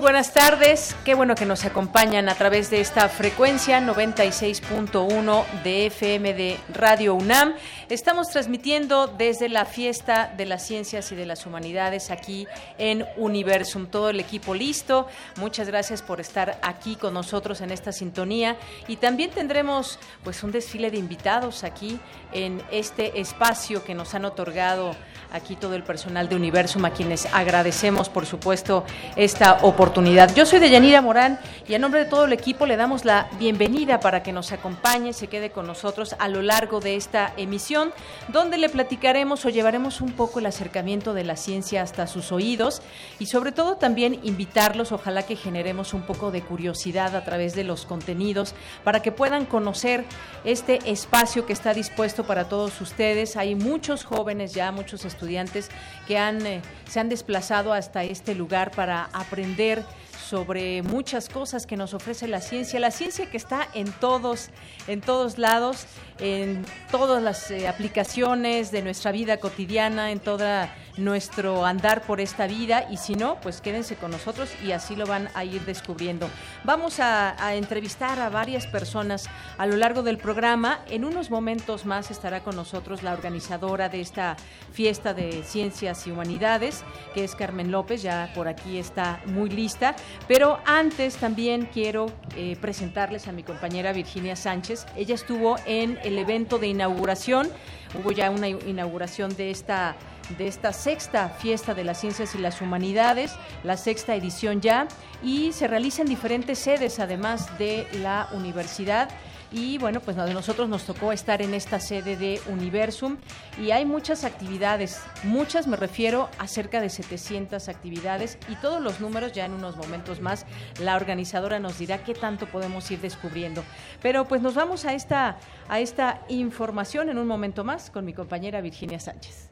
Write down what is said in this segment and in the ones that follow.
Buenas tardes. Qué bueno que nos acompañan a través de esta frecuencia 96.1 de FM de Radio UNAM. Estamos transmitiendo desde la fiesta de las ciencias y de las humanidades aquí en Universum. Todo el equipo listo. Muchas gracias por estar aquí con nosotros en esta sintonía y también tendremos pues un desfile de invitados aquí en este espacio que nos han otorgado aquí todo el personal de Universum a quienes agradecemos por supuesto esta oportunidad yo soy Deyanira Morán y a nombre de todo el equipo le damos la bienvenida para que nos acompañe, se quede con nosotros a lo largo de esta emisión, donde le platicaremos o llevaremos un poco el acercamiento de la ciencia hasta sus oídos y sobre todo también invitarlos, ojalá que generemos un poco de curiosidad a través de los contenidos para que puedan conocer este espacio que está dispuesto para todos ustedes. Hay muchos jóvenes ya, muchos estudiantes que han, eh, se han desplazado hasta este lugar para aprender sobre muchas cosas que nos ofrece la ciencia, la ciencia que está en todos, en todos lados, en todas las eh, aplicaciones de nuestra vida cotidiana, en toda nuestro andar por esta vida y si no, pues quédense con nosotros y así lo van a ir descubriendo. Vamos a, entrevistar a varias personas a lo largo del programa. En unos momentos más estará con nosotros la organizadora de esta fiesta de ciencias y humanidades, que es Carmen López, ya por aquí está muy lista. Pero antes también quiero eh, presentarles a mi compañera Virginia Sánchez. Ella estuvo en el evento de inauguración. Hubo ya una inauguración de esta de esta sexta fiesta de las ciencias y las humanidades, la sexta edición ya, y se realiza en diferentes sedes además de la universidad. Y bueno, pues a nosotros nos tocó estar en esta sede de Universum y hay muchas actividades, muchas me refiero a cerca de 700 actividades y todos los números ya en unos momentos más la organizadora nos dirá qué tanto podemos ir descubriendo. Pero pues nos vamos a esta, a esta información en un momento más con mi compañera Virginia Sánchez.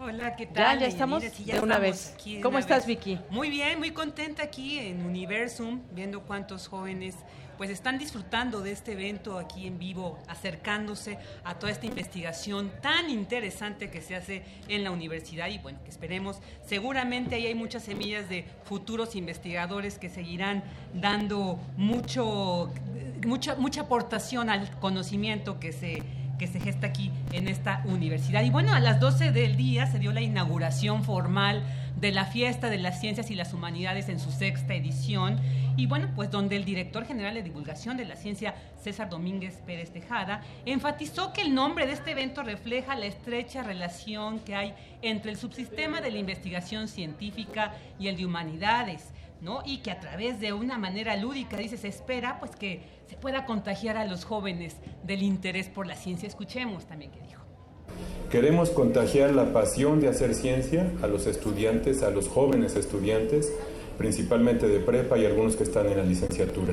Hola, ¿qué tal? Ya, ya estamos de una vez. ¿Cómo estás, Vicky? Muy bien, muy contenta aquí en Universum, viendo cuántos jóvenes pues están disfrutando de este evento aquí en vivo, acercándose a toda esta investigación tan interesante que se hace en la universidad y bueno, que esperemos, seguramente ahí hay muchas semillas de futuros investigadores que seguirán dando mucho, mucha, mucha aportación al conocimiento que se que se gesta aquí en esta universidad. Y bueno, a las 12 del día se dio la inauguración formal de la Fiesta de las Ciencias y las Humanidades en su sexta edición. Y bueno, pues donde el director general de divulgación de la ciencia, César Domínguez Pérez Tejada, enfatizó que el nombre de este evento refleja la estrecha relación que hay entre el subsistema de la investigación científica y el de humanidades ¿no? Y que a través de una manera lúdica, dice, se espera pues que se pueda contagiar a los jóvenes del interés por la ciencia. Escuchemos también qué dijo. Queremos contagiar la pasión de hacer ciencia a los estudiantes, a los jóvenes estudiantes, principalmente de prepa y algunos que están en la licenciatura.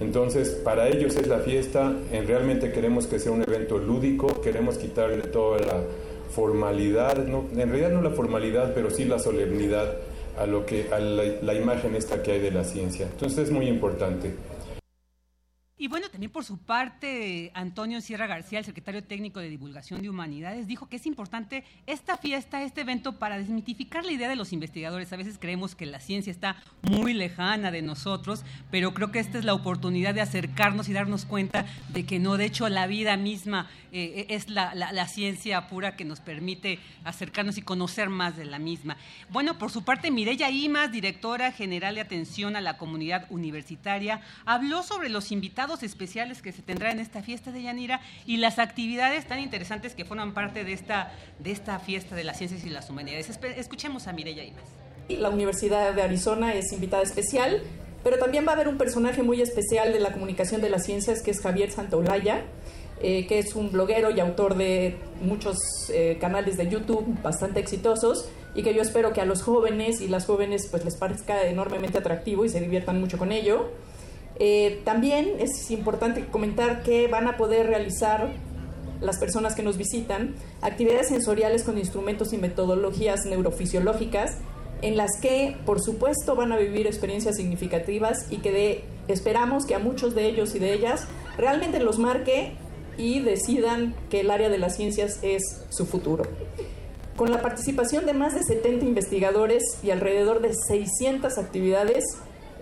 Entonces, para ellos es la fiesta, en realmente queremos que sea un evento lúdico, queremos quitarle toda la formalidad, no, en realidad no la formalidad, pero sí la solemnidad a, lo que, a la, imagen esta que hay de la ciencia. Entonces es muy importante. Y bueno, también por su parte, Antonio Sierra García, el secretario técnico de Divulgación de Humanidades, dijo que es importante esta fiesta, este evento, para desmitificar la idea de los investigadores. A veces creemos que la ciencia está muy lejana de nosotros, pero creo que esta es la oportunidad de acercarnos y darnos cuenta de que no, de hecho, la vida misma eh, es la, ciencia pura que nos permite acercarnos y conocer más de la misma. Bueno, por su parte, Mireya Imas, directora general de atención a la comunidad universitaria, habló sobre los invitados especiales que se tendrá en esta fiesta de Yanira y las actividades tan interesantes que forman parte de esta, de esta fiesta de las ciencias y las humanidades. Escuchemos a Mireya Imas. La Universidad de Arizona es invitada especial, pero también va a haber un personaje muy especial de la comunicación de las ciencias que es Javier Santaolalla. Eh, que es un bloguero y autor de muchos eh, canales de YouTube bastante exitosos y que yo espero que a los jóvenes y las jóvenes pues les parezca enormemente atractivo y se diviertan mucho con ello. Eh, también es importante comentar que van a poder realizar las personas que nos visitan actividades sensoriales con instrumentos y metodologías neurofisiológicas en las que, por supuesto, van a vivir experiencias significativas y que esperamos que a muchos de ellos y de ellas realmente los marque y decidan que el área de las ciencias es su futuro. Con la participación de más de 70 investigadores y alrededor de 600 actividades,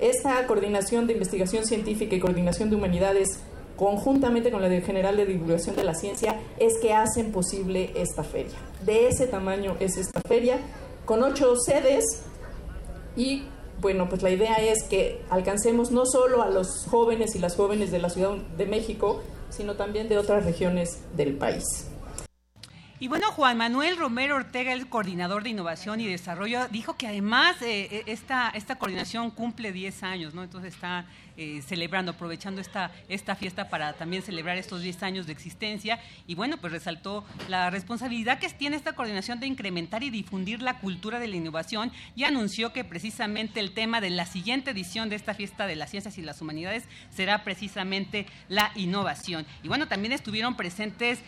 esta coordinación de investigación científica y coordinación de humanidades, conjuntamente con la General de Divulgación de la Ciencia, es que hacen posible esta feria. De ese tamaño es esta feria, con ocho sedes y bueno, pues la idea es que alcancemos no solo a los jóvenes y las jóvenes de la Ciudad de México, sino también de otras regiones del país. Y bueno, Juan Manuel Romero Ortega, el coordinador de innovación y desarrollo, dijo que además eh, eh, esta, esta coordinación cumple 10 años, ¿no? Entonces está eh, celebrando, aprovechando esta, esta fiesta para también celebrar estos 10 años de existencia. Y bueno, pues resaltó la responsabilidad que tiene esta coordinación de incrementar y difundir la cultura de la innovación y anunció que precisamente el tema de la siguiente edición de esta fiesta de las ciencias y las humanidades será precisamente la innovación. Y bueno, también estuvieron presentes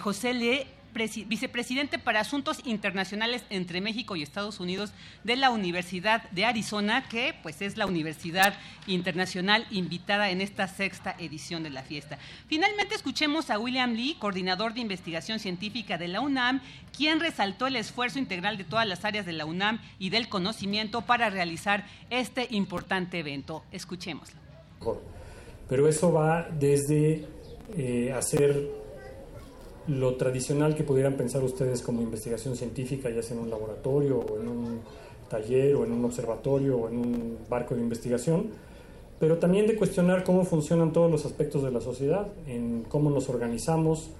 José Le vicepresidente para Asuntos Internacionales entre México y Estados Unidos de la Universidad de Arizona, que pues es la universidad internacional invitada en esta sexta edición de la fiesta. Finalmente escuchemos a William Lee, coordinador de investigación científica de la UNAM, quien resaltó el esfuerzo integral de todas las áreas de la UNAM y del conocimiento para realizar este importante evento. Escuchémoslo. Pero eso va desde eh, hacer lo tradicional que pudieran pensar ustedes como investigación científica, ya sea en un laboratorio o en un taller o en un observatorio o en un barco de investigación, pero también de cuestionar cómo funcionan todos los aspectos de la sociedad, en cómo nos organizamos,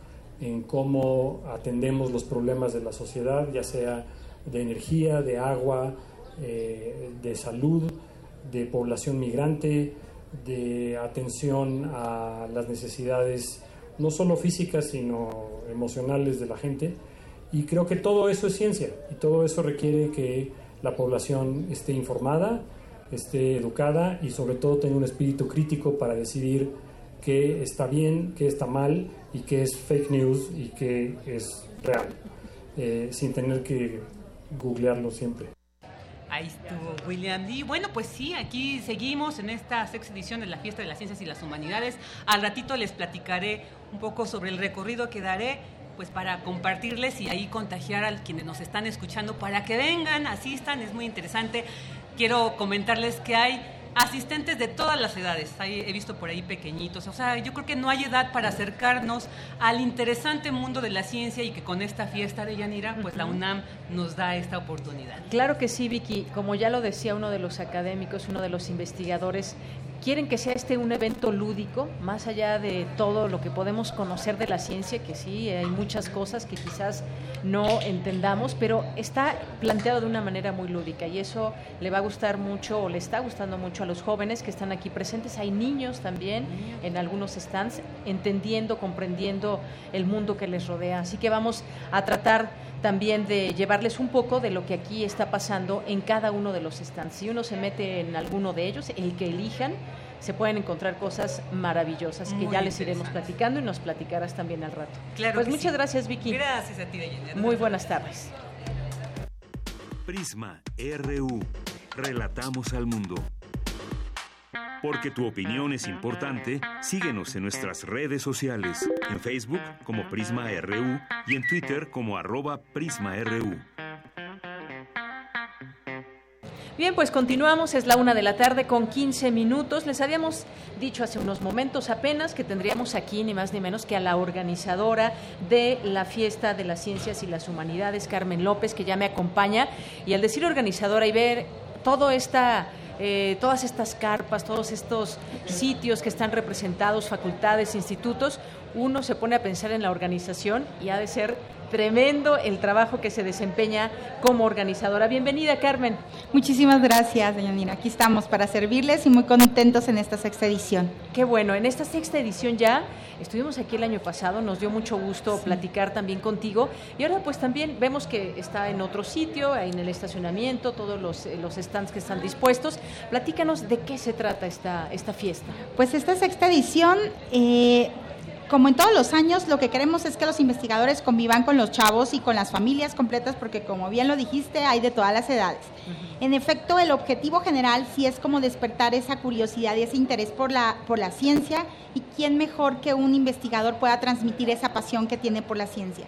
en cómo atendemos los problemas de la sociedad, ya sea de energía, de agua, eh, de salud, de población migrante, de atención a las necesidades no solo físicas, sino emocionales de la gente. Y creo que todo eso es ciencia y todo eso requiere que la población esté informada, esté educada y sobre todo tenga un espíritu crítico para decidir qué está bien, qué está mal y qué es fake news y qué es real, eh, sin tener que googlearlo siempre. Ahí estuvo William Lee. Bueno, pues sí, aquí seguimos en esta sexta edición de la Fiesta de las Ciencias y las Humanidades. Al ratito les platicaré un poco sobre el recorrido que daré pues para compartirles y ahí contagiar a quienes nos están escuchando para que vengan, asistan, es muy interesante. Quiero comentarles que hay asistentes de todas las edades. he visto por ahí pequeñitos. O sea, yo creo que no hay edad para acercarnos al interesante mundo de la ciencia y que con esta fiesta de Yanira, pues la UNAM nos da esta oportunidad. Claro que sí, Vicky. Como ya lo decía uno de los académicos, uno de los investigadores, quieren que sea este un evento lúdico, más allá de todo lo que podemos conocer de la ciencia, que sí, hay muchas cosas que quizás no entendamos, pero está planteado de una manera muy lúdica y eso le va a gustar mucho o le está gustando mucho a los jóvenes que están aquí presentes. Hay niños también en algunos stands entendiendo, comprendiendo el mundo que les rodea. Así que vamos a tratar también de llevarles un poco de lo que aquí está pasando en cada uno de los stands. Si uno se mete en alguno de ellos, el que elijan, se pueden encontrar cosas maravillosas que ya les iremos platicando y nos platicarás también al rato. Claro pues muchas gracias, Vicky. Gracias a ti, Muy buenas tardes. Prisma RU. Relatamos al mundo. Porque tu opinión es importante, síguenos en nuestras redes sociales, en Facebook como Prisma RU y en Twitter como arroba PrismaRU. Bien, pues continuamos, es la una de la tarde con 15 minutos. Les habíamos dicho hace unos momentos apenas que tendríamos aquí ni más ni menos que a la organizadora de la fiesta de las ciencias y las humanidades, Carmen López, que ya me acompaña. Y al decir organizadora y ver todo esta eh, todas estas carpas, todos estos sitios que están representados, facultades, institutos, uno se pone a pensar en la organización y ha de ser tremendo el trabajo que se desempeña como organizadora. Bienvenida, Carmen. Muchísimas gracias, doña Nina. Aquí estamos para servirles y muy contentos en esta sexta edición. Qué bueno, en esta sexta edición ya estuvimos aquí el año pasado, nos dio mucho gusto platicar también contigo y ahora pues también vemos que está en otro sitio, en el estacionamiento, todos los, eh, los stands que están dispuestos. Platícanos de qué se trata esta, esta fiesta. Pues esta sexta edición eh, como en todos los años, lo que queremos es que los investigadores convivan con los chavos y con las familias completas, porque como bien lo dijiste, hay de todas las edades. En efecto, el objetivo general sí es como despertar esa curiosidad y ese interés por la, por la ciencia, y quién mejor que un investigador pueda transmitir esa pasión que tiene por la ciencia.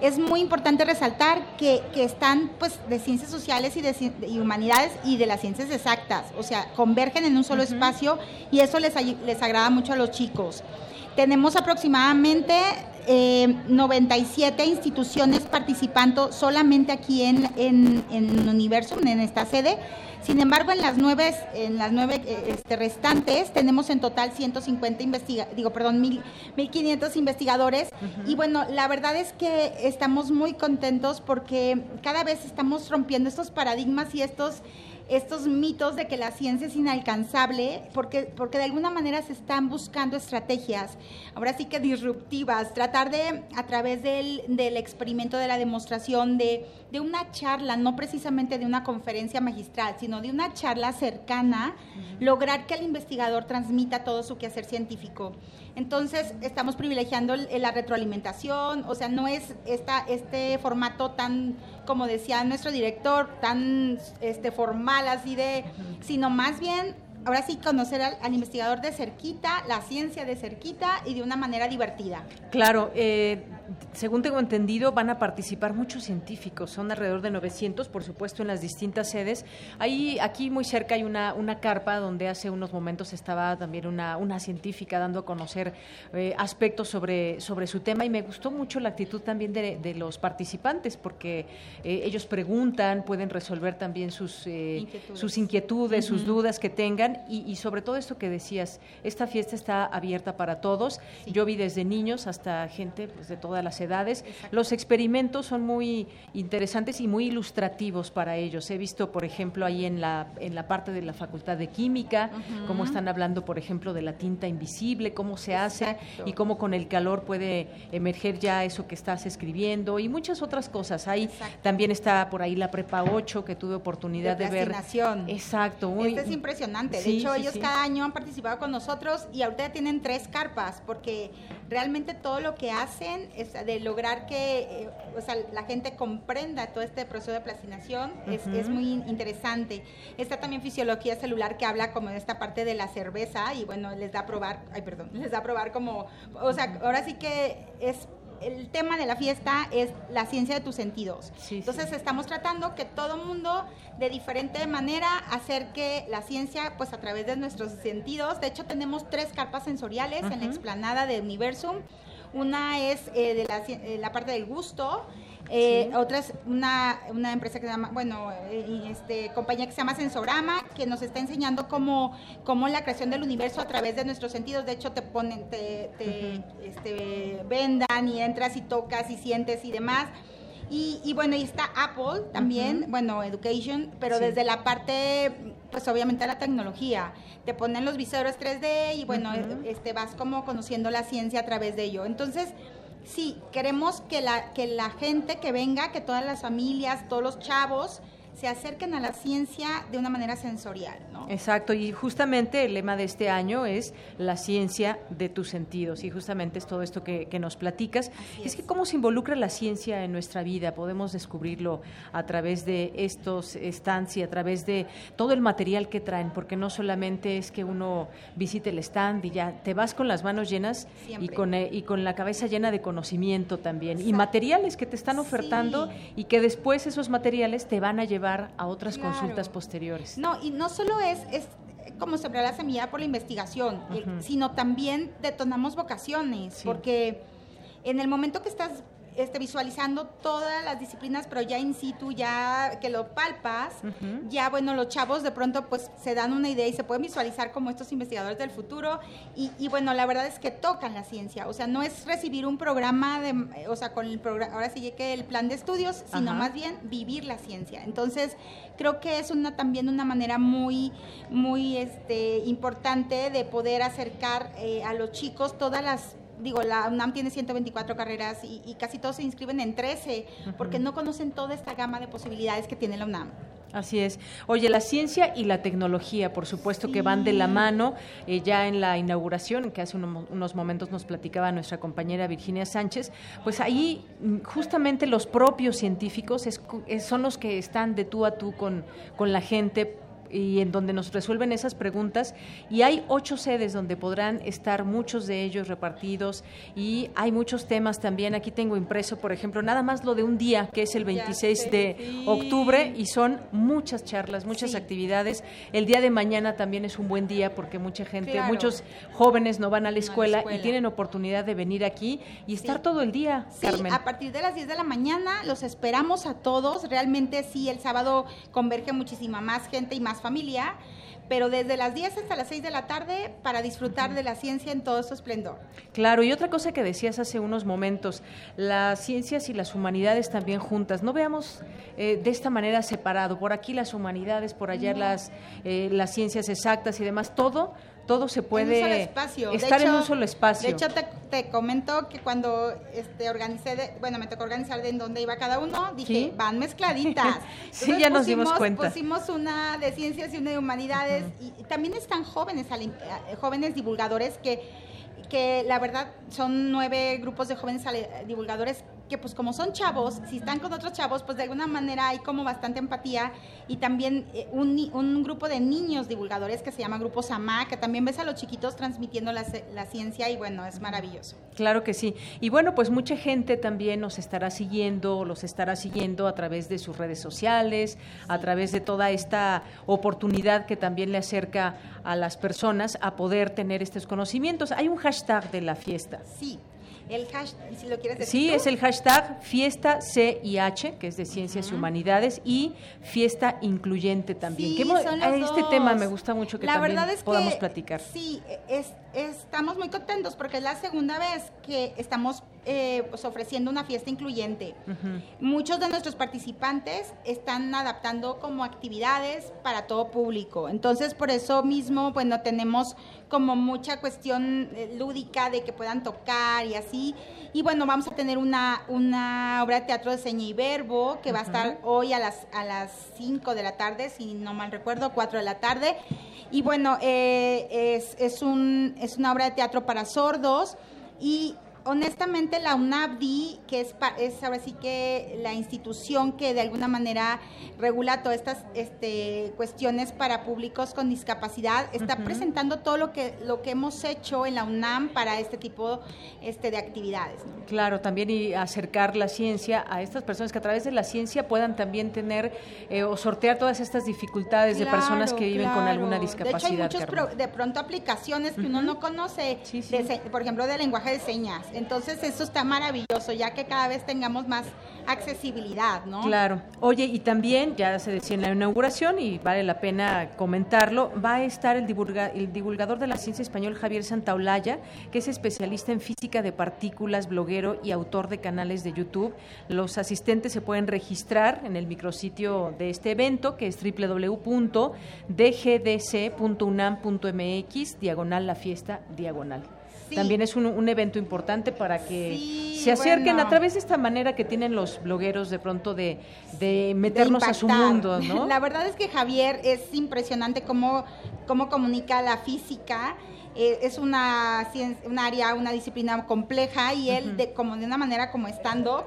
Es muy importante resaltar que, están pues de ciencias sociales y de y humanidades y de las ciencias exactas, o sea, convergen en un solo espacio y eso les, les agrada mucho a los chicos. Tenemos aproximadamente 97 eh, instituciones participando solamente aquí en, en, en Universum, en esta sede. Sin embargo, en las nueve, en las nueve eh, este, restantes tenemos en total 150 investiga digo, perdón, 1500 investigadores. Y bueno, la verdad es que estamos muy contentos porque cada vez estamos rompiendo estos paradigmas y estos estos mitos de que la ciencia es inalcanzable, porque, porque de alguna manera se están buscando estrategias, ahora sí que disruptivas, tratar de, a través del, del experimento de la demostración, de, de, una charla, no precisamente de una conferencia magistral, sino de una charla cercana, lograr que el investigador transmita todo su quehacer científico. Entonces, estamos privilegiando la retroalimentación, o sea, no es esta, este formato tan, como decía nuestro director, tan este, formal así de, sino más bien ahora sí conocer al, investigador de cerquita, la ciencia de cerquita y de una manera divertida. Claro, eh, según tengo entendido, van a participar muchos científicos, son alrededor de 900, por supuesto, en las distintas sedes. Ahí, aquí muy cerca hay una, una carpa donde hace unos momentos estaba también una, una científica dando a conocer eh, aspectos sobre, sobre su tema. Y me gustó mucho la actitud también de, de los participantes porque eh, ellos preguntan, pueden resolver también sus inquietudes, sus, inquietudes sus dudas que tengan. Y, sobre todo esto que decías, esta fiesta está abierta para todos. Yo vi desde niños hasta gente pues, de todas las edades. Los experimentos son muy interesantes y muy ilustrativos para ellos. He visto, por ejemplo, ahí en la, en la parte de la Facultad de Química, cómo están hablando, por ejemplo, de la tinta invisible, cómo se hace y cómo con el calor puede emerger ya eso que estás escribiendo y muchas otras cosas. Ahí también está por ahí la Prepa 8 que tuve oportunidad de, ver. Exacto. Muy, es impresionante. De hecho, ellos cada año han participado con nosotros y ahorita tienen tres carpas porque realmente todo lo que hacen es de lograr que eh, o sea, la gente comprenda todo este proceso de plastinación es, es, muy interesante. Está también fisiología celular que habla como de esta parte de la cerveza y bueno, les da a probar, ay perdón, les da a probar como, o sea, ahora sí que es el tema de la fiesta es la ciencia de tus sentidos. Entonces estamos tratando que todo mundo de diferente manera acerque la ciencia pues a través de nuestros sentidos. De hecho tenemos tres carpas sensoriales en la explanada de Universum. Una es eh, de la, eh, la parte del gusto, eh, Otra es una, una, empresa que se llama, bueno, eh, este, compañía que se llama Sensorama, que nos está enseñando cómo, cómo la creación del universo a través de nuestros sentidos. De hecho, te ponen, te, te este, vendan y entras y tocas y sientes y demás. Y, y, bueno, y está Apple también, bueno, Education, pero desde la parte, pues obviamente la tecnología. Te ponen los visores 3D y bueno, este, vas como conociendo la ciencia a través de ello. Entonces, sí, queremos que la, que la gente que venga, que todas las familias, todos los chavos, se acerquen a la ciencia de una manera sensorial. ¿no? Exacto, y justamente el lema de este año es la ciencia de tus sentidos, y justamente es todo esto que, nos platicas. Es. que cómo se involucra la ciencia en nuestra vida, podemos descubrirlo a través de estos stands y a través de todo el material que traen, porque no solamente es que uno visite el stand y ya te vas con las manos llenas y con, eh, y con la cabeza llena de conocimiento también, y materiales que te están ofertando y que después esos materiales te van a llevar a otras consultas posteriores. No, y no solo es, es como sembrar la semilla por la investigación, eh, sino también detonamos vocaciones, porque en el momento que estás este, visualizando todas las disciplinas, pero ya in situ, ya que lo palpas, ya bueno, los chavos de pronto pues se dan una idea y se pueden visualizar como estos investigadores del futuro y, bueno, la verdad es que tocan la ciencia, o sea, no es recibir un programa de, o sea, con el programa, ahora sí que el plan de estudios, sino más bien vivir la ciencia. Entonces, creo que es una también una manera muy, muy este, importante de poder acercar eh, a los chicos todas las digo, la UNAM tiene 124 carreras y, casi todos se inscriben en 13 porque no conocen toda esta gama de posibilidades que tiene la UNAM. Así es. Oye, la ciencia y la tecnología, por supuesto que van de la mano. Eh, ya en la inauguración, que hace unos momentos nos platicaba nuestra compañera Virginia Sánchez, pues ahí mm, justamente los propios científicos son los que están de tú a tú con, con la gente y en donde nos resuelven esas preguntas. Y hay ocho sedes donde podrán estar muchos de ellos repartidos y hay muchos temas también. Aquí tengo impreso, por ejemplo, nada más lo de un día, que es el 26 de octubre, y son muchas charlas, muchas actividades. El día de mañana también es un buen día porque mucha gente, muchos jóvenes no van a la, escuela, y tienen oportunidad de venir aquí y estar todo el día. Carmen. a partir de las 10 de la mañana los esperamos a todos. Realmente sí, el sábado converge muchísima más gente y más familia, pero desde las 10 hasta las 6 de la tarde para disfrutar de la ciencia en todo su esplendor. Claro, y otra cosa que decías hace unos momentos, las ciencias y las humanidades también juntas. No veamos eh, de esta manera separado, por aquí las humanidades, por allá las, eh, las ciencias exactas y demás, todo todo se puede estar en un solo espacio. De hecho, te, comento que cuando este, organicé, bueno, me tocó organizar de en dónde iba cada uno, dije, van mezcladitas. sí, ya nos dimos cuenta. Pusimos una de ciencias y una de humanidades, y, también están jóvenes, eh, jóvenes divulgadores que que la verdad son nueve grupos de jóvenes divulgadores que pues como son chavos, si están con otros chavos, pues de alguna manera hay como bastante empatía y también eh, un, un, grupo de niños divulgadores que se llama Grupo Sama, que también ves a los chiquitos transmitiendo la, la, ciencia y bueno, es maravilloso. Claro que sí. Y bueno, pues mucha gente también nos estará siguiendo, los estará siguiendo a través de sus redes sociales, a través de toda esta oportunidad que también le acerca a las personas a poder tener estos conocimientos. Hay un hashtag de la fiesta. Sí, el hashtag, si lo quieres decir. Sí, es el hashtag Fiesta CIH, que es de Ciencias y Humanidades, y Fiesta Incluyente también. Sí, este tema me gusta mucho que también podamos platicar. Sí, es, estamos muy contentos porque es la segunda vez que estamos eh, pues, ofreciendo una fiesta incluyente. Muchos de nuestros participantes están adaptando como actividades para todo público. Entonces, por eso mismo, bueno, tenemos como mucha cuestión eh, lúdica de que puedan tocar y así. Y bueno, vamos a tener una, una obra de teatro de seña y verbo que va a estar hoy a las, a las 5 de la tarde, si no mal recuerdo, 4 de la tarde. Y bueno, eh, es, es, un, es una obra de teatro para sordos y honestamente la UNAVDI, que es, es ahora sí que la institución que de alguna manera regula todas estas este, cuestiones para públicos con discapacidad, está presentando todo lo que, lo que hemos hecho en la UNAM para este tipo este, de actividades. Claro, también y acercar la ciencia a estas personas que a través de la ciencia puedan también tener eh, o sortear todas estas dificultades de personas que viven con alguna discapacidad. De hecho, hay muchas de pronto aplicaciones que uno no conoce, por ejemplo, de lenguaje de señas entonces eso está maravilloso, ya que cada vez tengamos más accesibilidad, ¿no? Claro. Oye, y también, ya se decía en la inauguración, y vale la pena comentarlo, va a estar el, el divulgador de la ciencia español Javier Santaolalla, que es especialista en física de partículas, bloguero y autor de canales de YouTube. Los asistentes se pueden registrar en el micrositio de este evento, que es www.dgdc.unam.mx, diagonal la fiesta, diagonal. También es un, evento importante para que se acerquen a través de esta manera que tienen los blogueros de pronto de, de meternos a su mundo, ¿no? La verdad es que Javier es impresionante cómo, cómo comunica la física eh, es una, un área, una disciplina compleja y él, de, como de una manera como stand-up,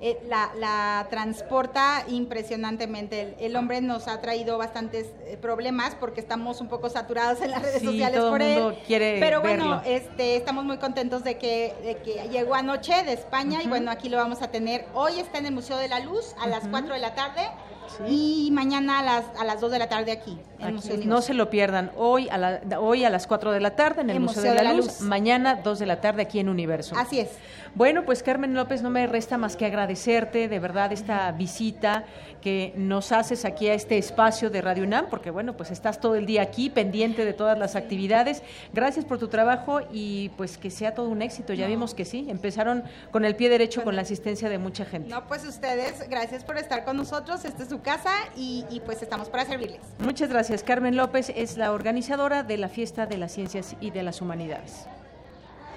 eh, la, transporta impresionantemente. El, hombre nos ha traído bastantes eh, problemas porque estamos un poco saturados en las redes sociales por él. Quiere Pero bueno, este, estamos muy contentos de que, de que llegó anoche de España y bueno, aquí lo vamos a tener. Hoy está en el Museo de la Luz a las 4 de la tarde. Y mañana a las, a las 2 de la tarde aquí, No se lo pierdan. Hoy a, la, hoy a las 4 de la tarde en el, Museo, de la, Luz. Mañana 2 de la tarde aquí en Universo. Así es. Bueno, pues Carmen López, no me resta más que agradecerte de verdad esta visita que nos haces aquí a este espacio de Radio UNAM, porque bueno, pues estás todo el día aquí pendiente de todas las actividades. Gracias por tu trabajo y pues que sea todo un éxito. Ya vimos que sí, empezaron con el pie derecho con la asistencia de mucha gente. No, pues ustedes, gracias por estar con nosotros. Esta es su casa y, y pues estamos para servirles. Muchas gracias. Carmen López es la organizadora de la Fiesta de las Ciencias y de las Humanidades.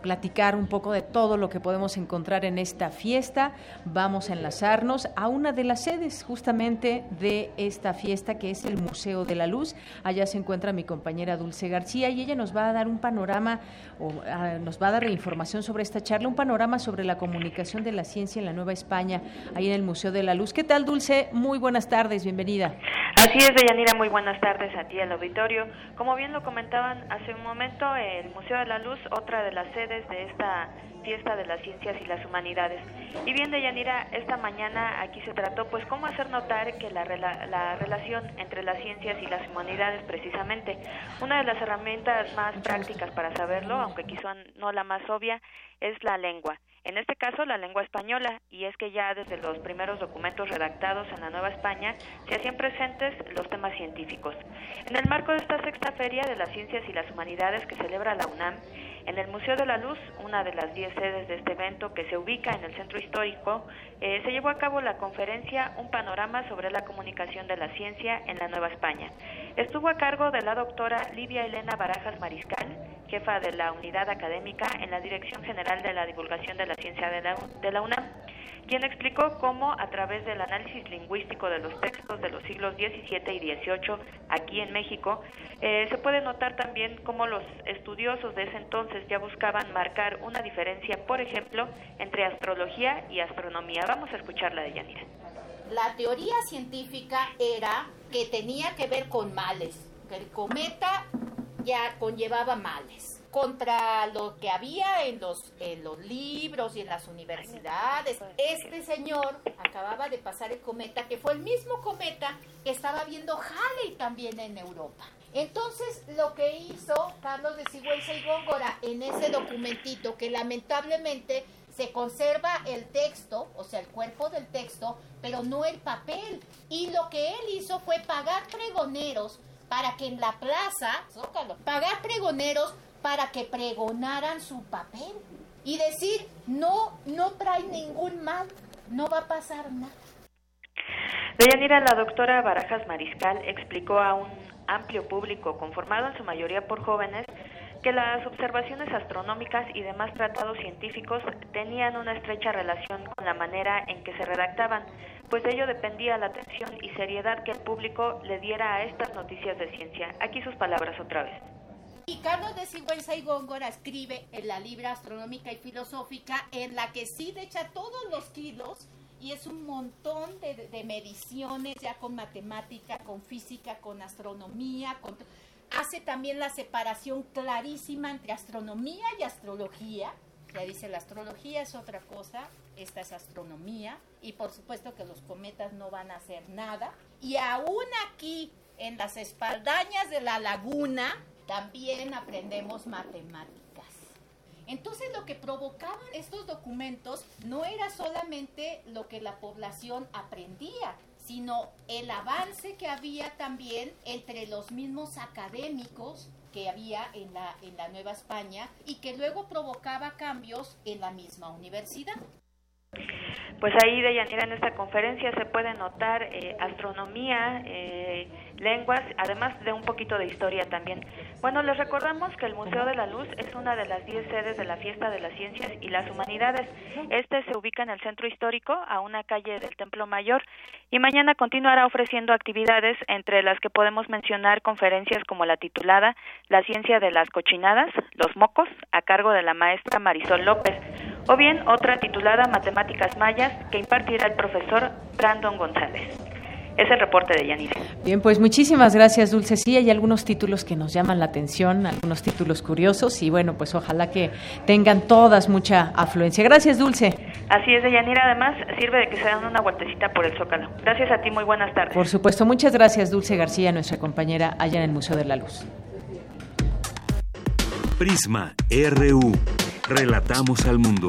platicar un poco de todo lo que podemos encontrar en esta fiesta. Vamos a enlazarnos a una de las sedes justamente de esta fiesta que es el Museo de la Luz. Allá se encuentra mi compañera Dulce García y ella nos va a dar un panorama o nos va a dar información sobre esta charla, un panorama sobre la comunicación de la ciencia en la Nueva España, ahí en el Museo de la Luz. ¿Qué tal, Dulce? Muy buenas tardes, bienvenida. Así es, Deyanira, muy buenas tardes a ti al auditorio. Como bien lo comentaban hace un momento, el Museo de la Luz, otra de las sedes de esta fiesta de las ciencias y las humanidades. Y bien, Deyanira, esta mañana aquí se trató, pues, cómo hacer notar que la, la relación entre las ciencias y las humanidades, precisamente, una de las herramientas más prácticas para saberlo, aunque quizá no la más obvia, es la lengua. En este caso, la lengua española, y es que ya desde los primeros documentos redactados en la Nueva España se hacían presentes los temas científicos. En el marco de esta sexta feria de las ciencias y las humanidades que celebra la UNAM, en el Museo de la Luz, una de las diez sedes de este evento que se ubica en el centro histórico, eh, se llevó a cabo la conferencia Un panorama sobre la comunicación de la ciencia en la Nueva España. Estuvo a cargo de la doctora Livia Elena Barajas Mariscal, jefa de la unidad académica en la Dirección General de la Divulgación de la Ciencia de la UNAM quien explicó cómo a través del análisis lingüístico de los textos de los siglos XVII y XVIII aquí en México, eh, se puede notar también cómo los estudiosos de ese entonces ya buscaban marcar una diferencia, por ejemplo, entre astrología y astronomía. Vamos a escucharla de Yanira. La teoría científica era que tenía que ver con males, que el cometa ya conllevaba males contra lo que había en los, libros y en las universidades. Este señor acababa de pasar el cometa, que fue el mismo cometa que estaba viendo Halley también en Europa. Entonces, lo que hizo Carlos de Sigüenza y Góngora en ese documentito, que lamentablemente se conserva el texto, o sea, el cuerpo del texto, pero no el papel. Y lo que él hizo fue pagar pregoneros para que en la plaza, pagar pregoneros para que pregonaran su papel y decir, no, no trae ningún mal, no va a pasar nada. Deyanira, la doctora Barajas Mariscal explicó a un amplio público, conformado en su mayoría por jóvenes, que las observaciones astronómicas y demás tratados científicos tenían una estrecha relación con la manera en que se redactaban, pues de ello dependía la atención y seriedad que el público le diera a estas noticias de ciencia. Aquí sus palabras otra vez. Y Carlos de Sigüenza y Góngora escribe en la libra astronómica y filosófica, en la que sí de echa todos los kilos y es un montón de, mediciones ya con matemática, con física, con astronomía, hace también la separación clarísima entre astronomía y astrología. Ya dice, la astrología es otra cosa, esta es astronomía, y por supuesto que los cometas no van a hacer nada. Y aún aquí, en las espaldañas de la laguna, también aprendemos matemáticas. Entonces lo que provocaban estos documentos no era solamente lo que la población aprendía, sino el avance que había también entre los mismos académicos que había en la, en la Nueva España y que luego provocaba cambios en la misma universidad. Pues ahí, Deyanira, en esta conferencia se puede notar eh, astronomía, eh, lenguas, además de un poquito de historia también. Bueno, les recordamos que el Museo de la Luz es una de las 10 sedes de la Fiesta de las Ciencias y las Humanidades. Este se ubica en el centro histórico, a una calle del Templo Mayor, y mañana continuará ofreciendo actividades, entre las que podemos mencionar conferencias como la titulada La ciencia de las cochinadas, los mocos, a cargo de la maestra Marisol López o bien otra titulada Matemáticas Mayas que impartirá el profesor Brandon González. Es el reporte de Yanira. Bien, pues muchísimas gracias, Dulce. Sí, hay algunos títulos que nos llaman la atención, algunos títulos curiosos y bueno, pues ojalá que tengan todas mucha afluencia. Gracias, Dulce. Así es, Deyanira. Además, sirve de que se dan una vueltecita por el Zócalo. Gracias a ti, muy buenas tardes. Por supuesto, muchas gracias, Dulce García, nuestra compañera allá en el Museo de la Luz. Prisma RU. Relatamos al mundo.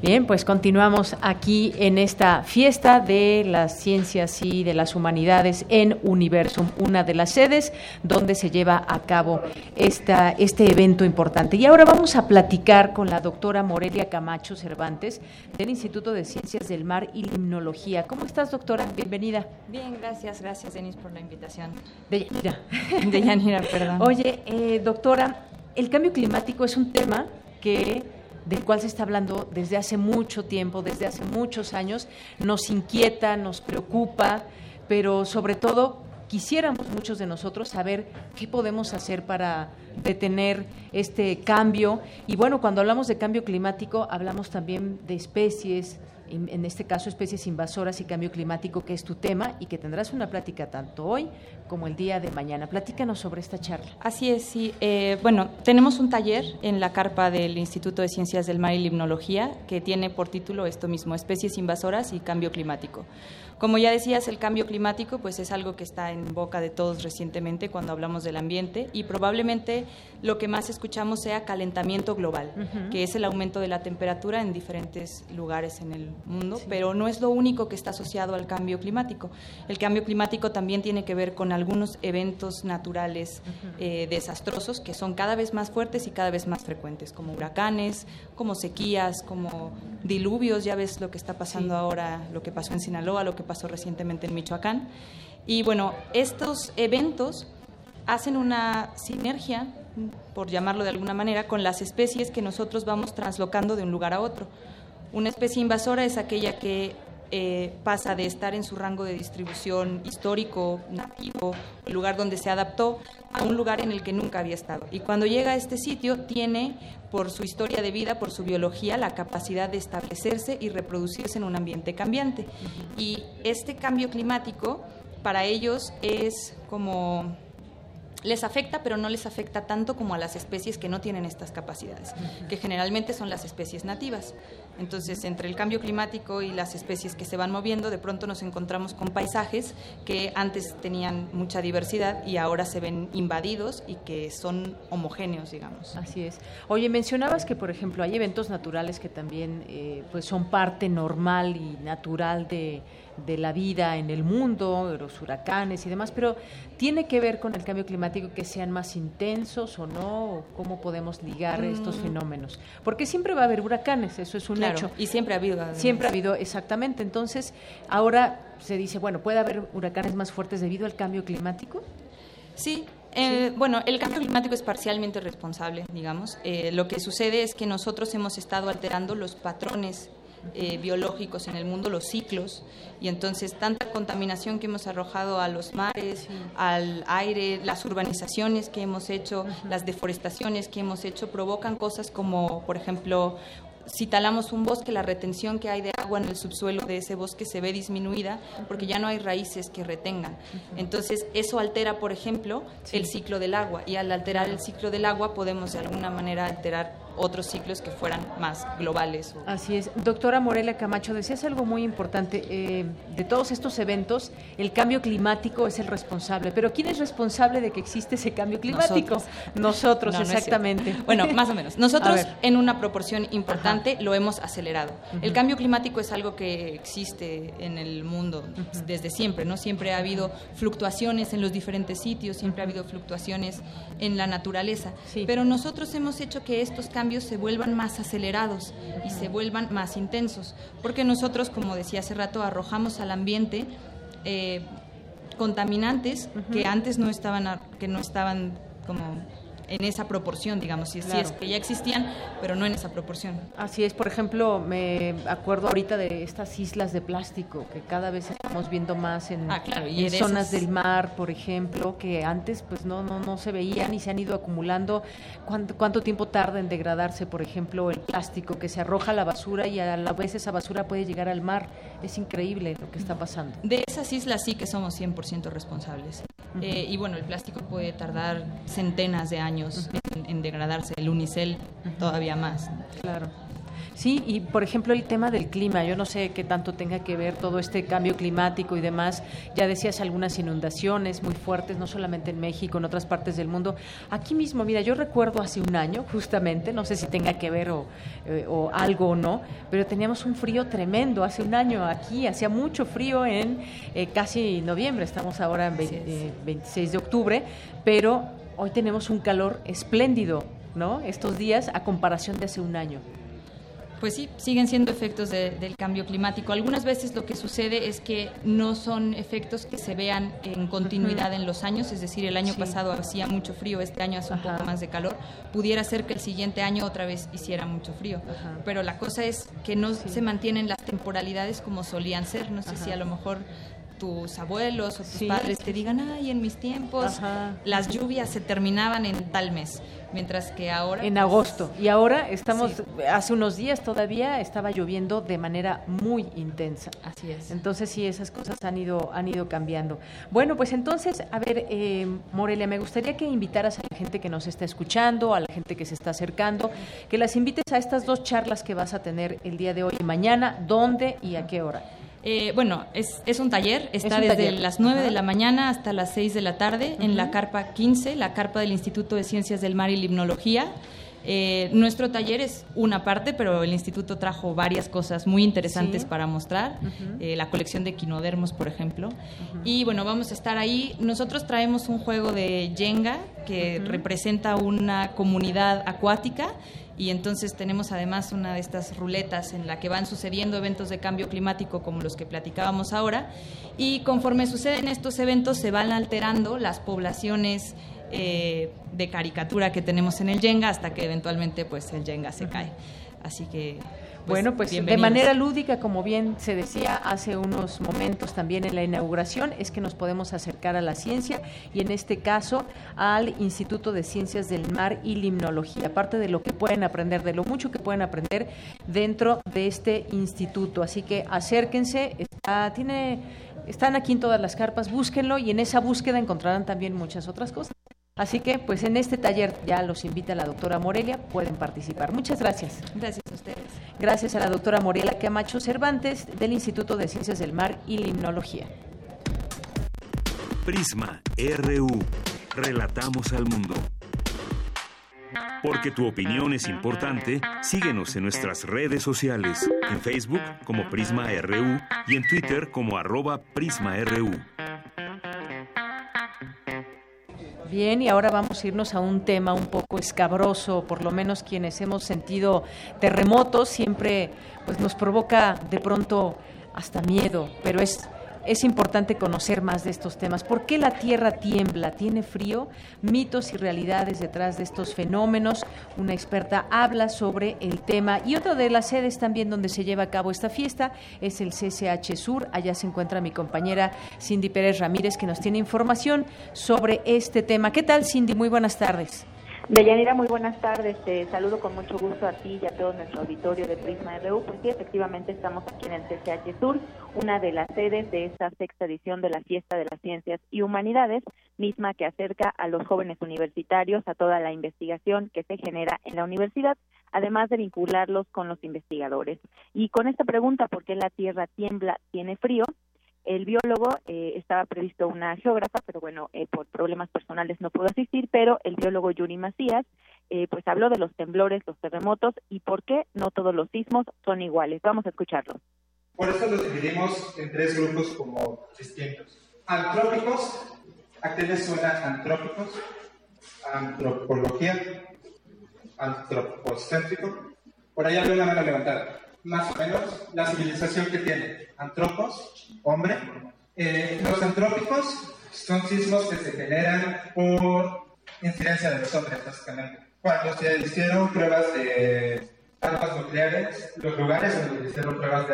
Bien, pues continuamos aquí en esta fiesta de las ciencias y de las humanidades en Universum, una de las sedes donde se lleva a cabo esta, este evento importante. Y ahora vamos a platicar con la doctora Morelia Camacho Cervantes del Instituto de Ciencias del Mar y Limnología. ¿Cómo estás, doctora? Bienvenida. Bien, gracias, gracias, Denis, por la invitación. De Yanira. De Yanira, perdón. Oye, eh, doctora, el cambio climático es un tema que del cual se está hablando desde hace mucho tiempo, desde hace muchos años, nos inquieta, nos preocupa, pero sobre todo quisiéramos muchos de nosotros saber qué podemos hacer para detener este cambio. Y bueno, cuando hablamos de cambio climático, hablamos también de especies, en este caso especies invasoras y cambio climático, que es tu tema y que tendrás una plática tanto hoy como el día de mañana. Platícanos sobre esta charla. Así es, sí. Eh, bueno, tenemos un taller en la carpa del Instituto de Ciencias del Mar y Limnología que tiene por título esto mismo, especies invasoras y cambio climático. Como ya decías, el cambio climático pues es algo que está en boca de todos recientemente cuando hablamos del ambiente y probablemente lo que más escuchamos sea calentamiento global, que es el aumento de la temperatura en diferentes lugares en el mundo, pero no es lo único que está asociado al cambio climático. El cambio climático también tiene que ver con algunos eventos naturales eh, desastrosos que son cada vez más fuertes y cada vez más frecuentes, como huracanes, como sequías, como diluvios, ya ves lo que está pasando ahora, lo que pasó en Sinaloa, lo que pasó recientemente en Michoacán. Y bueno, estos eventos hacen una sinergia, por llamarlo de alguna manera, con las especies que nosotros vamos translocando de un lugar a otro. Una especie invasora es aquella que eh, pasa de estar en su rango de distribución histórico, nativo, el lugar donde se adaptó, a un lugar en el que nunca había estado. Y cuando llega a este sitio, tiene, por su historia de vida, por su biología, la capacidad de establecerse y reproducirse en un ambiente cambiante. Y este cambio climático, para ellos, es como les afecta, pero no les afecta tanto como a las especies que no tienen estas capacidades, que generalmente son las especies nativas. Entonces, entre el cambio climático y las especies que se van moviendo, de pronto nos encontramos con paisajes que antes tenían mucha diversidad y ahora se ven invadidos y que son homogéneos, digamos. Así es. Oye, mencionabas que, por ejemplo, hay eventos naturales que también eh, pues son parte normal y natural de de la vida en el mundo, los huracanes y demás, pero ¿tiene que ver con el cambio climático que sean más intensos o no? ¿Cómo podemos ligar estos mm. fenómenos? Porque siempre va a haber huracanes, eso es un hecho. Y siempre ha habido. Siempre ha habido, exactamente. Entonces, ahora se dice, bueno, ¿puede haber huracanes más fuertes debido al cambio climático? Sí, eh, bueno, el cambio climático es parcialmente responsable, digamos. Eh, lo que sucede es que nosotros hemos estado alterando los patrones eh, biológicos en el mundo, los ciclos, y entonces tanta contaminación que hemos arrojado a los mares, al aire, las urbanizaciones que hemos hecho, las deforestaciones que hemos hecho, provocan cosas como, por ejemplo, si talamos un bosque, la retención que hay de agua en el subsuelo de ese bosque se ve disminuida porque ya no hay raíces que retengan. Entonces, eso altera, por ejemplo, el ciclo del agua. Y al alterar el ciclo del agua podemos de alguna manera alterar otros ciclos que fueran más globales. Así es. Doctora Morelia Camacho, decías algo muy importante. Eh, de todos estos eventos, el cambio climático es el responsable. Pero ¿quién es responsable de que existe ese cambio climático? Nosotros, exactamente. bueno, más o menos. Nosotros, en una proporción importante, lo hemos acelerado. El cambio climático es algo que existe en el mundo desde siempre, ¿no? Siempre ha habido fluctuaciones en los diferentes sitios, siempre ha habido fluctuaciones en la naturaleza. Pero nosotros hemos hecho que estos cambios se vuelvan más acelerados y se vuelvan más intensos, porque nosotros, como decía hace rato, arrojamos al ambiente eh, contaminantes que antes no estaban, que no estaban como en esa proporción, digamos, si, es que ya existían, pero no en esa proporción. Así es, por ejemplo, me acuerdo ahorita de estas islas de plástico que cada vez estamos viendo más en, ah, zonas del mar, por ejemplo, que antes pues no, no, no se veían y se han ido acumulando. ¿Cuánto, ¿Cuánto tiempo tarda en degradarse, por ejemplo, el plástico que se arroja a la basura y a la vez esa basura puede llegar al mar? Es increíble lo que está pasando. De esas islas sí que somos 100% responsables. Eh, y bueno, el plástico puede tardar centenas de años en, degradarse, el unicel todavía más. Claro. Sí, y por ejemplo el tema del clima, yo no sé qué tanto tenga que ver todo este cambio climático y demás. Ya decías algunas inundaciones muy fuertes, no solamente en México, en otras partes del mundo. Aquí mismo, mira, yo recuerdo hace un año, justamente, no sé si tenga que ver o, eh, algo o no, pero teníamos un frío tremendo hace un año aquí, hacía mucho frío en eh, casi noviembre, estamos ahora en 26 de octubre, pero hoy tenemos un calor espléndido, ¿no? Estos días a comparación de hace un año. Pues sí, siguen siendo efectos del cambio climático. Algunas veces lo que sucede es que no son efectos que se vean en continuidad en los años, es decir, el año pasado hacía mucho frío, este año hace un poco más de calor. Pudiera ser que el siguiente año otra vez hiciera mucho frío, pero la cosa es que no se mantienen las temporalidades como solían ser. No sé si a lo mejor tus abuelos o tus padres te digan, ay, en mis tiempos las lluvias se terminaban en tal mes, mientras que ahora... En agosto. Y ahora estamos, hace unos días todavía estaba lloviendo de manera muy intensa. Así es. Entonces sí, esas cosas han ido, han ido cambiando. Bueno, pues entonces, a ver, eh, Morelia, me gustaría que invitaras a la gente que nos está escuchando, a la gente que se está acercando, que las invites a estas dos charlas que vas a tener el día de hoy y mañana, dónde y a qué hora. Eh, bueno, es, es, un taller, está desde las 9 de la mañana hasta las 6 de la tarde en la carpa 15, la carpa del Instituto de Ciencias del Mar y Limnología. Eh, nuestro taller es una parte, pero el instituto trajo varias cosas muy interesantes para mostrar, eh, la colección de quinodermos, por ejemplo. Y bueno, vamos a estar ahí. Nosotros traemos un juego de Jenga que representa una comunidad acuática y entonces tenemos además una de estas ruletas en la que van sucediendo eventos de cambio climático como los que platicábamos ahora y conforme suceden estos eventos se van alterando las poblaciones eh, de caricatura que tenemos en el Jenga hasta que eventualmente pues el Jenga se cae. Así que pues, bueno, pues de manera lúdica, como bien se decía hace unos momentos también en la inauguración, es que nos podemos acercar a la ciencia y en este caso al Instituto de Ciencias del Mar y Limnología, aparte de lo que pueden aprender, de lo mucho que pueden aprender dentro de este instituto. Así que acérquense, está, tiene, están aquí en todas las carpas, búsquenlo y en esa búsqueda encontrarán también muchas otras cosas. Así que, pues en este taller ya los invita la doctora Morelia, pueden participar. Muchas gracias. Gracias a ustedes. Gracias a la doctora Morelia Camacho Cervantes del Instituto de Ciencias del Mar y Limnología. Prisma RU. Relatamos al mundo. Porque tu opinión es importante, síguenos en nuestras redes sociales, en Facebook como Prisma RU y en Twitter como arroba PrismaRU. Bien, y ahora vamos a irnos a un tema un poco escabroso, por lo menos quienes hemos sentido terremotos, siempre pues nos provoca de pronto hasta miedo, pero es es importante conocer más de estos temas. ¿Por qué la Tierra tiembla? ¿Tiene frío? Mitos y realidades detrás de estos fenómenos. Una experta habla sobre el tema. Y otra de las sedes también donde se lleva a cabo esta fiesta es el CCH Sur. Allá se encuentra mi compañera Cindy Pérez Ramírez que nos tiene información sobre este tema. ¿Qué tal, Cindy? Muy buenas tardes. Deyanira, muy buenas tardes. Te saludo con mucho gusto a ti y a todo nuestro auditorio de Prisma RU. Pues sí, efectivamente estamos aquí en el CCH Sur, una de las sedes de esta sexta edición de la Fiesta de las Ciencias y Humanidades, misma que acerca a los jóvenes universitarios a toda la investigación que se genera en la universidad. además de vincularlos con los investigadores. Y con esta pregunta, ¿por qué la Tierra tiembla, tiene frío? El biólogo eh, estaba previsto una geógrafa, pero bueno, eh, por problemas personales no pudo asistir, pero el biólogo Yuri Macías eh, pues habló de los temblores, los terremotos y por qué no todos los sismos son iguales. Vamos a escucharlo. Por eso los dividimos en tres grupos como distintos. Antrópicos, ¿a qué les suena antrópicos? Antropología, antropocéntrico. Por ahí hay una mano levantada. Más o menos la civilización que tiene. Antropos, hombre. Eh, los antrópicos son sismos que se generan por incidencia de los hombres, básicamente. Cuando se hicieron pruebas de armas nucleares, los lugares donde se hicieron pruebas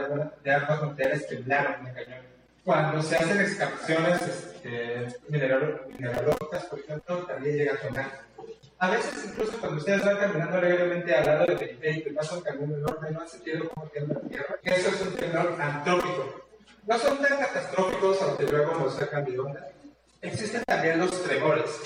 de, armas nucleares temblaron de cañón. Cuando se hacen excavaciones este, mineralógicas, por ejemplo, también llega a sonar. A veces, incluso cuando ustedes van caminando alegremente al lado de Felipe y te pasa un camión enorme, no hace sentido como tiembla la tierra. Eso es un temblor antrópico. No son tan catastróficos, aunque luego nos sacan de onda. Existen también los tremores.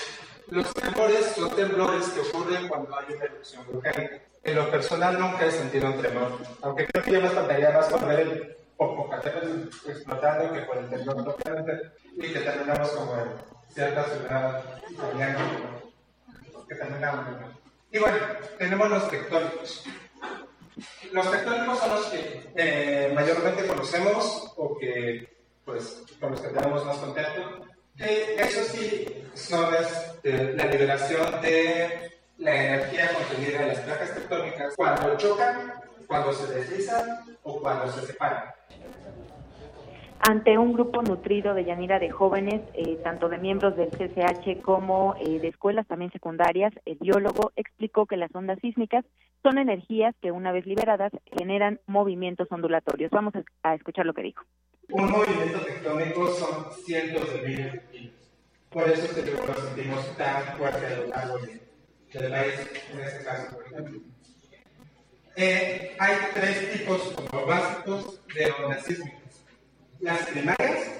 Los tremores son temblores que ocurren cuando hay una erupción volcánica. En lo personal nunca he sentido un tremor, aunque creo que yo me espantaría más por ver el Popocatépetl explotando que por el temblor totalmente y que terminamos como en cierta ciudad italiana que terminamos. Y bueno, tenemos los tectónicos. Los tectónicos son los que eh, mayormente conocemos o que pues con los que tenemos más contacto eso sí, son este, la liberación de la energía contenida en las placas tectónicas cuando chocan, cuando se deslizan o cuando se separan. Ante un grupo nutrido de Yanira de jóvenes, eh, tanto de miembros del CCH como eh, de escuelas también secundarias, el biólogo explicó que las ondas sísmicas son energías que una vez liberadas generan movimientos ondulatorios. Vamos a escuchar lo que dijo. Un movimiento tectónico son cientos de miles de kilos. Por eso es que lo sentimos tan fuerte a lo largo del país, en este caso, por ejemplo. Eh, hay tres tipos básicos de ondas sísmicas. Las primarias,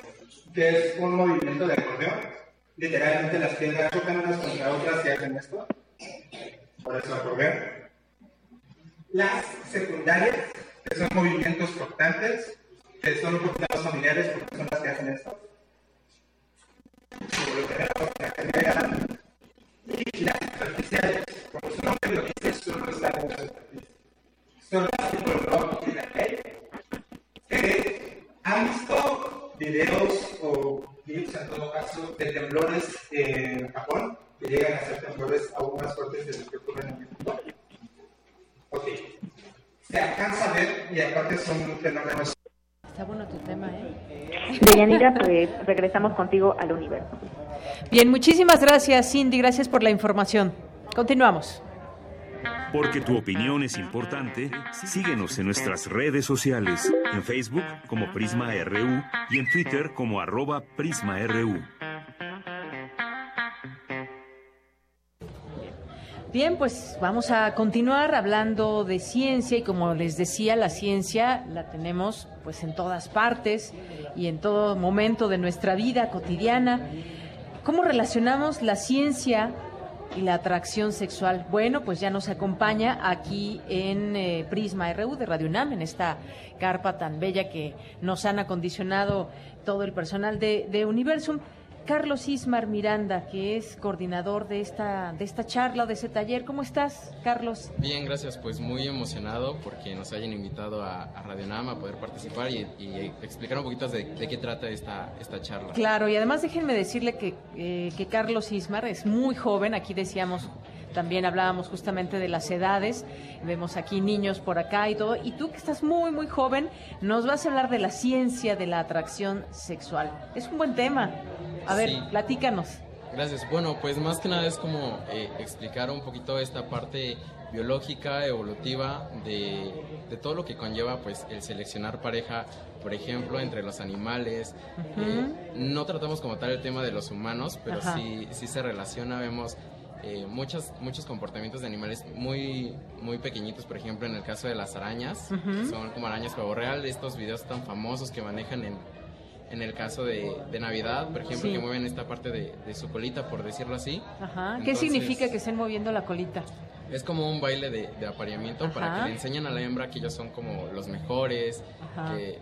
que es un movimiento de acordeón. Literalmente las piedras chocan unas contra otras y hacen esto. Por eso acordeón. Las secundarias, que son movimientos cortantes, que son poquito más familiares porque son las que hacen esto. Y las superficiales, como su nombre lo dice, solo están en la superficie. Son las que y la. ¿Han visto videos o clips en todo caso de temblores en Japón? Que llegan a ser temblores aún más fuertes de los que ocurren en México. Ok. Se alcanza a ver y aparte son fenómenos Está bueno tu tema, ¿eh? Deyanira, pues regresamos contigo al universo. Bien, muchísimas gracias, Cindy. Gracias por la información. Continuamos. Porque tu opinión es importante, síguenos en nuestras redes sociales, en Facebook como Prisma RU y en Twitter como arroba PrismaRU. Bien, pues vamos a continuar hablando de ciencia y como les decía, la ciencia la tenemos pues en todas partes y en todo momento de nuestra vida cotidiana. ¿Cómo relacionamos la ciencia y la atracción sexual? Bueno, pues ya nos acompaña aquí en eh, Prisma RU de Radio UNAM, en esta carpa tan bella que nos han acondicionado todo el personal de, de Universum. Carlos Ismar Miranda, que es coordinador de esta, de esta charla, de ese taller. ¿Cómo estás, Carlos? Bien, gracias. Pues muy emocionado porque nos hayan invitado a, Radio Nama a poder participar y, explicar un poquito de, qué trata esta, esta charla. Claro, y además déjenme decirle que, eh, que Carlos Ismar es muy joven. Aquí decíamos también hablábamos justamente de las edades, vemos aquí niños por acá y todo, y tú que estás muy, muy joven, nos vas a hablar de la ciencia de la atracción sexual. Es un buen tema. A ver, platícanos. Gracias. Bueno, pues más que nada es como eh, explicar un poquito esta parte biológica, evolutiva, de, todo lo que conlleva pues el seleccionar pareja, por ejemplo, entre los animales. Eh, no tratamos como tal el tema de los humanos, pero sí, sí se relaciona, vemos eh, muchos, muchos comportamientos de animales muy, muy pequeñitos, por ejemplo, en el caso de las arañas, son como arañas pavo real, estos videos tan famosos que manejan en, en el caso de, de Navidad, por ejemplo, que mueven esta parte de, de, su colita, por decirlo así. Ajá. ¿Qué significa que estén moviendo la colita? Es como un baile de, de apareamiento para que le enseñen a la hembra que ellos son como los mejores, que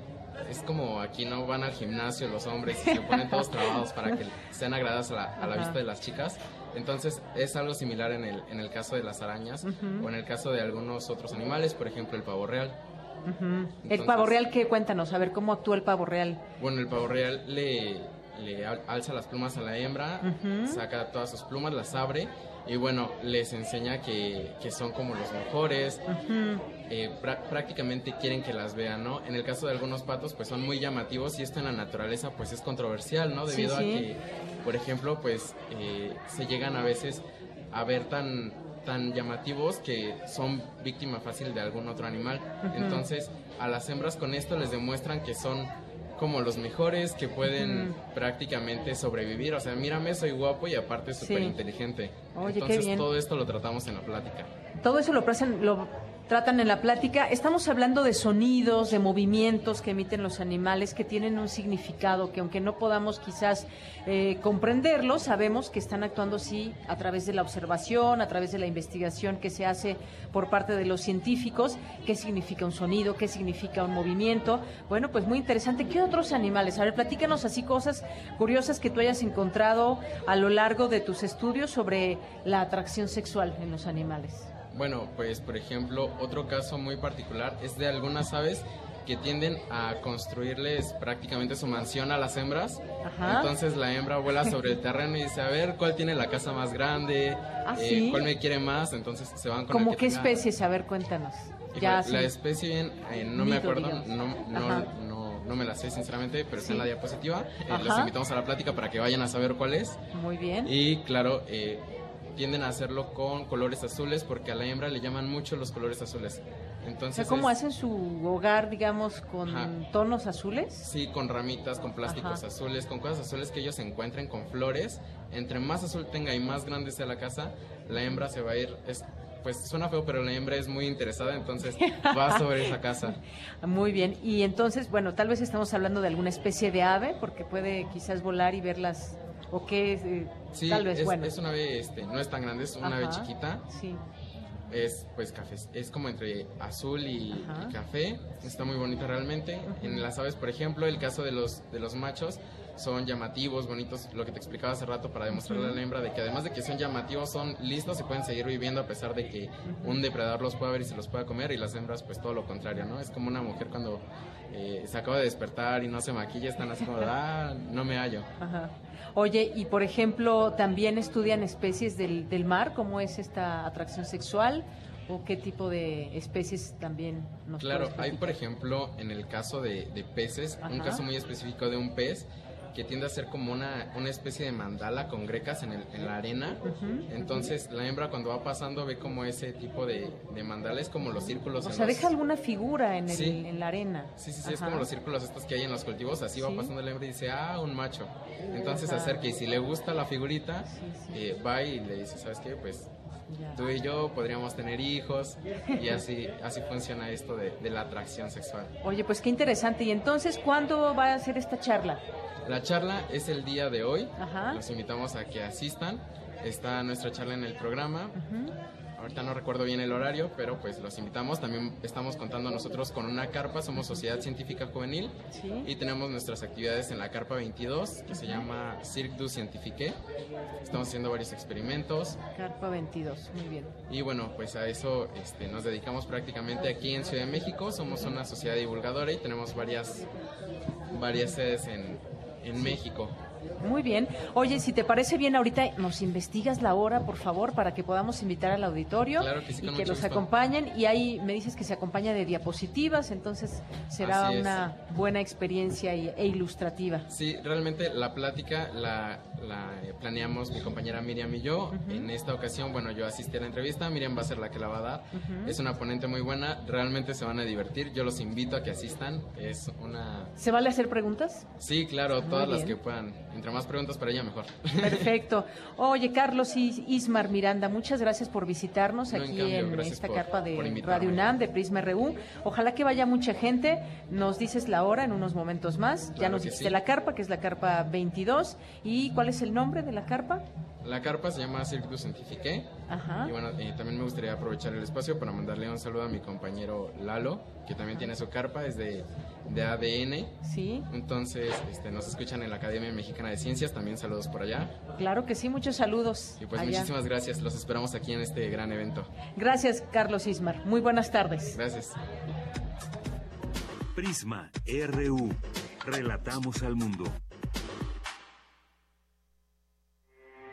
es como aquí no van al gimnasio los hombres y se ponen todos trabados para que sean agradados a la, vista de las chicas. Entonces es algo similar en el, en el caso de las arañas o en el caso de algunos otros animales, por ejemplo el pavo real. el pavo real, ¿qué? Cuéntanos, a ver cómo actúa el pavo real. Bueno, el pavo real le, le alza las plumas a la hembra, saca todas sus plumas, las abre y bueno, les enseña que, que son como los mejores, eh, prácticamente quieren que las vean, ¿no? En el caso de algunos patos, pues son muy llamativos y esto en la naturaleza, pues es controversial, ¿no? Debido a que, por ejemplo, pues eh, se llegan a veces a ver tan tan llamativos que son víctima fácil de algún otro animal. Entonces, a las hembras con esto les demuestran que son como los mejores que pueden prácticamente sobrevivir. O sea, mírame, soy guapo y aparte súper inteligente. Entonces todo esto lo tratamos en la plática. Todo eso lo, lo tratan en la plática. Estamos hablando de sonidos, de movimientos que emiten los animales que tienen un significado que aunque no podamos quizás eh, comprenderlo, sabemos que están actuando sí a través de la observación, a través de la investigación que se hace por parte de los científicos. ¿Qué significa un sonido? ¿Qué significa un movimiento? Bueno, pues muy interesante. ¿Qué otros animales? A ver, platícanos así cosas curiosas que tú hayas encontrado a lo largo de tus estudios sobre la atracción sexual en los animales. Bueno, pues por ejemplo, otro caso muy particular es de algunas aves que tienden a construirles prácticamente su mansión a las hembras. Entonces la hembra vuela sobre el terreno y dice, a ver, ¿cuál tiene la casa más grande? ¿Ah, eh, ¿Cuál me quiere más? Entonces se van con ¿Cómo qué especies? A ver, cuéntanos. Ya, la especie, eh, no me acuerdo, no, no, no, me la sé sinceramente, pero está en la diapositiva. Eh, los invitamos a la plática para que vayan a saber cuál es. Muy bien. Y claro, tienden a hacerlo con colores azules porque a la hembra le llaman mucho los colores azules. Entonces, ¿cómo hacen su hogar, digamos, con tonos azules? Sí, con ramitas, con plásticos azules, con cosas azules que ellos encuentren con flores. Entre más azul tenga y más grande sea la casa, la hembra se va a ir, es, pues suena feo, pero la hembra es muy interesada, entonces va sobre esa casa. Muy bien, y entonces, bueno, tal vez estamos hablando de alguna especie de ave, porque puede quizás volar y verlas ¿O qué es? Eh, tal vez, es, bueno. es una ave, este, no es tan grande, es una ave chiquita. Sí. Es, pues, café, es como entre azul y, café. Está muy bonita realmente. En las aves, por ejemplo, el caso de los, de los machos, son llamativos, bonitos, lo que te explicaba hace rato para demostrarle a la hembra de que además de que son llamativos, son listos y pueden seguir viviendo a pesar de que un depredador los pueda ver y se los pueda comer y las hembras pues todo lo contrario, ¿no? Es como una mujer cuando eh, se acaba de despertar y no se maquilla, están así como, ah, no me hallo. Oye, y por ejemplo, ¿también estudian especies del, del mar? ¿Cómo es esta atracción sexual? ¿O qué tipo de especies también nos Claro, hay por ejemplo en el caso de, peces, un caso muy específico de un pez que tiende a ser como una, una especie de mandala con grecas en, el, en la arena. Entonces la hembra cuando va pasando ve como ese tipo de, de mandala es como los círculos. O sea, deja alguna figura en, el, en la arena. Sí, sí, sí, es como los círculos estos que hay en los cultivos. Así va pasando la hembra y dice, ah, un macho. Entonces se acerca y si le gusta la figurita, eh, va y le dice, ¿sabes qué? Pues tú y yo podríamos tener hijos y así, así funciona esto de, de, la atracción sexual. Oye, pues qué interesante. ¿Y entonces cuándo va a ser esta charla? La charla es el día de hoy. Los invitamos a que asistan. Está nuestra charla en el programa. Ahorita no recuerdo bien el horario, pero pues los invitamos. También estamos contando nosotros con una carpa, somos Sociedad Científica Juvenil y tenemos nuestras actividades en la carpa 22 que se llama Cirque du Scientifique. Estamos haciendo varios experimentos. Carpa 22, muy bien. Y bueno, pues a eso este, nos dedicamos prácticamente aquí en Ciudad de México. Somos una sociedad divulgadora y tenemos varias, varias sedes en, en México. Muy bien. Oye, si te parece bien, ahorita nos investigas la hora, por favor, para que podamos invitar al auditorio y que nos acompañen. Y ahí me dices que se acompaña de diapositivas, entonces será una buena experiencia e ilustrativa. Sí, realmente la plática la, planeamos mi compañera Miriam y yo. En esta ocasión, bueno, yo asistí a la entrevista, Miriam va a ser la que la va a dar. Es una ponente muy buena, realmente se van a divertir. Yo los invito a que asistan. Es una... ¿Se vale hacer preguntas? Sí, claro, todas las que puedan entre más preguntas para ella, mejor. Perfecto. Oye, Carlos y Ismar Miranda, muchas gracias por visitarnos aquí en, esta carpa de Radio UNAM, de Prisma RU. Ojalá que vaya mucha gente. Nos dices la hora en unos momentos más. ya nos dijiste la carpa, que es la carpa 22. ¿Y cuál es el nombre de la carpa? La carpa se llama Circuito Científique. Ajá. Y bueno, eh, también me gustaría aprovechar el espacio para mandarle un saludo a mi compañero Lalo, que también tiene su carpa, es de, de ADN. Sí. Entonces, este, nos escuchan en la Academia Mexicana de Ciencias, también saludos por allá. Claro que sí, muchos saludos. Y pues muchísimas gracias, los esperamos aquí en este gran evento. Gracias, Carlos Ismar. Muy buenas tardes. Gracias. Prisma RU. Relatamos al mundo.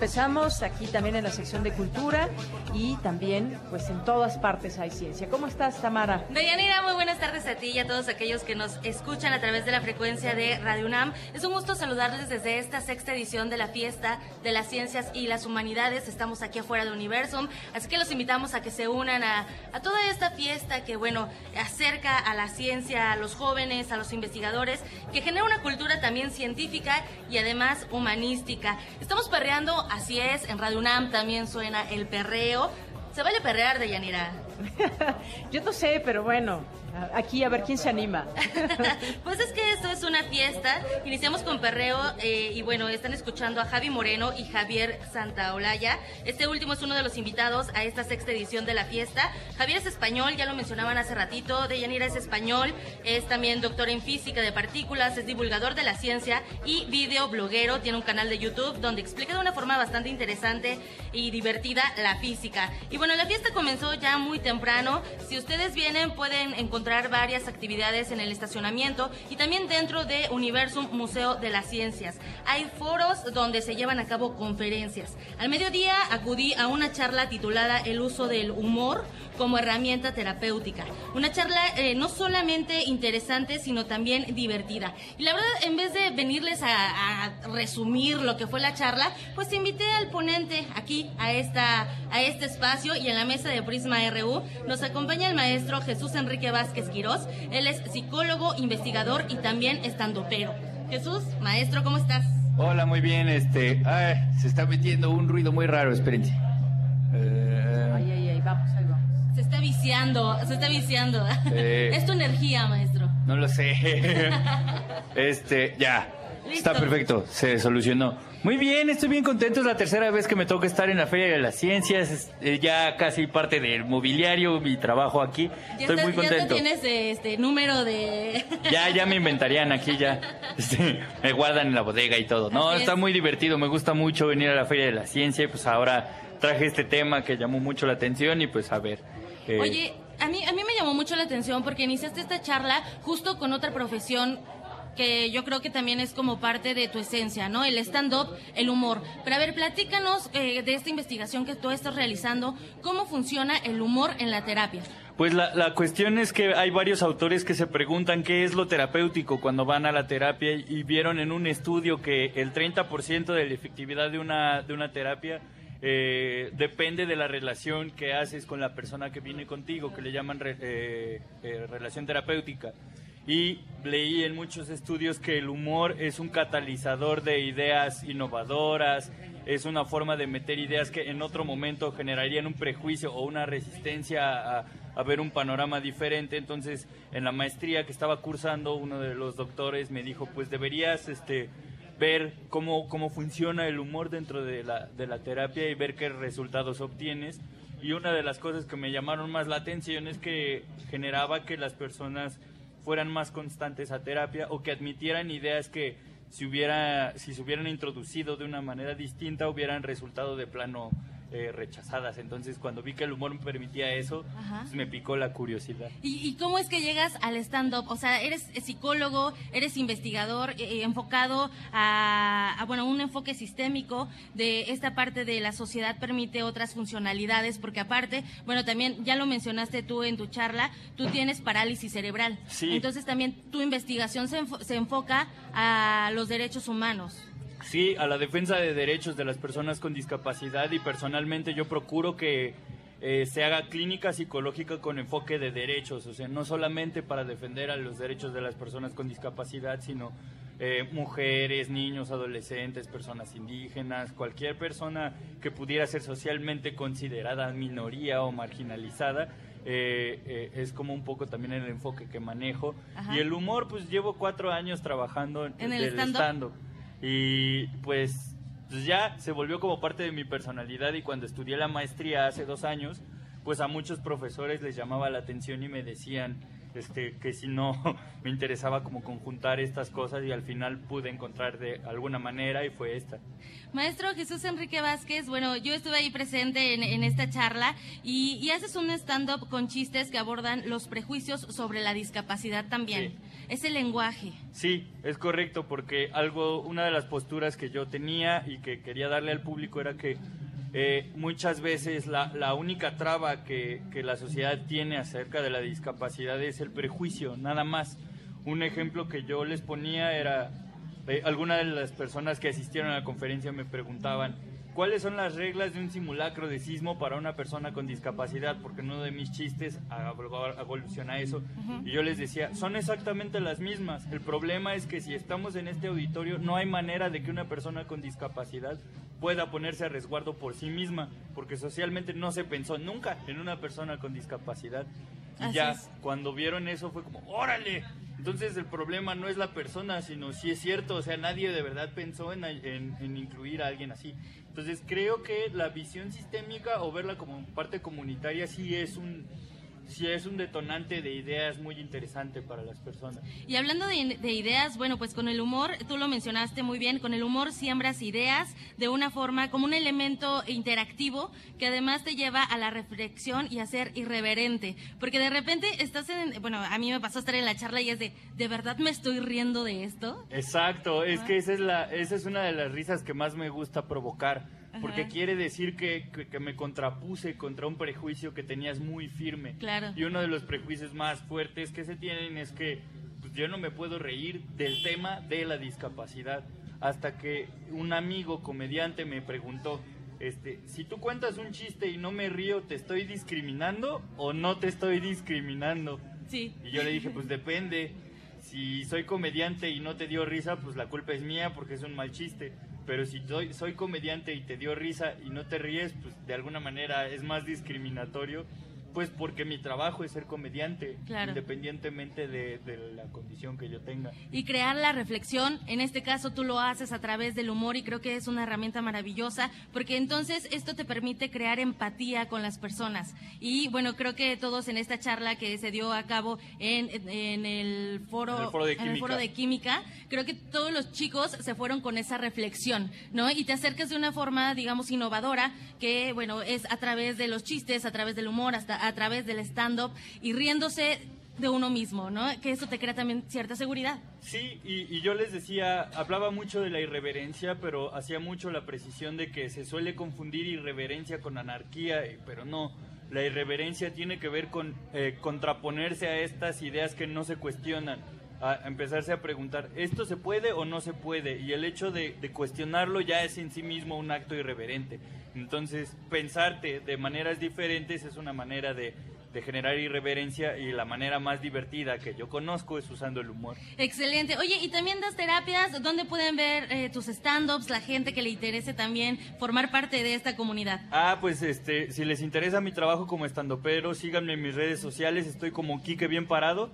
Empezamos aquí también en la sección de cultura y también pues en todas partes hay ciencia. ¿Cómo estás, Tamara? Deyanira, muy buenas tardes a ti y a todos aquellos que nos escuchan a través de la frecuencia de Radio UNAM. Es un gusto saludarles desde esta sexta edición de la fiesta de las ciencias y las humanidades. Estamos aquí afuera de Universum, así que los invitamos a que se unan a, a toda esta fiesta que, bueno, acerca a la ciencia, a los jóvenes, a los investigadores, que genera una cultura también científica y además humanística. Estamos perreando así es, en Radio UNAM también suena el perreo. Se vale perrear, de Yanira. Yo no sé, pero bueno, Aquí a ver quién se anima. pues es que esto es una fiesta. Iniciamos con perreo eh, y bueno, están escuchando a Javi Moreno y Javier Santaolalla. Este último es uno de los invitados a esta sexta edición de la fiesta. Javier es español, ya lo mencionaban hace ratito. Deyanira es español, es también doctor en física de partículas, es divulgador de la ciencia y videobloguero. Tiene un canal de YouTube donde explica de una forma bastante interesante y divertida la física. Y bueno, la fiesta comenzó ya muy temprano. Si ustedes vienen, pueden encontrar varias actividades en el estacionamiento y también dentro de Universum Museo de las Ciencias. Hay foros donde se llevan a cabo conferencias. Al mediodía acudí a una charla titulada El uso del humor como herramienta terapéutica. Una charla eh, no solamente interesante, sino también divertida. Y la verdad, en vez de venirles a, a, resumir lo que fue la charla, pues invité al ponente aquí a, esta, a este espacio y en la mesa de Prisma RU nos acompaña el maestro Jesús Enrique Vázquez Quirós. Él es psicólogo, investigador y también estandopero. Jesús, maestro, ¿cómo estás? Hola, muy bien. Este, se está metiendo un ruido muy raro, espérense. Eh, ay, ay, ay, vamos, ahí vamos. Se está viciando, se está viciando. Eh, es tu energía, maestro. No lo sé. este, ya. Está perfecto, se solucionó. Muy bien, estoy bien contento. Es la tercera vez que me toca estar en la Feria de las Ciencias. Es eh, ya casi parte del mobiliario, mi trabajo aquí. estoy muy contento. Ya tienes este número de. Ya, ya me inventarían aquí, ya. Este, me guardan en la bodega y todo. No, está muy divertido. Me gusta mucho venir a la Feria de la Ciencia. Y pues ahora traje este tema que llamó mucho la atención y pues a ver. Eh, Oye, a mí, a mí me llamó mucho la atención porque iniciaste esta charla justo con otra profesión que yo creo que también es como parte de tu esencia, ¿no? El stand-up, el humor. Pero a ver, platícanos eh, de esta investigación que tú estás realizando, ¿cómo funciona el humor en la terapia? Pues la, la, cuestión es que hay varios autores que se preguntan qué es lo terapéutico cuando van a la terapia y vieron en un estudio que el 30% de la efectividad de una, de una terapia eh, depende de la relación que haces con la persona que viene contigo, que le llaman eh, relación terapéutica y leí en muchos estudios que el humor es un catalizador de ideas innovadoras, es una forma de meter ideas que en otro momento generarían un prejuicio o una resistencia a, ver un panorama diferente. Entonces, en la maestría que estaba cursando, uno de los doctores me dijo, pues deberías este, ver cómo, cómo funciona el humor dentro de la, de la terapia y ver qué resultados obtienes. Y una de las cosas que me llamaron más la atención es que generaba que las personas fueran más constantes a terapia o que admitieran ideas que si hubiera si se hubieran introducido de una manera distinta hubieran resultado de plano eh, rechazadas. Entonces, cuando vi que el humor me permitía eso, pues, me picó la curiosidad. ¿Y, cómo es que llegas al stand-up? O sea, eres psicólogo, eres investigador, eh, eh, enfocado a, bueno, un enfoque sistémico de esta parte de la sociedad permite otras funcionalidades, porque aparte, bueno, también ya lo mencionaste tú en tu charla, tú tienes parálisis cerebral. Sí. Entonces, también tu investigación se, se enfoca a los derechos humanos. Sí, a la defensa de derechos de las personas con discapacidad y personalmente yo procuro que eh, se haga clínica psicológica con enfoque de derechos, o sea, no solamente para defender a los derechos de las personas con discapacidad, sino eh, mujeres, niños, adolescentes, personas indígenas, cualquier persona que pudiera ser socialmente considerada minoría o marginalizada. Eh, es como un poco también el enfoque que manejo. Y el humor, pues llevo cuatro años trabajando en, el stand-up. Y pues, pues, ya se volvió como parte de mi personalidad y cuando estudié la maestría hace dos años, pues a muchos profesores les llamaba la atención y me decían, este, que si no me interesaba como conjuntar estas cosas y al final pude encontrar de alguna manera y fue esta. Maestro Jesús Enrique Vázquez, bueno, yo estuve ahí presente en, esta charla y, haces un stand-up con chistes que abordan los prejuicios sobre la discapacidad también. Ese lenguaje. Sí, es correcto, porque algo, una de las posturas que yo tenía y que quería darle al público era que eh, muchas veces la, la única traba que, que, la sociedad tiene acerca de la discapacidad es el prejuicio, nada más. Un ejemplo que yo les ponía era, eh, algunas de las personas que asistieron a la conferencia me preguntaban, ¿Cuáles son las reglas de un simulacro de sismo para una persona con discapacidad? Porque uno de mis chistes evoluciona eso. Y yo les decía, son exactamente las mismas. El problema es que si estamos en este auditorio, no hay manera de que una persona con discapacidad pueda ponerse a resguardo por sí misma, porque socialmente no se pensó nunca en una persona con discapacidad. Y ya cuando vieron eso fue como, órale. Entonces el problema no es la persona, sino si es cierto, o sea, nadie de verdad pensó en, en incluir a alguien así. Entonces creo que la visión sistémica o verla como parte comunitaria sí es un sí es un detonante de ideas muy interesante para las personas. Y hablando de, ideas, bueno, pues con el humor, tú lo mencionaste muy bien, con el humor siembras ideas de una forma, como un elemento interactivo que además te lleva a la reflexión y a ser irreverente. Porque de repente estás en, bueno, a mí me pasó estar en la charla y es de, ¿de verdad me estoy riendo de esto? Exacto, es que esa es, la, esa es una de las risas que más me gusta provocar porque quiere decir que, que, me contrapuse contra un prejuicio que tenías muy firme. Claro. Y uno de los prejuicios más fuertes que se tienen es que pues, yo no me puedo reír del tema de la discapacidad. Hasta que un amigo comediante me preguntó, este, si tú cuentas un chiste y no me río, ¿te estoy discriminando o no te estoy discriminando? Sí. Y yo le dije, pues depende. Si soy comediante y no te dio risa, pues la culpa es mía porque es un mal chiste pero si soy, soy comediante y te dio risa y no te ríes, pues de alguna manera es más discriminatorio pues porque mi trabajo es ser comediante, independientemente de, la condición que yo tenga. Y crear la reflexión, en este caso tú lo haces a través del humor y creo que es una herramienta maravillosa, porque entonces esto te permite crear empatía con las personas. Y bueno, creo que todos en esta charla que se dio a cabo en, el, foro, foro de en el foro de química, creo que todos los chicos se fueron con esa reflexión, ¿no? Y te acercas de una forma, digamos, innovadora, que bueno, es a través de los chistes, a través del humor, hasta a través del stand-up y riéndose de uno mismo, ¿no? Que eso te crea también cierta seguridad. Sí, y, yo les decía, hablaba mucho de la irreverencia, pero hacía mucho la precisión de que se suele confundir irreverencia con anarquía, pero no. La irreverencia tiene que ver con eh, contraponerse a estas ideas que no se cuestionan, a empezarse a preguntar, ¿esto se puede o no se puede? Y el hecho de, de cuestionarlo ya es en sí mismo un acto irreverente. Entonces, pensarte de maneras diferentes es una manera de, generar irreverencia y la manera más divertida que yo conozco es usando el humor. Excelente. Oye, y también das terapias, ¿dónde pueden ver eh, tus stand-ups, la gente que le interese también formar parte de esta comunidad? Ah, pues este, si les interesa mi trabajo como pero síganme en mis redes sociales, estoy como Quique Bien Parado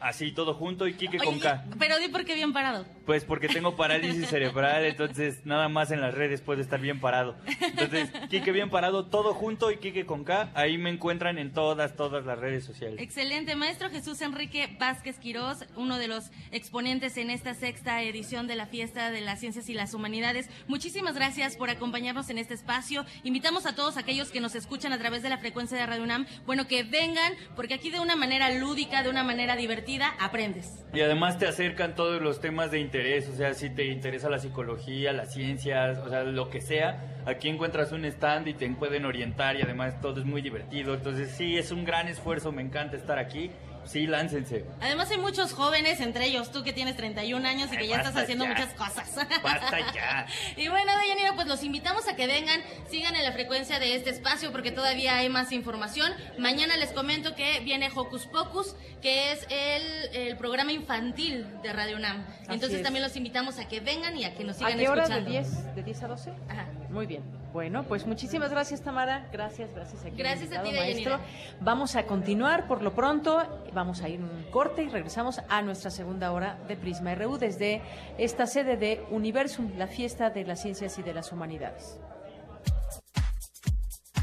Así, todo junto y Quique con K. Pero di por qué bien parado. Pues porque tengo parálisis cerebral, entonces nada más en las redes puedo estar bien parado. Entonces, Quique bien parado, todo junto y Quique con K. Ahí me encuentran en todas, todas las redes sociales. Excelente. Maestro Jesús Enrique Vázquez Quirós, uno de los exponentes en esta sexta edición de la Fiesta de las Ciencias y las Humanidades. Muchísimas gracias por acompañarnos en este espacio. Invitamos a todos aquellos que nos escuchan a través de la frecuencia de Radio UNAM, bueno, que vengan, porque aquí de una manera lúdica, de una manera divertida, aprendes. Y además te acercan todos los temas de interés, o sea, si te interesa la psicología, las ciencias, o sea, lo que sea, aquí encuentras un stand y te pueden orientar y además todo es muy divertido. Entonces sí, es un gran esfuerzo, me encanta estar aquí Sí, láncense. Además hay muchos jóvenes, entre ellos tú que tienes 31 años y que ya estás haciendo muchas cosas. Basta ya. y bueno, Dayanira, pues los invitamos a que vengan, sigan en la frecuencia de este espacio porque todavía hay más información. Mañana les comento que viene Hocus Pocus, que es el, programa infantil de Radio UNAM. Entonces también los invitamos a que vengan y a que nos sigan ¿A qué hora? ¿De 10, ¿De 10 a 12? Ajá. Muy bien. Bueno, pues muchísimas gracias, Tamara. Gracias, gracias a Gracias a ti, maestro. Vamos a continuar por lo pronto. Vamos a ir un corte y regresamos a nuestra segunda hora de Prisma RU desde esta sede de Universum, la fiesta de las ciencias y de las humanidades.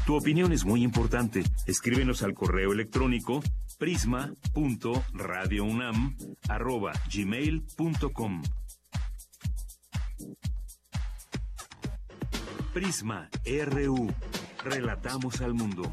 Tu opinión es muy importante. Escríbenos al correo electrónico prisma.radiounam@gmail.com. Prisma RU. Relatamos al mundo.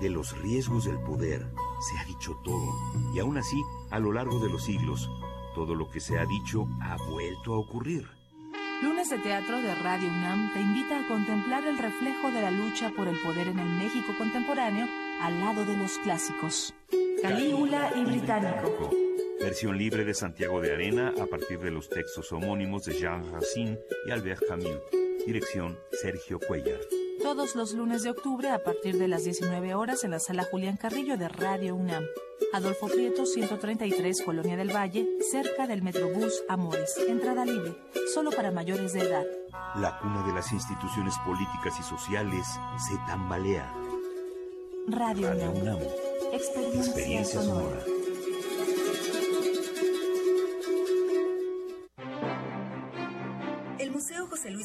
De los riesgos del poder se ha dicho todo, y aún así, a lo largo de los siglos, todo lo que se ha dicho ha vuelto a ocurrir. Lunes de Teatro de Radio UNAM te invita a contemplar el reflejo de la lucha por el poder en el México contemporáneo al lado de los clásicos. Calígula y Británico. Versión libre de Santiago de Arena a partir de los textos homónimos de Jean Racine y Albert Camus. Dirección Sergio Cuellar todos los lunes de octubre a partir de las 19 horas en la sala Julián Carrillo de Radio UNAM. Adolfo Prieto, 133, Colonia del Valle, cerca del Metrobús Amores. Entrada libre, solo para mayores de edad. La cuna de las instituciones políticas y sociales se tambalea. Radio, UNAM. Experiencia, sonora.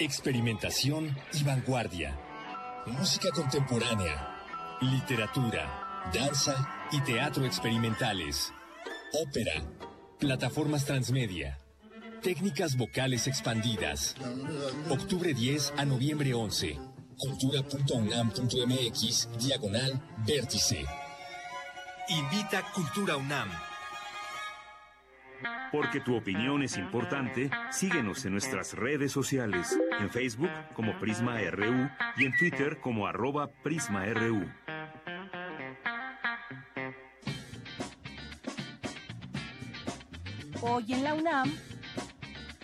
experimentación y vanguardia, música contemporánea, literatura, danza y teatro experimentales, ópera, plataformas transmedia, técnicas vocales expandidas. Octubre 10 a noviembre 11. Cultura.unam.mx, diagonal, vértice. Invita Cultura UNAM. Porque tu opinión es importante, síguenos en nuestras redes sociales, en Facebook como Prisma RU y en Twitter como arroba PrismaRU. Hoy en la UNAM,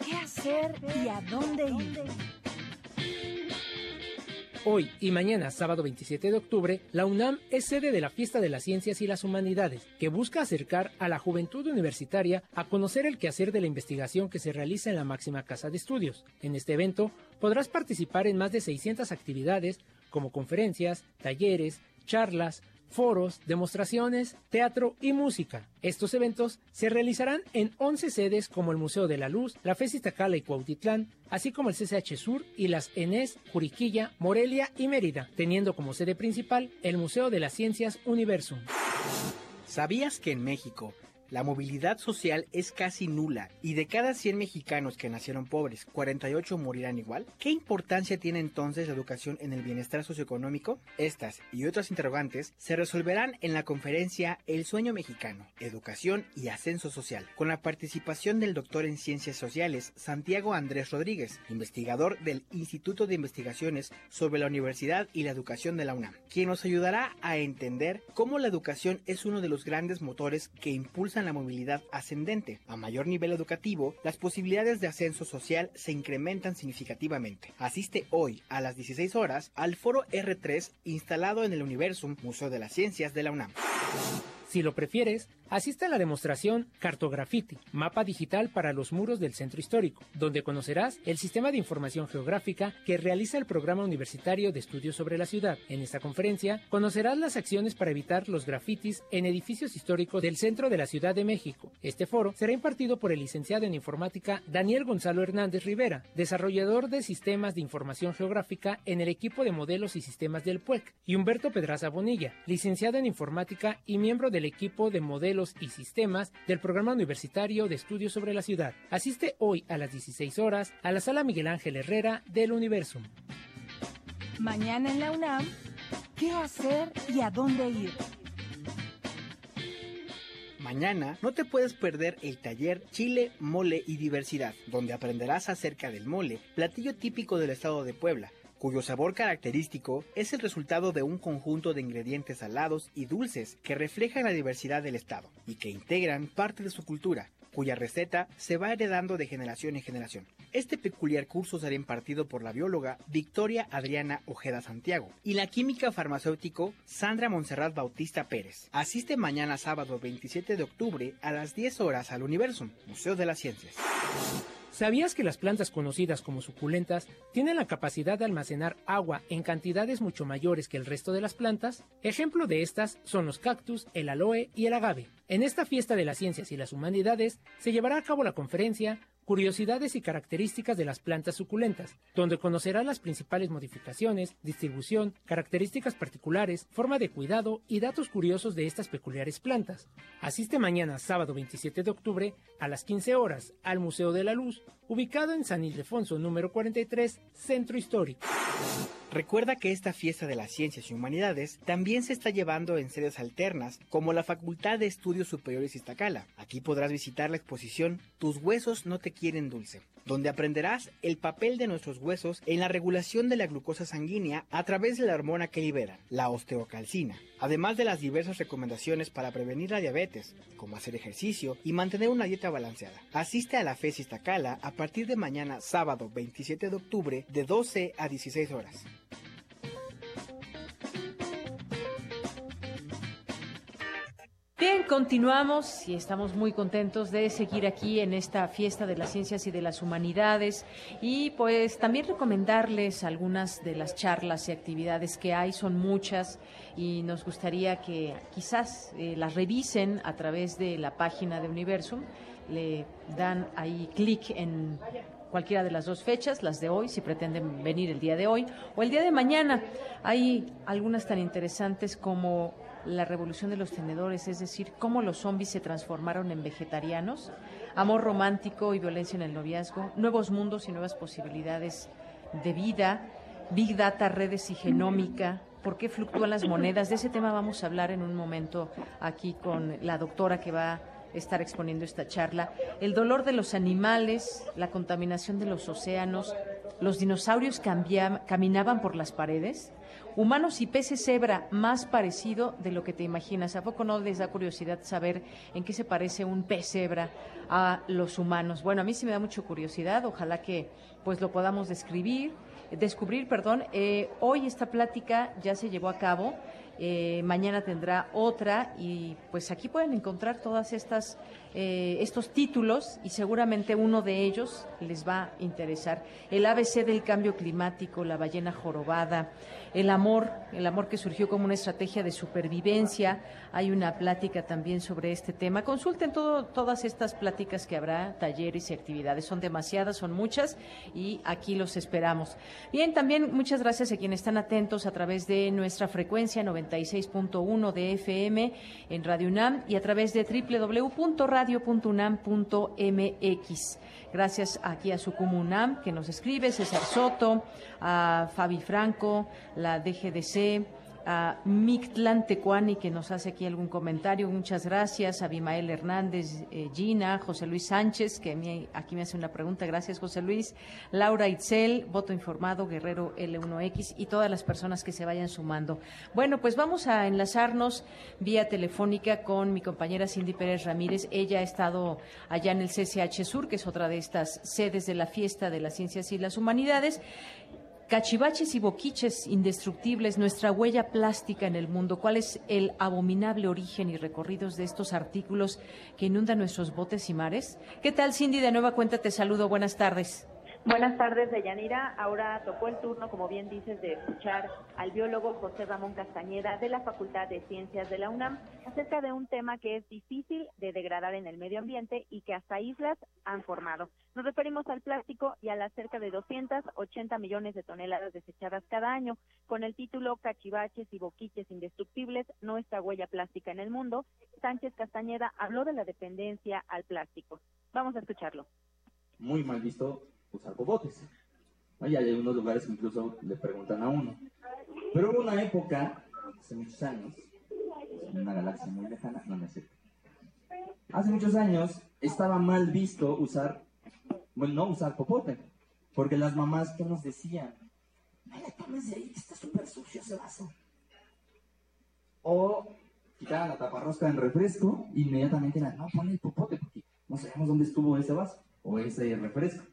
¿qué hacer y a dónde ir? Hoy y mañana, sábado 27 de octubre, la UNAM es sede de la Fiesta de las Ciencias y las Humanidades, que busca acercar a la juventud universitaria a conocer el quehacer de la investigación que se realiza en la máxima casa de estudios. En este evento podrás participar en más de 600 actividades como conferencias, talleres, charlas, foros, demostraciones, teatro y música. Estos eventos se realizarán en 11 sedes como el Museo de la Luz, la FES Iztacala y Cuautitlán, así como el CCH Sur y las ENES, Juriquilla, Morelia y Mérida, teniendo como sede principal el Museo de las Ciencias Universum. ¿Sabías que en México la movilidad social es casi nula y de cada 100 mexicanos que nacieron pobres, 48 morirán igual. ¿Qué importancia tiene entonces la educación en el bienestar socioeconómico? Estas y otras interrogantes se resolverán en la conferencia El sueño mexicano, educación y ascenso social, con la participación del doctor en ciencias sociales Santiago Andrés Rodríguez, investigador del Instituto de Investigaciones sobre la Universidad y la Educación de la UNAM, quien nos ayudará a entender cómo la educación es uno de los grandes motores que impulsa la movilidad ascendente. A mayor nivel educativo, las posibilidades de ascenso social se incrementan significativamente. Asiste hoy a las 16 horas al foro R3 instalado en el Universum Museo de las Ciencias de la UNAM. Si lo prefieres, asiste a la demostración Cartografiti, mapa digital para los muros del centro histórico, donde conocerás el sistema de información geográfica que realiza el Programa Universitario de Estudios sobre la Ciudad. En esta conferencia conocerás las acciones para evitar los grafitis en edificios históricos del centro de la Ciudad de México. Este foro será impartido por el licenciado en informática Daniel Gonzalo Hernández Rivera, desarrollador de sistemas de información geográfica en el equipo de modelos y sistemas del PUEC, y Humberto Pedraza Bonilla, licenciado en informática y miembro del equipo de modelos y sistemas del Programa Universitario de Estudios sobre la Ciudad. Asiste hoy a las 16 horas a la Sala Miguel Ángel Herrera del Universum. Mañana en la UNAM, ¿qué hacer y a dónde ir? Mañana no te puedes perder el taller Chile, Mole y Diversidad, donde aprenderás acerca del mole, platillo típico del estado de Puebla, cuyo sabor característico es el resultado de un conjunto de ingredientes salados y dulces que reflejan la diversidad del estado y que integran parte de su cultura, cuya receta se va heredando de generación en generación. Este peculiar curso será impartido por la bióloga Victoria Adriana Ojeda Santiago y la química farmacéutico Sandra Monserrat Bautista Pérez. Asiste mañana sábado 27 de octubre a las 10 horas al Universum, Museo de las Ciencias. ¿Sabías que las plantas conocidas como suculentas tienen la capacidad de almacenar agua en cantidades mucho mayores que el resto de las plantas? Ejemplo de estas son los cactus, el aloe y el agave. En esta fiesta de las ciencias y las humanidades se llevará a cabo la conferencia Curiosidades y características de las plantas suculentas, donde conocerás las principales modificaciones, distribución, características particulares, forma de cuidado y datos curiosos de estas peculiares plantas. Asiste mañana, sábado 27 de octubre, a las 15 horas, al Museo de la Luz, ubicado en San Ildefonso número 43, Centro Histórico. Recuerda que esta fiesta de las ciencias y humanidades también se está llevando en sedes alternas, como la Facultad de Estudios Superiores Iztacala. Aquí podrás visitar la exposición Tus huesos no te quieren dulce, donde aprenderás el papel de nuestros huesos en la regulación de la glucosa sanguínea a través de la hormona que libera, la osteocalcina, además de las diversas recomendaciones para prevenir la diabetes, como hacer ejercicio y mantener una dieta balanceada. Asiste a la FES Iztacala a partir de mañana sábado 27 de octubre de 12 a 16 horas. Continuamos y estamos muy contentos de seguir aquí en esta fiesta de las ciencias y de las humanidades y pues también recomendarles algunas de las charlas y actividades que hay, son muchas y nos gustaría que quizás eh, las revisen a través de la página de Universum, le dan ahí clic en cualquiera de las dos fechas, las de hoy, si pretenden venir el día de hoy, o el día de mañana. Hay algunas tan interesantes como la revolución de los tenedores, es decir, cómo los zombies se transformaron en vegetarianos, amor romántico y violencia en el noviazgo, nuevos mundos y nuevas posibilidades de vida, Big Data, redes y genómica, por qué fluctúan las monedas. De ese tema vamos a hablar en un momento aquí con la doctora que va a estar exponiendo esta charla. El dolor de los animales, la contaminación de los océanos, los dinosaurios caminaban por las paredes, humanos y peces cebra más parecido de lo que te imaginas. ¿A poco no les da curiosidad saber en qué se parece un pez cebra a los humanos? Bueno, a mí sí me da mucha curiosidad, ojalá que pues lo podamos describir descubrir, perdón. Eh, hoy esta plática ya se llevó a cabo. Eh, mañana tendrá otra y pues aquí pueden encontrar todas estas eh, estos títulos y seguramente uno de ellos les va a interesar. El ABC del cambio climático, la ballena jorobada, el amor, el amor que surgió como una estrategia de supervivencia. Hay una plática también sobre este tema. Consulten todo, todas estas pláticas que habrá, talleres y actividades. Son demasiadas, son muchas y aquí los esperamos. Bien, también muchas gracias a quienes están atentos a través de nuestra frecuencia 96.1 de FM en Radio UNAM y a través de www.radio.unam.mx. Gracias aquí a Sucumu UNAM que nos escribe, César Soto, a Fabi Franco, la DGDC, a Mictlán Tecuani, que nos hace aquí algún comentario. Muchas gracias. A Bimael Hernández, eh, Gina, José Luis Sánchez, que aquí me hace una pregunta. Gracias, José Luis. Laura Itzel, voto informado, Guerrero L1X y todas las personas que se vayan sumando. Bueno, pues vamos a enlazarnos vía telefónica con mi compañera Cindy Pérez Ramírez. Ella ha estado allá en el CCH Sur, que es otra de estas sedes de la fiesta de las ciencias y las humanidades. Cachivaches y boquiches indestructibles, nuestra huella plástica en el mundo. ¿Cuál es el abominable origen y recorridos de estos artículos que inundan nuestros botes y mares? ¿Qué tal, Cindy? De nueva cuenta te saludo. Buenas tardes. Buenas tardes, Deyanira. Ahora tocó el turno, como bien dices, de escuchar al biólogo José Ramón Castañeda de la Facultad de Ciencias de la UNAM acerca de un tema que es difícil de degradar en el medio ambiente y que hasta islas han formado. Nos referimos al plástico y a las cerca de 280 millones de toneladas desechadas cada año. Con el título Cachivaches y boquiches indestructibles, nuestra huella plástica en el mundo, Sánchez Castañeda habló de la dependencia al plástico. Vamos a escucharlo. Muy mal visto usar popotes. Y hay unos lugares que incluso le preguntan a uno. Pero hubo una época, hace muchos años, en una galaxia muy lejana, no me sé. Hace muchos años estaba mal visto usar, bueno, no usar popote, porque las mamás que nos decían, no le tomes de ahí, está súper sucio ese vaso. O quitaban la taparrosca en refresco, inmediatamente era, no, pon el popote, porque no sabemos dónde estuvo ese vaso o ese refresco.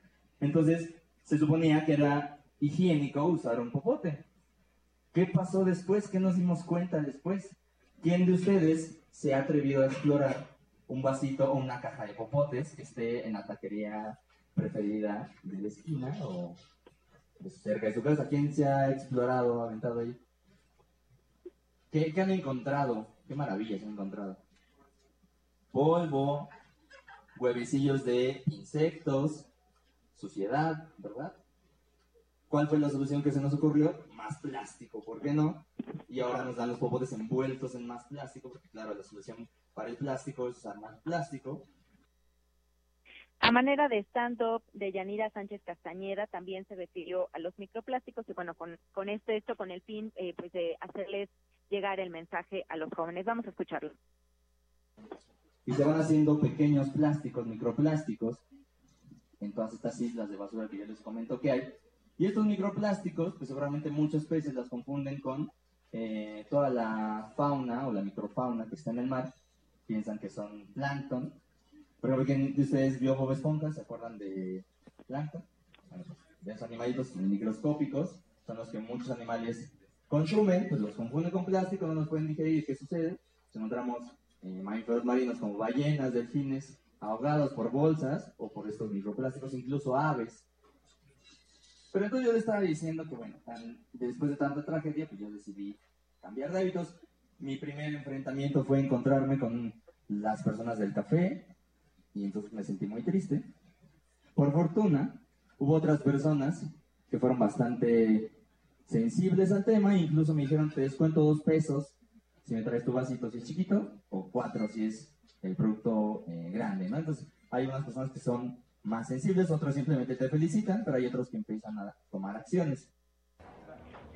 Entonces, se suponía que era higiénico usar un popote. ¿Qué pasó después? ¿Qué nos dimos cuenta después? ¿Quién de ustedes se ha atrevido a explorar un vasito o una caja de popotes que esté en la taquería preferida de la esquina o cerca de su casa? ¿Quién se ha explorado, aventado ahí? ¿Qué, ¿Qué, han encontrado? ¿Qué maravillas han encontrado? Polvo, huevecillos de insectos, suciedad, ¿verdad? ¿Cuál fue la solución que se nos ocurrió? Más plástico, ¿por qué no? Y ahora nos dan los popotes envueltos en más plástico, porque claro, la solución para el plástico es usar más plástico. A manera de stand-up de Yanira Sánchez Castañeda también se refirió a los microplásticos y bueno, con, con esto, esto con el fin eh, pues de hacerles llegar el mensaje a los jóvenes. Vamos a escucharlo. Y se van haciendo pequeños plásticos, microplásticos, en todas estas islas de basura que yo les comento que hay. Y estos microplásticos, pues seguramente muchas especies las confunden con eh, toda la fauna o la microfauna que está en el mar, piensan que son plancton. Pero alguien de ustedes vio Bob Esponja, ¿se acuerdan de plancton? Bueno, pues, esos animalitos microscópicos, son los que muchos animales consumen, pues los confunden con plástico, no nos pueden digerir. ¿Qué sucede? Pues encontramos eh, mamíferos marinos como ballenas, delfines, ahogados por bolsas o por estos microplásticos, incluso aves. Pero entonces yo le estaba diciendo que, bueno, después de tanta tragedia, pues yo decidí cambiar de hábitos. Mi primer enfrentamiento fue encontrarme con las personas del café y entonces me sentí muy triste. Por fortuna, hubo otras personas que fueron bastante sensibles al tema e incluso me dijeron, te descuento dos pesos si me traes tu vasito si es chiquito o cuatro si es el producto eh, grande, ¿no? Entonces, hay unas personas que son más sensibles, otros simplemente te felicitan, pero hay otros que empiezan a tomar acciones.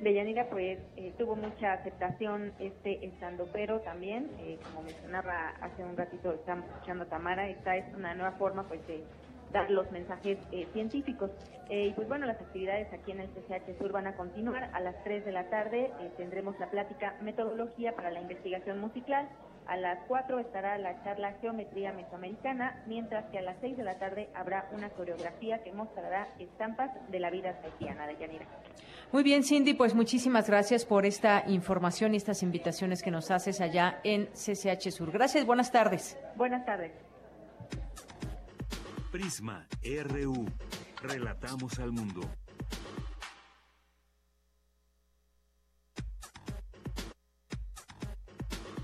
Deyanira, pues eh, tuvo mucha aceptación este estando, pero también, eh, como mencionaba hace un ratito, estamos escuchando a Tamara, esta es una nueva forma pues de dar los mensajes científicos. y pues bueno, las actividades aquí en el CCH Sur van a continuar. A las 3 de la tarde tendremos la plática Metodología para la Investigación Musical A las 4 estará la charla Geometría Mesoamericana, mientras que a las 6 de la tarde habrá una coreografía que mostrará estampas de la vida haitiana de Yanira. Muy bien, Cindy, pues muchísimas gracias por esta información y estas invitaciones que nos haces allá en CCH Sur. Gracias, buenas tardes. Buenas tardes. Prisma RU. Relatamos al mundo.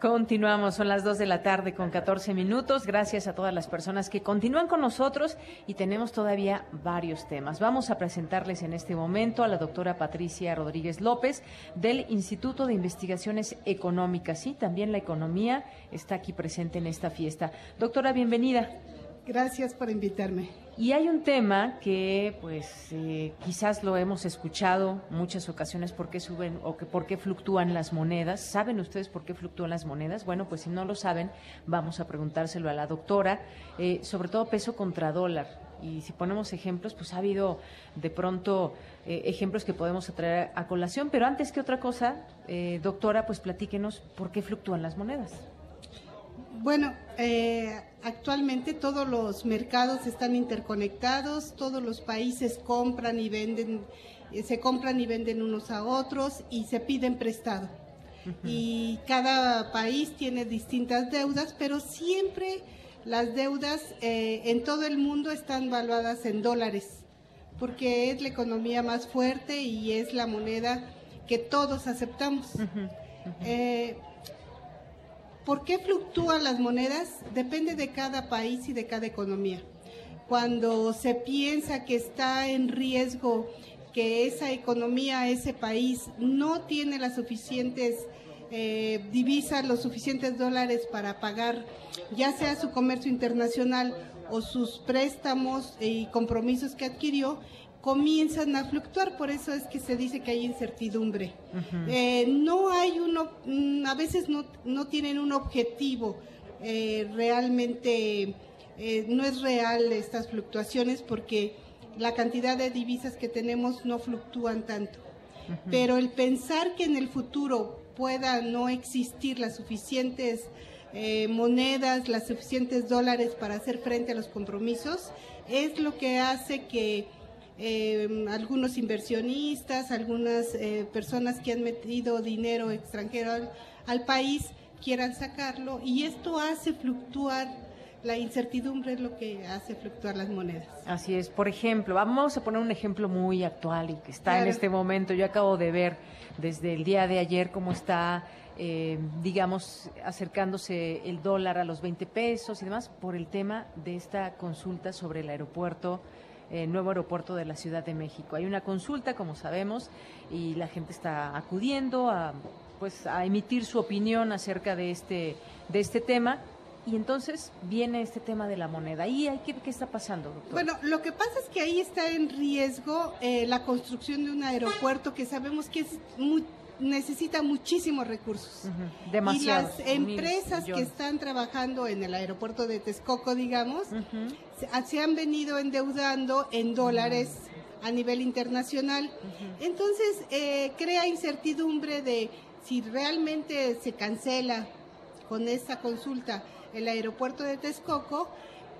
Continuamos, son las 2 de la tarde con 14 minutos. Gracias a todas las personas que continúan con nosotros y tenemos todavía varios temas. Vamos a presentarles en este momento a la doctora Patricia Rodríguez López del Instituto de Investigaciones Económicas. Y también la economía está aquí presente en esta fiesta. Doctora, bienvenida. Gracias por invitarme. Y hay un tema que, pues, eh, quizás lo hemos escuchado muchas ocasiones, ¿por qué suben o que, por qué fluctúan las monedas? ¿Saben ustedes por qué fluctúan las monedas? Bueno, pues si no lo saben, vamos a preguntárselo a la doctora, eh, sobre todo peso contra dólar. Y si ponemos ejemplos, pues ha habido de pronto eh, ejemplos que podemos traer a colación, pero antes que otra cosa, doctora, pues platíquenos por qué fluctúan las monedas. Bueno, eh, actualmente todos los mercados están interconectados, todos los países compran y venden, eh, se compran y venden unos a otros y se piden prestado. Y cada país tiene distintas deudas, pero siempre las deudas eh, en todo el mundo están valuadas en dólares, porque es la economía más fuerte y es la moneda que todos aceptamos. ¿Por qué fluctúan las monedas? Depende de cada país y de cada economía. Cuando se piensa que está en riesgo que esa economía, ese país no tiene las suficientes eh, divisas, los suficientes dólares para pagar ya sea su comercio internacional o sus préstamos y compromisos que adquirió, comienzan a fluctuar, por eso es que se dice que hay incertidumbre. Eh, no hay uno, mm, a veces no, no tienen un objetivo eh, realmente, eh, no es real estas fluctuaciones porque la cantidad de divisas que tenemos no fluctúan tanto. Pero el pensar que en el futuro pueda no existir las suficientes monedas, las suficientes dólares para hacer frente a los compromisos, es lo que hace que eh, algunos inversionistas, algunas eh, personas que han metido dinero extranjero al, país quieran sacarlo y esto hace fluctuar la incertidumbre es lo que hace fluctuar las monedas. Así es. Por ejemplo, vamos a poner un ejemplo muy actual y que está en este momento. Yo acabo de ver desde el día de ayer cómo está, eh, digamos, acercándose el dólar a los 20 pesos y demás por el tema de esta consulta sobre el aeropuerto eh, nuevo aeropuerto de la Ciudad de México. Hay una consulta, como sabemos, y la gente está acudiendo a, pues, a emitir su opinión acerca de este, de este tema. Y entonces viene este tema de la moneda. ¿Y qué, qué está pasando, doctor? Bueno, lo que pasa es que ahí está en riesgo eh, la construcción de un aeropuerto que sabemos que es muy necesita muchísimos recursos. Y las empresas que están trabajando en el aeropuerto de Texcoco, digamos, se, han venido endeudando en dólares a nivel internacional. Entonces, eh, crea incertidumbre de si realmente se cancela con esta consulta el aeropuerto de Texcoco,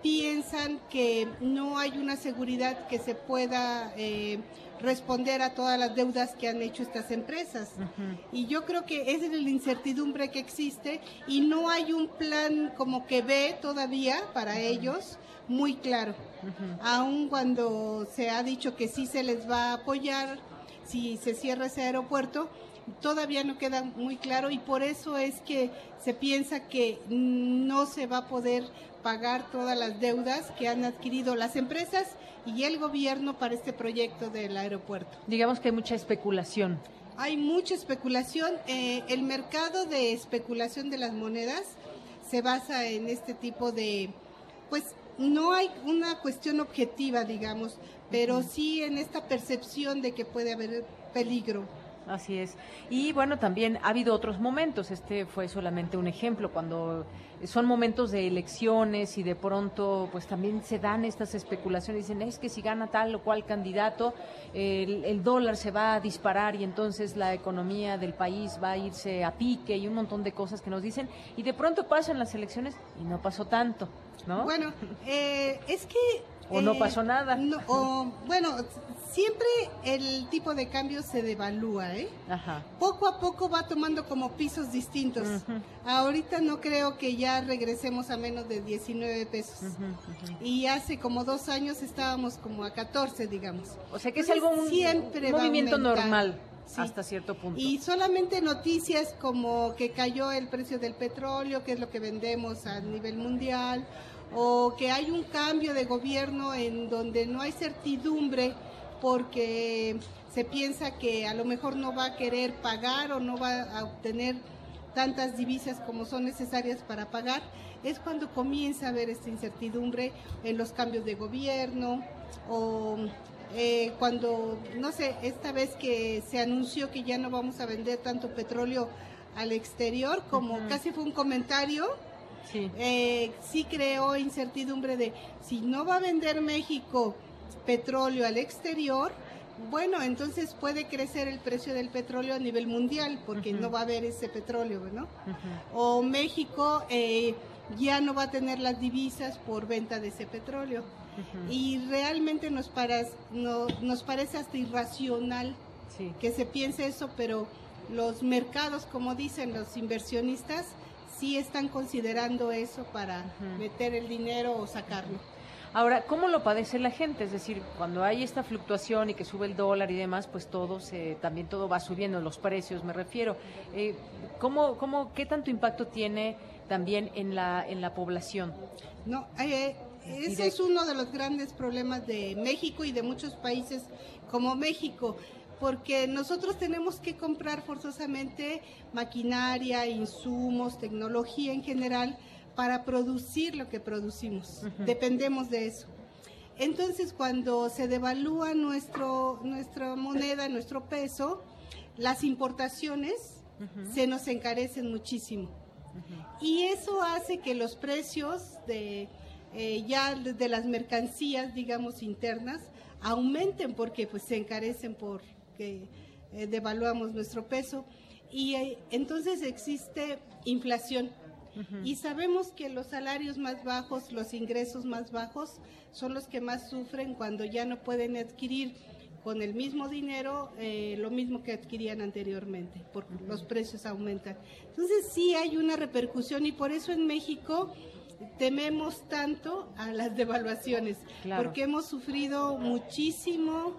piensan que no hay una seguridad que se pueda... Eh, responder a todas las deudas que han hecho estas empresas. Y yo creo que esa es la incertidumbre que existe y no hay un plan como que ve todavía para ellos muy claro. Aun cuando se ha dicho que sí se les va a apoyar si se cierra ese aeropuerto, todavía no queda muy claro y por eso es que se piensa que no se va a poder pagar todas las deudas que han adquirido las empresas y el gobierno para este proyecto del aeropuerto. Digamos que hay mucha especulación. Hay mucha especulación. Eh, el mercado de especulación de las monedas se basa en este tipo de, pues no hay una cuestión objetiva, digamos, pero sí en esta percepción de que puede haber peligro Así es. Y bueno, también ha habido otros momentos, este fue solamente un ejemplo, cuando son momentos de elecciones y de pronto pues también se dan estas especulaciones, dicen es que si gana tal o cual candidato, el, el dólar se va a disparar y entonces la economía del país va a irse a pique y un montón de cosas que nos dicen y de pronto pasan las elecciones y no pasó tanto, ¿no? Bueno, eh, es que o no eh, pasó nada. o, bueno, siempre el tipo de cambio se devalúa, ¿eh? Ajá. Poco a poco va tomando como pisos distintos. Ahorita no creo que ya regresemos a menos de 19 pesos. Y hace como dos años estábamos como a 14, digamos. O sea que es algo un, siempre un movimiento normal hasta cierto punto. Y solamente noticias como que cayó el precio del petróleo, que es lo que vendemos a nivel mundial, o que hay un cambio de gobierno en donde no hay certidumbre porque se piensa que a lo mejor no va a querer pagar o no va a obtener tantas divisas como son necesarias para pagar, es cuando comienza a haber esta incertidumbre en los cambios de gobierno o eh, cuando, no sé, esta vez que se anunció que ya no vamos a vender tanto petróleo al exterior, como casi fue un comentario, sí. Eh, sí creó incertidumbre de si no va a vender México petróleo al exterior, bueno, entonces puede crecer el precio del petróleo a nivel mundial porque no va a haber ese petróleo, ¿no? O México eh, ya no va a tener las divisas por venta de ese petróleo. Y realmente nos, para, no, nos parece hasta irracional que se piense eso, pero los mercados, como dicen los inversionistas, sí están considerando eso para meter el dinero o sacarlo. Ahora, ¿cómo lo padece la gente? Es decir, cuando hay esta fluctuación y que sube el dólar y demás, pues todo se, también todo va subiendo, los precios me refiero. Eh, ¿cómo, cómo, ¿Qué tanto impacto tiene también en la, en la población? No, eh, ese es uno de los grandes problemas de México y de muchos países como México porque nosotros tenemos que comprar forzosamente maquinaria, insumos, tecnología en general para producir lo que producimos. Dependemos de eso. Entonces, cuando se devalúa nuestro, nuestra moneda, nuestro peso, las importaciones se nos encarecen muchísimo. Y eso hace que los precios de eh, ya de las mercancías, digamos, internas, aumenten porque pues se encarecen porque eh, devaluamos nuestro peso. Y eh, entonces existe inflación. Y sabemos que los salarios más bajos, los ingresos más bajos, son los que más sufren cuando ya no pueden adquirir con el mismo dinero eh, lo mismo que adquirían anteriormente, porque los precios aumentan. Entonces sí hay una repercusión y por eso en México tememos tanto a las devaluaciones, Claro. porque hemos sufrido muchísimo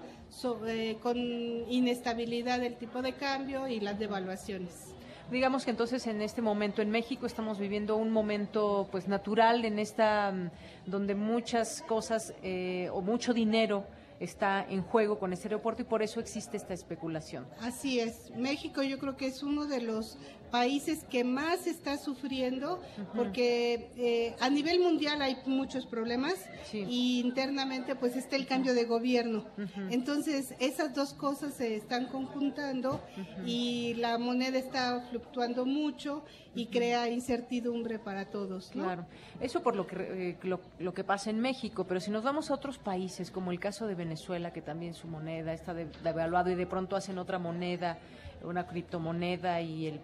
eh, con inestabilidad del tipo de cambio y las devaluaciones. Digamos que entonces en este momento en México estamos viviendo un momento pues natural en esta mm, donde muchas cosas eh, o mucho dinero está en juego con este aeropuerto y por eso existe esta especulación. Así es, México yo creo que es uno de los países que más está sufriendo porque eh, a nivel mundial hay muchos problemas y internamente pues está el cambio de gobierno. Entonces esas dos cosas se están conjuntando y la moneda está fluctuando mucho y crea incertidumbre para todos. ¿no? Claro, eso por lo que eh, lo, lo que pasa en México, pero si nos vamos a otros países, como el caso de Venezuela, que también su moneda está de- devaluada y de pronto hacen otra moneda, una criptomoneda y el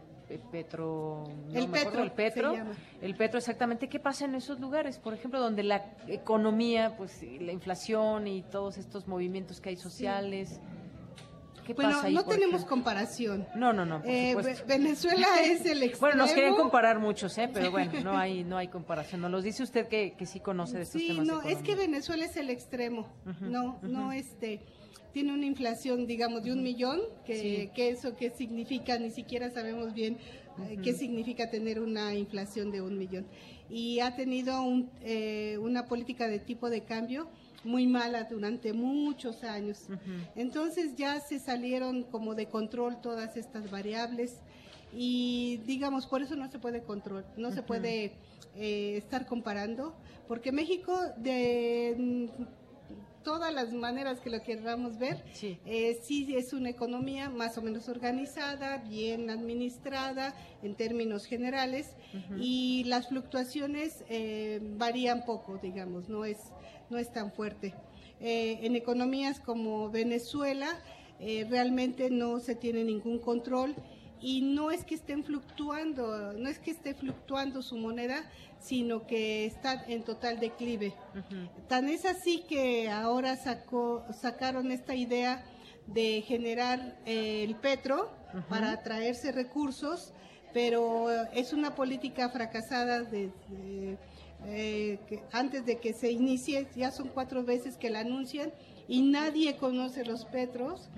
petro, no El me acuerdo, petro, el petro, el petro exactamente, ¿qué pasa en esos lugares? Por ejemplo, donde la economía, pues la inflación y todos estos movimientos que hay sociales. ¿Qué Bueno, pasa ahí, no tenemos ejemplo? comparación. No, no, no, por Eh, Venezuela es el extremo. Bueno, nos quieren comparar muchos, ¿eh? pero bueno, no hay, no hay comparación. Nos los dice usted que, que sí conoce de estos Sí, temas. no, de es que. Venezuela es el extremo. No, no, este, tiene una inflación, digamos, de un millón, que, Sí. que eso qué significa, ni siquiera sabemos bien eh, qué significa tener una inflación de un millón. Y ha tenido un, eh, una política de tipo de cambio muy mala durante muchos años. Entonces ya se salieron como de control todas estas variables y digamos por eso no se puede control, no se puede eh, estar comparando porque México de todas las maneras que lo queramos ver, sí. Eh, sí es una economía más o menos organizada, bien administrada en términos generales y las fluctuaciones eh, varían poco, digamos, no es, no es tan fuerte. Eh, en economías como Venezuela realmente no se tiene ningún control y no es que estén fluctuando, no es que esté fluctuando su moneda, sino que está en total declive. Tan es así que ahora sacó, sacaron esta idea de generar eh, el petro para atraerse recursos, pero es una política fracasada desde eh, antes de que se inicie, ya son cuatro veces que la anuncian y nadie conoce los petros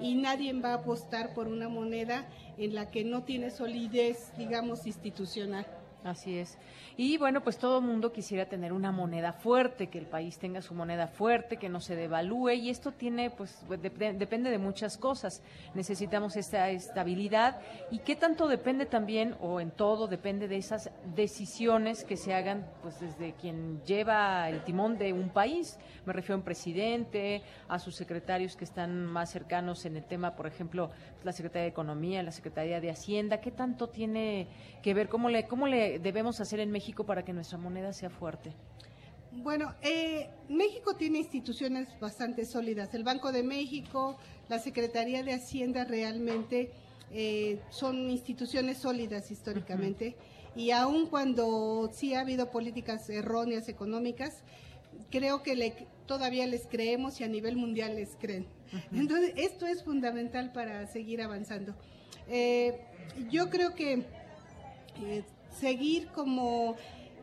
y nadie va a apostar por una moneda en la que no tiene solidez, digamos, institucional. Así es. Y bueno, pues todo mundo quisiera tener una moneda fuerte, que el país tenga su moneda fuerte, que no se devalúe y esto tiene, pues depende de muchas cosas. Necesitamos esta estabilidad y qué tanto depende también, o en todo depende de esas decisiones que se hagan, pues desde quien lleva el timón de un país. Me refiero a un presidente, a sus secretarios que están más cercanos en el tema, por ejemplo, la Secretaría de Economía, la Secretaría de Hacienda. ¿Qué tanto tiene que ver? ¿Cómo le, cómo le debemos hacer en México? Para que nuestra moneda sea fuerte? Bueno, eh, México tiene instituciones bastante sólidas. El Banco de México, la Secretaría de Hacienda realmente eh, son instituciones sólidas históricamente. Y aun cuando sí ha habido políticas erróneas económicas, creo que le, todavía les creemos y a nivel mundial les creen. Entonces, esto es fundamental para seguir avanzando. Eh, yo creo que seguir como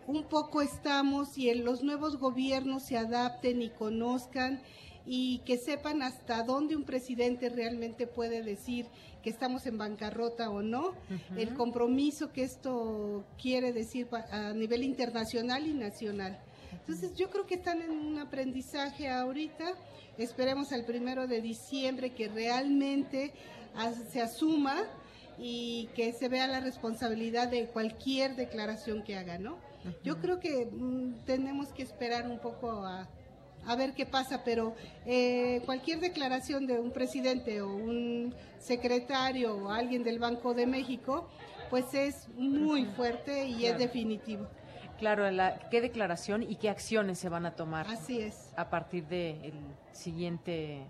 un poco estamos y en los nuevos gobiernos se adapten y conozcan y que sepan hasta dónde un presidente realmente puede decir que estamos en bancarrota o no, el compromiso que esto quiere decir a nivel internacional y nacional. Entonces yo creo que están en un aprendizaje ahorita, esperemos al primero de diciembre que realmente se asuma y que se vea la responsabilidad de cualquier declaración que haga, ¿no? Yo creo que mm, tenemos que esperar un poco a, ver qué pasa, pero eh, cualquier declaración de un presidente o un secretario o alguien del Banco de México, pues es muy fuerte y es definitivo. Claro, qué declaración y qué acciones se van a tomar. Así es. A partir del siguiente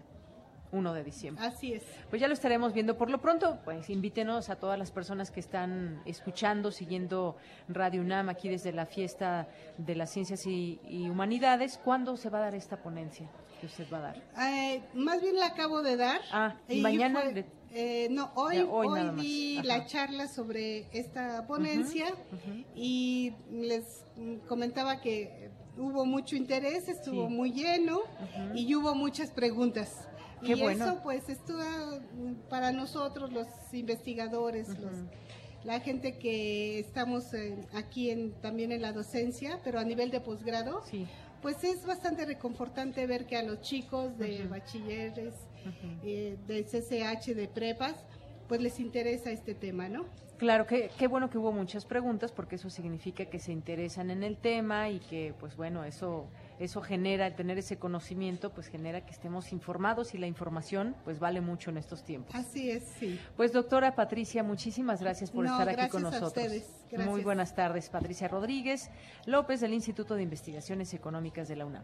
1 de diciembre. Así es. Pues ya lo estaremos viendo. Por lo pronto, pues invítenos a todas las personas que están escuchando, siguiendo Radio UNAM aquí desde la fiesta de las ciencias y, humanidades. ¿Cuándo se va a dar esta ponencia que usted va a dar? Eh, más bien la acabo de dar. Ah, y, mañana. Eh, no, hoy, hoy, di la charla sobre esta ponencia y les comentaba que hubo mucho interés, estuvo muy lleno y hubo muchas preguntas y eso pues esto para nosotros los investigadores, la gente que estamos aquí en, también en la docencia, pero a nivel de posgrado, pues es bastante reconfortante ver que a los chicos de bachilleres, eh, de CCH, de prepas, pues les interesa este tema, ¿no? Claro, que qué bueno que hubo muchas preguntas porque eso significa que se interesan en el tema y que, pues bueno, eso eso genera, el tener ese conocimiento, pues genera que estemos informados y la información, pues vale mucho en estos tiempos. Así es, sí. Pues doctora Patricia, muchísimas gracias por estar aquí con nosotros. A ustedes. Gracias. Muy buenas tardes, Patricia Rodríguez López del Instituto de Investigaciones Económicas de la UNAM.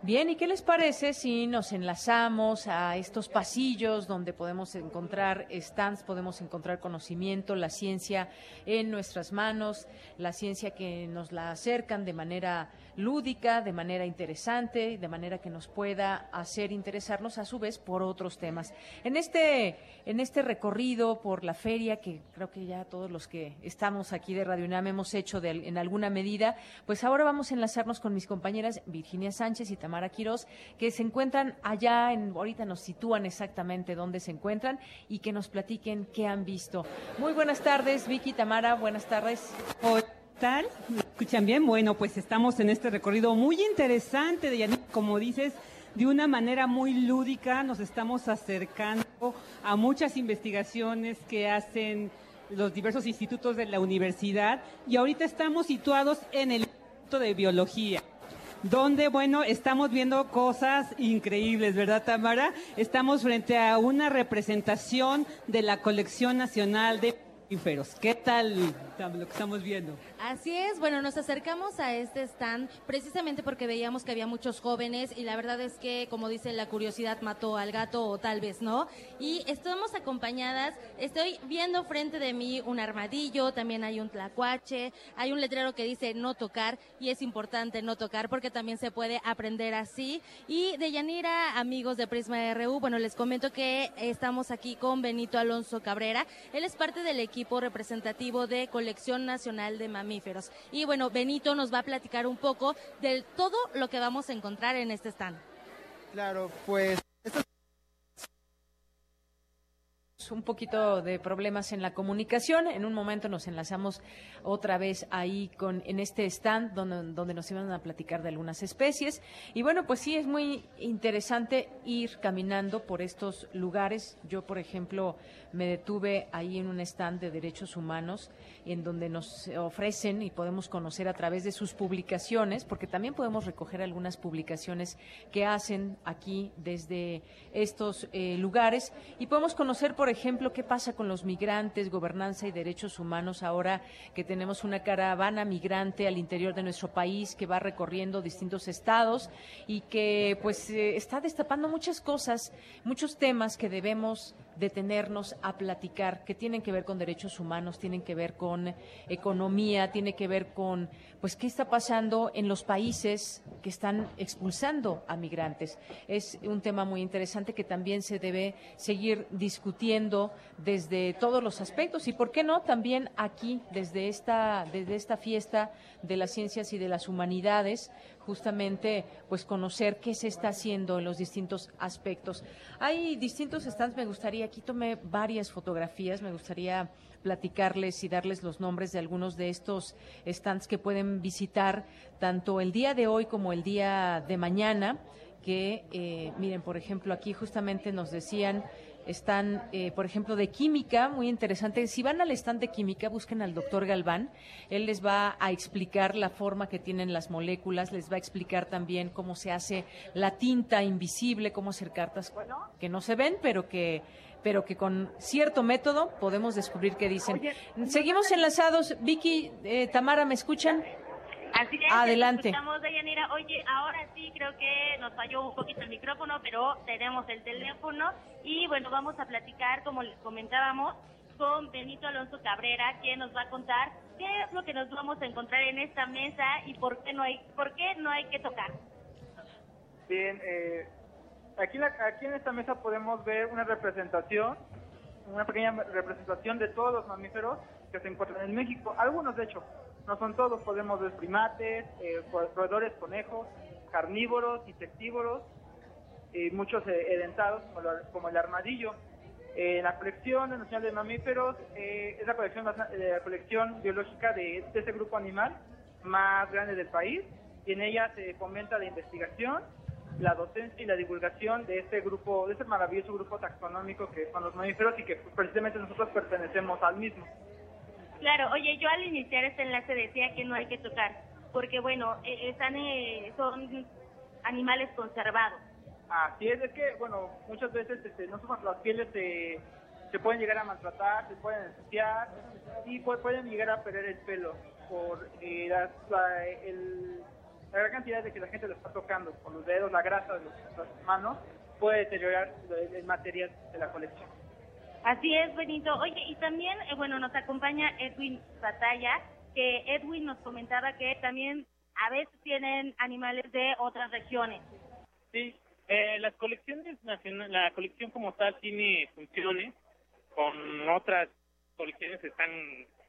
Bien, ¿y qué les parece si nos enlazamos a estos pasillos donde podemos encontrar stands, podemos encontrar conocimiento, la ciencia en nuestras manos, la ciencia que nos la acercan de manera lúdica, de manera interesante, de manera que nos pueda hacer interesarnos a su vez por otros temas. En este, en este recorrido por la feria, que creo que ya todos los que estamos aquí de Radio UNAM hemos hecho en alguna medida, pues ahora vamos a enlazarnos con mis compañeras Virginia Sánchez y Tamara Quirós, que se encuentran allá, en, ahorita nos sitúan exactamente dónde se encuentran y que nos platiquen qué han visto. Muy buenas tardes, Vicky, Tamara, buenas tardes. Hola tal? ¿Me escuchan bien? Bueno, pues estamos en este recorrido muy interesante, de como dices, de una manera muy lúdica nos estamos acercando a muchas investigaciones que hacen los diversos institutos de la universidad y ahorita estamos situados en el Instituto de Biología donde, bueno, estamos viendo cosas increíbles, ¿verdad, Tamara? Estamos frente a una representación de la colección nacional de ¿Qué tal lo que estamos viendo? Así es, bueno, nos acercamos a este stand precisamente porque veíamos que había muchos jóvenes y la verdad es que, como dicen, la curiosidad mató al gato o tal vez no. Y estamos acompañadas, estoy viendo frente de mí un armadillo, también hay un tlacuache, hay un letrero que dice no tocar y es importante no tocar porque también se puede aprender así. Y de Yanira, amigos de Prisma RU, bueno, les comento que estamos aquí con Benito Alonso Cabrera. Él es parte del equipo representativo de Nacional de Mamíferos. Y bueno, Benito nos va a platicar un poco de todo lo que vamos a encontrar en este stand. Claro, pues un poquito de problemas en la comunicación. En un momento nos enlazamos otra vez ahí con en este stand donde, donde nos iban a platicar de algunas especies. Y bueno, pues sí, es muy interesante ir caminando por estos lugares. Yo, por ejemplo, me detuve ahí en un stand de derechos humanos en donde nos ofrecen y podemos conocer a través de sus publicaciones, porque también podemos recoger algunas publicaciones que hacen aquí desde estos eh, lugares y podemos conocer, por ejemplo, qué pasa con los migrantes, gobernanza y derechos humanos ahora que tenemos una caravana migrante al interior de nuestro país que va recorriendo distintos estados y que pues eh, está destapando muchas cosas, muchos temas que debemos detenernos a platicar, que tienen que ver con derechos humanos, tienen que ver con economía, tiene que ver con, pues, qué está pasando en los países que están expulsando a migrantes. Es un tema muy interesante que también se debe seguir discutiendo desde todos los aspectos y, ¿por qué no?, también aquí, desde esta, desde esta fiesta de las ciencias y de las humanidades, justamente pues conocer qué se está haciendo en los distintos aspectos. Hay distintos stands, me gustaría, aquí tomé varias fotografías, me gustaría platicarles y darles los nombres de algunos de estos stands que pueden visitar tanto el día de hoy como el día de mañana que, eh, miren, por ejemplo, aquí justamente nos decían están, eh, por ejemplo, de química, muy interesante. Si van al stand de química, busquen al doctor Galván. Él les va a explicar la forma que tienen las moléculas, les va a explicar también cómo se hace la tinta invisible, cómo hacer cartas que no se ven, pero que pero que con cierto método podemos descubrir qué dicen. Seguimos enlazados. Vicky, eh, Tamara, ¿me escuchan? Así es, Adelante. Estamos, Dayanira. Oye, ahora sí creo que nos falló un poquito el micrófono, pero tenemos el teléfono y bueno, vamos a platicar, como les comentábamos, con Benito Alonso Cabrera, quien nos va a contar qué es lo que nos vamos a encontrar en esta mesa y por qué no hay, por qué no hay que tocar. Bien, eh, aquí, aquí en esta mesa podemos ver una representación, una pequeña representación de todos los mamíferos que se encuentran en México, algunos de hecho, no son todos, podemos ver primates, eh, roedores, conejos, carnívoros, insectívoros, y muchos eh, edentados como, el armadillo. Eh, la colección nacional de mamíferos eh, es la colección, la colección biológica de, este grupo animal más grande del país y en ella se fomenta la investigación, la docencia y la divulgación de este grupo, de este maravilloso grupo taxonómico que son los mamíferos y que precisamente nosotros pertenecemos al mismo. Claro, oye, yo al iniciar este enlace decía que no hay que tocar, porque bueno, eh, están, eh, son animales conservados. Así es, es que, bueno, muchas veces este, no somos las pieles se, se pueden llegar a maltratar, se pueden ensuciar y pueden llegar a perder el pelo por eh, la, el, la, gran cantidad de que la gente lo está tocando con los dedos, la grasa de las manos, puede deteriorar el material de la colección. Así es, Benito. Oye, y también, eh, bueno, nos acompaña Edwin Batalla, que Edwin nos comentaba que también a veces tienen animales de otras regiones. Sí, eh, las colecciones nacionales, la colección como tal tiene funciones con otras colecciones están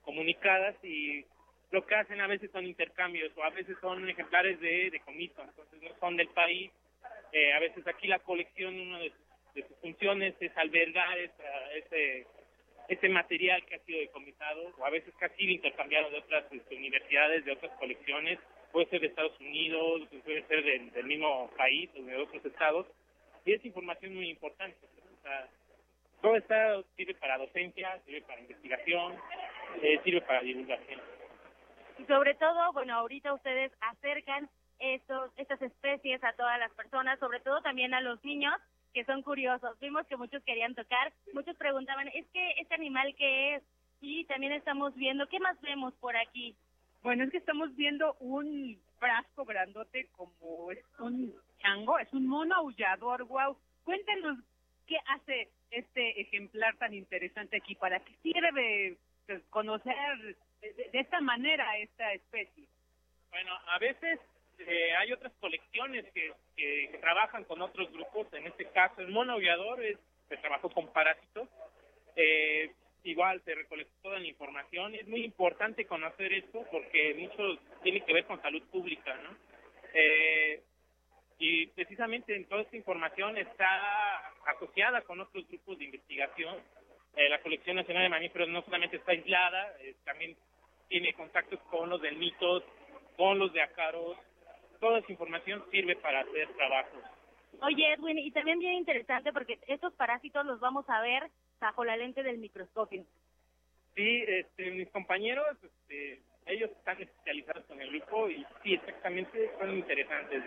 comunicadas y lo que hacen a veces son intercambios o a veces son ejemplares de, de comiso, entonces no son del país. Eh, a veces aquí la colección, una de, sus funciones es albergar ese, ese material que ha sido decomisado o a veces que ha sido intercambiado de otras este, universidades, de otras colecciones, puede ser de Estados Unidos, puede ser del, mismo país o de otros estados, y es información muy importante. todo esto sirve para docencia, sirve para investigación, eh, sirve para divulgación. Y sobre todo, bueno, ahorita ustedes acercan estos, estas especies a todas las personas, sobre todo también a los niños que son curiosos. Vimos que muchos querían tocar, muchos preguntaban, ¿es que este animal qué es? Y también estamos viendo, ¿qué más vemos por aquí? Bueno, es que estamos viendo un frasco grandote como es un chango, es un mono aullador, wow. Cuéntenos qué hace este ejemplar tan interesante aquí, para qué sirve pues, conocer de, esta manera esta especie. Bueno, a veces eh, hay otras colecciones que, trabajan con otros grupos, en este caso el mono aullador es, se trabajó con parásitos, eh, igual se recolectó toda la información. Es muy importante conocer esto porque mucho tiene que ver con salud pública, ¿no? Eh, y precisamente en toda esta información está asociada con otros grupos de investigación. Eh, la Colección Nacional de Mamíferos no solamente está aislada, eh, también tiene contactos con los del mitos, con los de Acaros. Toda esa información sirve para hacer trabajos. Oye, Edwin, y también bien interesante porque estos parásitos los vamos a ver bajo la lente del microscopio. Sí, este, mis compañeros, este, ellos están especializados en el grupo y sí, exactamente, son interesantes.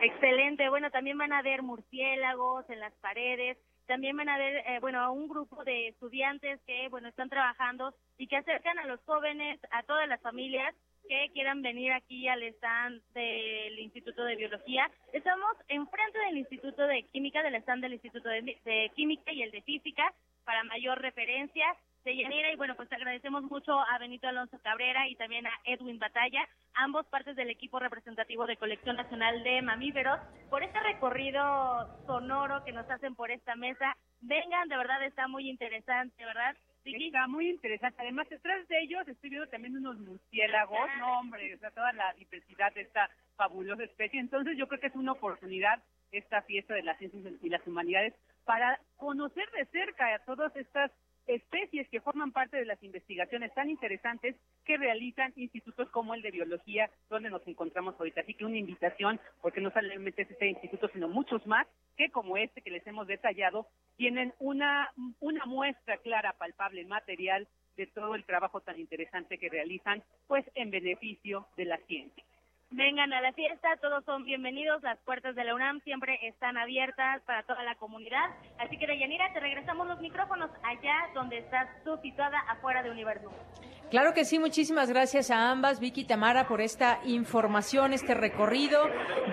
Excelente, bueno, también van a ver murciélagos en las paredes, también van a ver, eh, bueno, a un grupo de estudiantes que, bueno, están trabajando y que acercan a los jóvenes, a todas las familias que quieran venir aquí al stand del Instituto de Biología. Estamos enfrente del Instituto de Química, del stand del Instituto de, Química y el de Física, para mayor referencia. De Yanira, y bueno, pues agradecemos mucho a Benito Alonso Cabrera y también a Edwin Batalla, ambos partes del equipo representativo de Colección Nacional de Mamíferos, por este recorrido sonoro que nos hacen por esta mesa. Vengan, de verdad está muy interesante, ¿verdad? Está muy interesante. Además, detrás de ellos estoy viendo también unos murciélagos, no hombre, o sea, toda la diversidad de esta fabulosa especie. Entonces, yo creo que es una oportunidad esta fiesta de las ciencias y las humanidades para conocer de cerca a todas estas especies que forman parte de las investigaciones tan interesantes que realizan institutos como el de biología, donde nos encontramos ahorita. Así que una invitación, porque no solamente es este instituto, sino muchos más, que como este que les hemos detallado, tienen una, una muestra clara, palpable, material de todo el trabajo tan interesante que realizan, pues en beneficio de la ciencia. Vengan a la fiesta, todos son bienvenidos, las puertas de la UNAM siempre están abiertas para toda la comunidad. Así que, Deyanira, te regresamos los micrófonos allá donde estás tú situada afuera de Universo. Claro que sí, muchísimas gracias a ambas, Vicky y Tamara, por esta información, este recorrido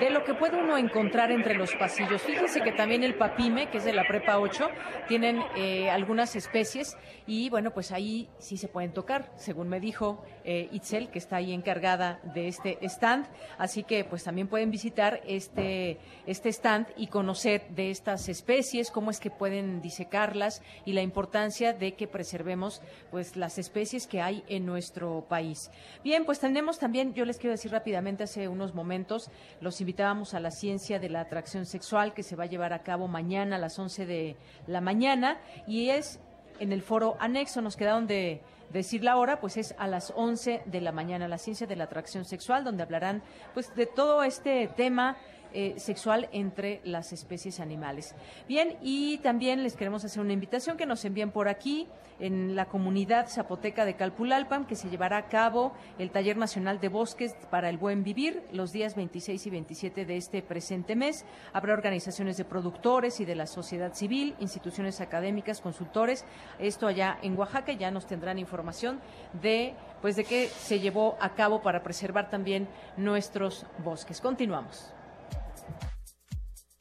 de lo que puede uno encontrar entre los pasillos. Fíjense que también el papime, que es de la Prepa 8, tienen eh, algunas especies y bueno, pues ahí sí se pueden tocar, según me dijo eh, Itzel, que está ahí encargada de este stand. Así que pues también pueden visitar este, este stand y conocer de estas especies, cómo es que pueden disecarlas y la importancia de que preservemos pues las especies que hay en nuestro país. Bien, pues tenemos también, yo les quiero decir rápidamente, hace unos momentos los invitábamos a la ciencia de la atracción sexual que se va a llevar a cabo mañana a las 11 de la mañana y es en el foro anexo, nos quedaron de decir la hora, pues es a las 11 de la mañana, la ciencia de la atracción sexual, donde hablarán pues de todo este tema eh, sexual entre las especies animales. Bien, y también les queremos hacer una invitación que nos envíen por aquí en la comunidad zapoteca de Calpulalpan, que se llevará a cabo el Taller Nacional de Bosques para el Buen Vivir los días 26 y 27 de este presente mes. Habrá organizaciones de productores y de la sociedad civil, instituciones académicas, consultores. Esto allá en Oaxaca ya nos tendrán información de pues de qué se llevó a cabo para preservar también nuestros bosques. Continuamos.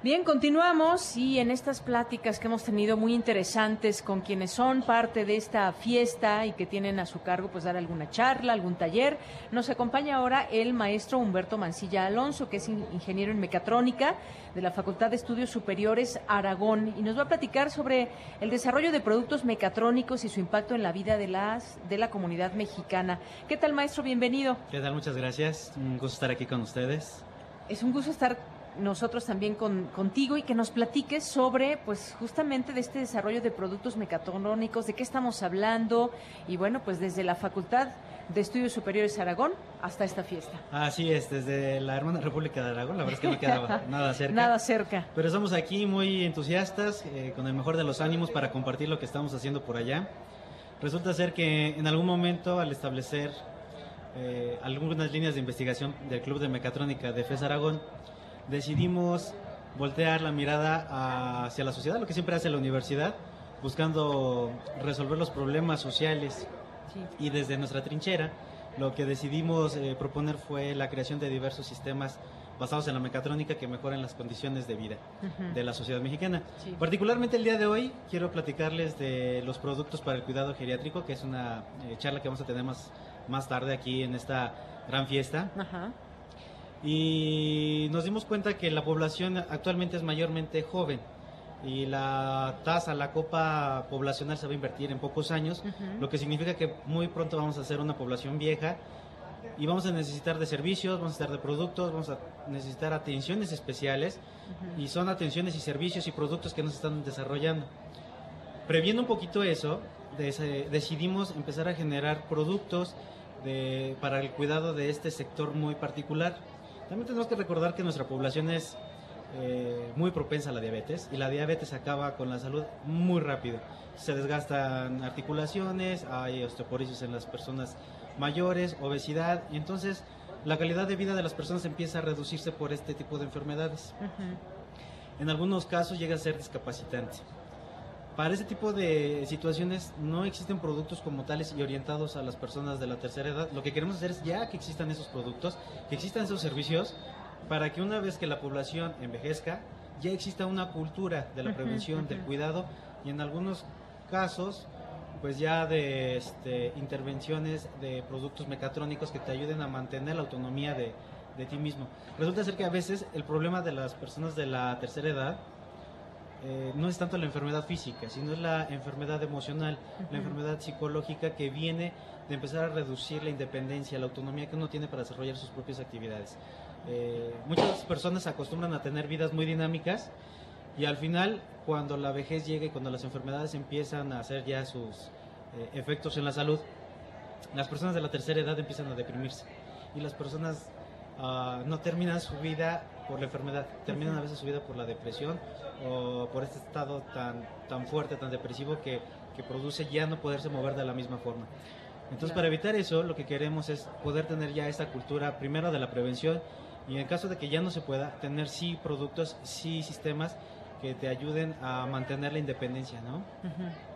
Bien, continuamos y en estas pláticas que hemos tenido muy interesantes con quienes son parte de esta fiesta y que tienen a su cargo pues dar alguna charla, algún taller, nos acompaña ahora el maestro Humberto Mancilla Alonso, que es ingeniero en mecatrónica de la Facultad de Estudios Superiores Aragón y nos va a platicar sobre el desarrollo de productos mecatrónicos y su impacto en la vida de las de la comunidad mexicana. ¿Qué tal, maestro? Bienvenido. ¿Qué tal? Muchas gracias. Un gusto estar aquí con ustedes. Es un gusto estar nosotros también con, contigo y que nos platiques sobre, pues justamente de este desarrollo de productos mecatrónicos, de qué estamos hablando y bueno, pues desde la Facultad de Estudios Superiores Aragón hasta esta fiesta. Así es, desde la hermana República de Aragón, la verdad es que no quedaba nada cerca. Nada cerca. Pero estamos aquí muy entusiastas, eh, con el mejor de los ánimos para compartir lo que estamos haciendo por allá. Resulta ser que en algún momento al establecer eh, algunas líneas de investigación del Club de Mecatrónica de FES Aragón, decidimos voltear la mirada hacia la sociedad, lo que siempre hace la universidad, buscando resolver los problemas sociales. Y desde nuestra trinchera, lo que decidimos eh, proponer fue la creación de diversos sistemas basados en la mecatrónica que mejoren las condiciones de vida de la sociedad mexicana. Particularmente el día de hoy quiero platicarles de los productos para el cuidado geriátrico, que es una eh, charla que vamos a tener más, más tarde aquí en esta gran fiesta. Ajá y nos dimos cuenta que la población actualmente es mayormente joven y la tasa, la copa poblacional se va a invertir en pocos años, lo que significa que muy pronto vamos a ser una población vieja y vamos a necesitar de servicios, vamos a necesitar de productos, vamos a necesitar atenciones especiales y son atenciones y servicios y productos que nos están desarrollando. Previendo un poquito eso, decidimos empezar a generar productos de, para el cuidado de este sector muy particular también tenemos que recordar que nuestra población es eh, muy propensa a la diabetes y la diabetes acaba con la salud muy rápido. Se desgastan articulaciones, hay osteoporosis en las personas mayores, obesidad y entonces la calidad de vida de las personas empieza a reducirse por este tipo de enfermedades. En algunos casos llega a ser discapacitante. Para ese tipo de situaciones no existen productos como tales y orientados a las personas de la tercera edad. Lo que queremos hacer es ya que existan esos productos, que existan esos servicios, para que una vez que la población envejezca, ya exista una cultura de la prevención, del cuidado y en algunos casos pues ya de este, intervenciones de productos mecatrónicos que te ayuden a mantener la autonomía de, de ti mismo. Resulta ser que a veces el problema de las personas de la tercera edad eh, no es tanto la enfermedad física, sino es la enfermedad emocional, la enfermedad psicológica que viene de empezar a reducir la independencia, la autonomía que uno tiene para desarrollar sus propias actividades. Eh, muchas personas acostumbran a tener vidas muy dinámicas y al final, cuando la vejez llega y cuando las enfermedades empiezan a hacer ya sus eh, efectos en la salud, las personas de la tercera edad empiezan a deprimirse y las personas ah, no terminan su vida por la enfermedad, terminan a veces su vida por la depresión o por este estado tan, tan fuerte, tan depresivo que, que produce ya no poderse mover de la misma forma. Entonces, para evitar eso, lo que queremos es poder tener ya esta cultura, primero de la prevención, y en caso de que ya no se pueda, tener sí productos, sí sistemas que te ayuden a mantener la independencia, ¿no?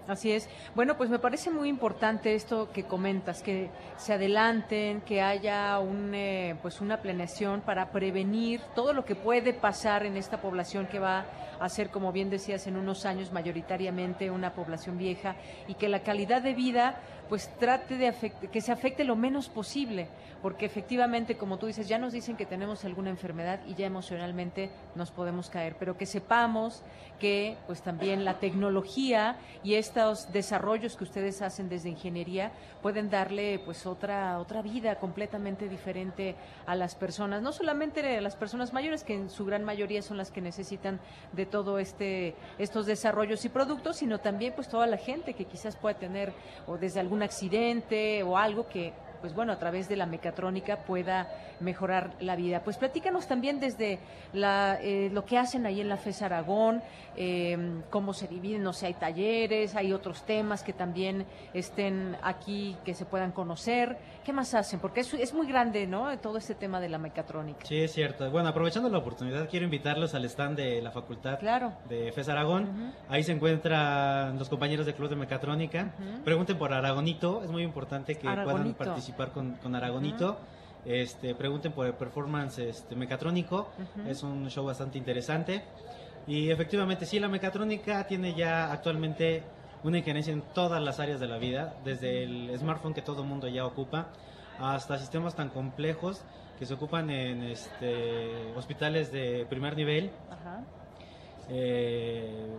Así es. Bueno, pues me parece muy importante esto que comentas, que se adelanten, que haya un, eh, pues una planeación para prevenir todo lo que puede pasar en esta población que va a ser, como bien decías, en unos años mayoritariamente una población vieja y que la calidad de vida pues trate de que se afecte lo menos posible, porque efectivamente, como tú dices, ya nos dicen que tenemos alguna enfermedad y ya emocionalmente nos podemos caer, pero que sepamos que pues también la tecnología y estos desarrollos que ustedes hacen desde ingeniería pueden darle pues otra otra vida completamente diferente a las personas, no solamente a las personas mayores que en su gran mayoría son las que necesitan de todo este estos desarrollos y productos, sino también pues toda la gente que quizás pueda tener o desde alguna accidente o algo que, pues bueno, a través de la mecatrónica pueda mejorar la vida. Pues platícanos también desde la, eh, lo que hacen ahí en la FES Aragón, eh, cómo se dividen, no sé, hay talleres, hay otros temas que también estén aquí, que se puedan conocer. ¿Qué más hacen? Porque es, es muy grande, ¿no? Todo este tema de la mecatrónica. Sí, es cierto. Bueno, aprovechando la oportunidad, quiero invitarlos al stand de la Facultad de FES Aragón. Ahí se encuentran los compañeros del Club de Mecatrónica. Pregunten por Aragonito, es muy importante que puedan participar con, con Aragonito. este, pregunten por el performance este, mecatrónico. Es un show bastante interesante. Y efectivamente, sí, la mecatrónica tiene ya actualmente una injerencia en todas las áreas de la vida, desde el smartphone que todo el mundo ya ocupa, hasta sistemas tan complejos que se ocupan en este, hospitales de primer nivel. Eh,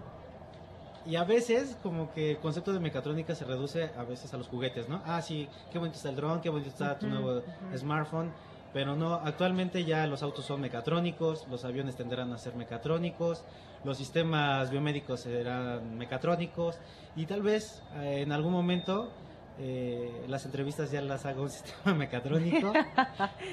y a veces como que el concepto de mecatrónica se reduce a veces a los juguetes, ¿no? Ah, sí, qué bonito está el dron, qué bonito está tu nuevo smartphone, pero no, actualmente ya los autos son mecatrónicos, los aviones tendrán a ser mecatrónicos, los sistemas biomédicos serán mecatrónicos y tal vez eh, en algún momento eh, las entrevistas ya las haga un sistema mecatrónico.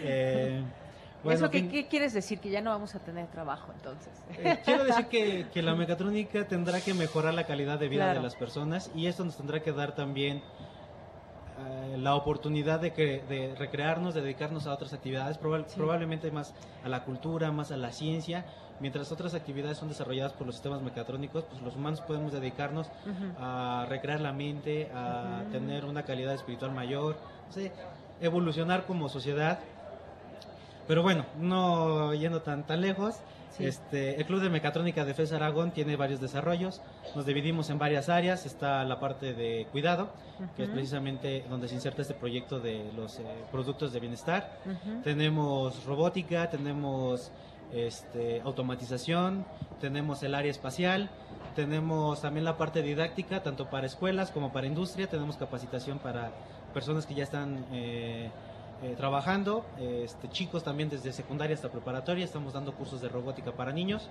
eh, ¿Eso qué, quieres decir? Que ya no vamos a tener trabajo entonces. Eh, quiero decir que, que, la mecatrónica tendrá que mejorar la calidad de vida de las personas y esto nos tendrá que dar también eh, la oportunidad de, que, de recrearnos, de dedicarnos a otras actividades, probablemente más a la cultura, más a la ciencia. Mientras otras actividades son desarrolladas por los sistemas mecatrónicos, pues los humanos podemos dedicarnos a recrear la mente, a tener una calidad espiritual mayor, evolucionar como sociedad pero bueno, no yendo tan, tan lejos, este, el Club de Mecatrónica de FES Aragón tiene varios desarrollos. Nos dividimos en varias áreas. Está la parte de cuidado, que es precisamente donde se inserta este proyecto de los eh, productos de bienestar. Tenemos robótica, tenemos este, automatización, tenemos el área espacial, tenemos también la parte didáctica, tanto para escuelas como para industria. Tenemos capacitación para personas que ya están... Eh, eh, trabajando, este, chicos también desde secundaria hasta preparatoria, estamos dando cursos de robótica para niños.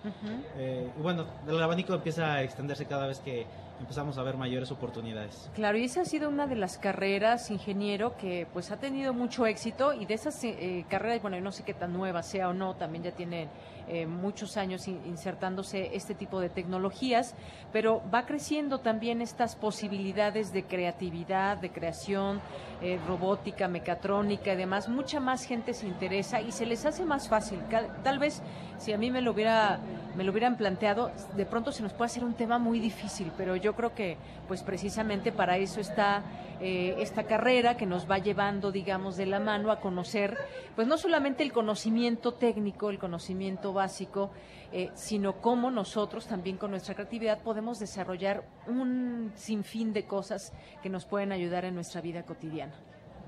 Eh, y bueno, el abanico empieza a extenderse cada vez que empezamos a ver mayores oportunidades. Claro, y esa ha sido una de las carreras, ingeniero, que pues ha tenido mucho éxito y de esas eh, carreras, bueno, no sé qué tan nueva sea o no, también ya tiene eh, muchos años insertándose este tipo de tecnologías, pero va creciendo también estas posibilidades de creatividad, de creación, eh, robótica, mecatrónica y demás. Mucha más gente se interesa y se les hace más fácil. Tal vez si a mí me lo hubieran planteado, de pronto se nos puede hacer un tema muy difícil, pero yo creo que pues precisamente para eso está eh, esta carrera que nos va llevando, digamos, de la mano a conocer, pues no solamente el conocimiento técnico, el conocimiento básico, eh, sino cómo nosotros también con nuestra creatividad podemos desarrollar un sinfín de cosas que nos pueden ayudar en nuestra vida cotidiana.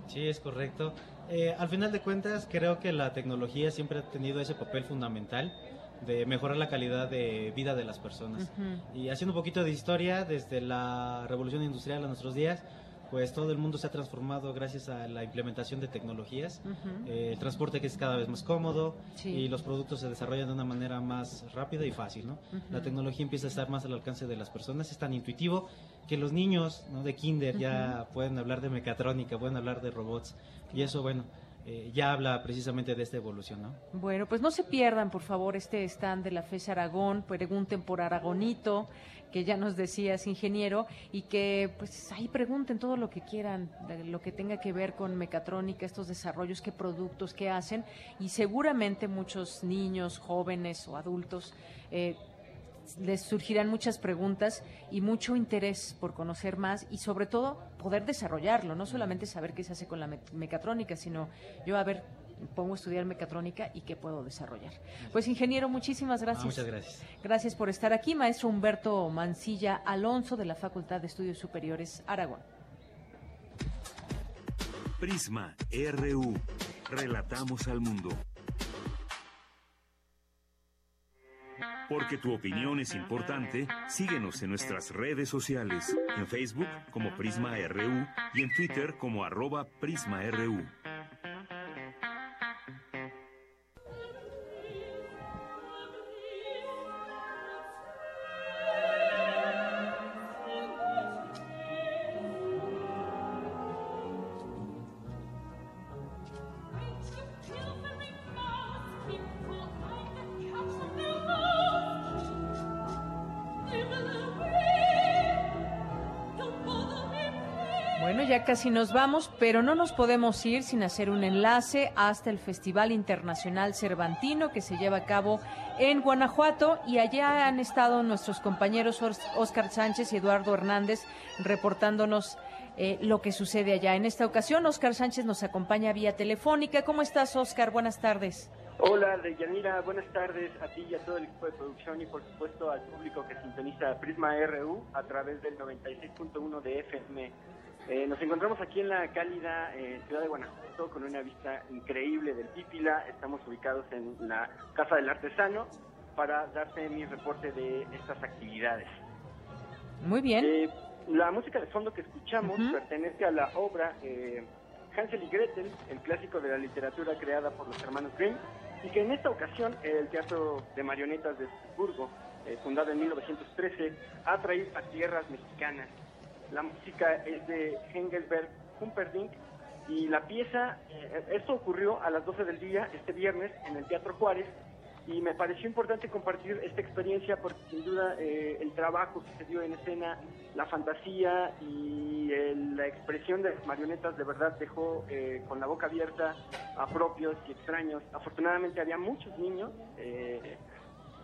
Sí, es correcto. Eh, al final de cuentas, creo que la tecnología siempre ha tenido ese papel fundamental de mejorar la calidad de vida de las personas. Y haciendo un poquito de historia, desde la revolución industrial a nuestros días, pues todo el mundo se ha transformado gracias a la implementación de tecnologías, eh, el transporte que es cada vez más cómodo y los productos se desarrollan de una manera más rápida y fácil, ¿no? La tecnología empieza a estar más al alcance de las personas, es tan intuitivo que los niños ¿no? de kinder ya pueden hablar de mecatrónica, pueden hablar de robots. Y eso, bueno, eh, ya habla precisamente de esta evolución, ¿no? Bueno, pues no se pierdan, por favor, este stand de la FES Aragón, pregunten por Aragonito, que ya nos decías, ingeniero, y que pues ahí pregunten todo lo que quieran, lo que tenga que ver con mecatrónica, estos desarrollos, qué productos, qué hacen, y seguramente muchos niños, jóvenes o adultos eh, les surgirán muchas preguntas y mucho interés por conocer más y sobre todo poder desarrollarlo, no solamente saber qué se hace con la mecatrónica, sino yo a ver, pongo a estudiar mecatrónica y qué puedo desarrollar. Pues ingeniero, muchísimas gracias. muchas gracias. Gracias por estar aquí, maestro Humberto Mancilla Alonso de la Facultad de Estudios Superiores Aragón. Prisma RU. Relatamos al mundo. Porque tu opinión es importante, síguenos en nuestras redes sociales, en Facebook como Prisma RU y en Twitter como arroba PrismaRU. Casi nos vamos, pero no nos podemos ir sin hacer un enlace hasta el Festival Internacional Cervantino que se lleva a cabo en Guanajuato y allá han estado nuestros compañeros Oscar Sánchez y Eduardo Hernández reportándonos eh, lo que sucede allá. En esta ocasión, Oscar Sánchez nos acompaña vía telefónica. ¿Cómo estás, Oscar? Buenas tardes. Hola, Deyanira, buenas tardes a ti y a todo el equipo de producción y por supuesto al público que sintoniza Prisma RU a través del 96.1 de FM. Eh, nos encontramos aquí en la cálida eh, ciudad de Guanajuato con una vista increíble del Pípila. Estamos ubicados en la Casa del Artesano para darte mi reporte de estas actividades. Muy bien. Eh, la música de fondo que escuchamos pertenece a la obra eh, Hansel y Gretel, el clásico de la literatura creada por los hermanos Grimm, y que en esta ocasión el Teatro de Marionetas de Estrasburgo, eh, fundado en 1913, ha traído a tierras mexicanas. La música es de Engelbert Humperdinck y la pieza, eh, esto ocurrió a las 12 del día este viernes en el Teatro Juárez y me pareció importante compartir esta experiencia porque sin duda eh, el trabajo que se dio en escena, la fantasía y la expresión de marionetas de verdad dejó eh, con la boca abierta a propios y extraños. Afortunadamente había muchos niños, eh,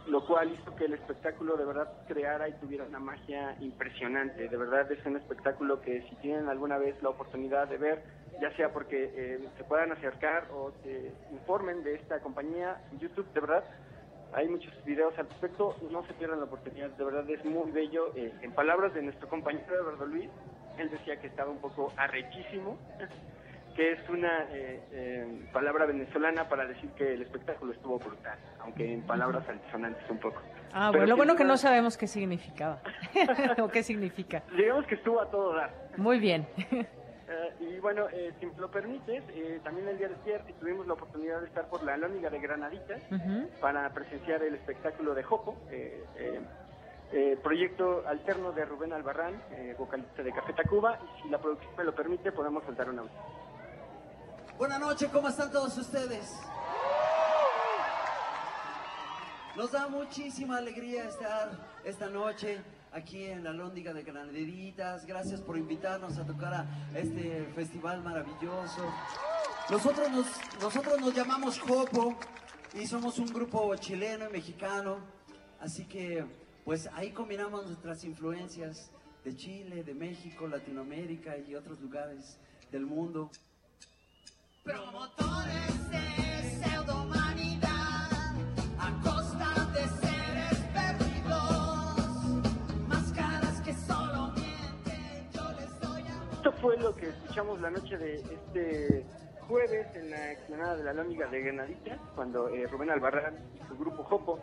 lo cual hizo que el espectáculo de verdad creara y tuviera una magia impresionante. De verdad es un espectáculo que si tienen alguna vez la oportunidad de ver, ya sea porque eh, se puedan acercar o se informen de esta compañía YouTube, de verdad, hay muchos videos al respecto, no se pierdan la oportunidad, de verdad es muy bello. Eh, en palabras de nuestro compañero Eduardo Luis, él decía que estaba un poco arrechísimo, que es una eh, palabra venezolana para decir que el espectáculo estuvo brutal, aunque en palabras altisonantes un poco. Ah, bueno, lo bueno que no sabemos qué significaba o qué significa. Digamos que estuvo a todo dar. Muy bien. Eh, y bueno, eh, si me lo permites, eh, también el día de ayer tuvimos la oportunidad de estar por la Lóniga de Granaditas para presenciar el espectáculo de Jopo, proyecto alterno de Rubén Albarrán, vocalista de Café Tacuba, y si la producción me lo permite, podemos soltar un audio. Buenas noches, ¿cómo están todos ustedes? Nos da muchísima alegría estar esta noche aquí en la Lóndiga de Granaditas. Gracias por invitarnos a tocar a este festival maravilloso. Nosotros nos, nosotros nos llamamos Jopo y somos un grupo chileno y mexicano. Así que, pues ahí combinamos nuestras influencias de Chile, de México, Latinoamérica y otros lugares del mundo. Promotores de pseudohumanidad a costa de seres perdidos. Esto fue lo que escuchamos la noche de este jueves en la explanada de la Lóniga de Granaditas, cuando eh, Rubén Albarrán y su grupo Jopo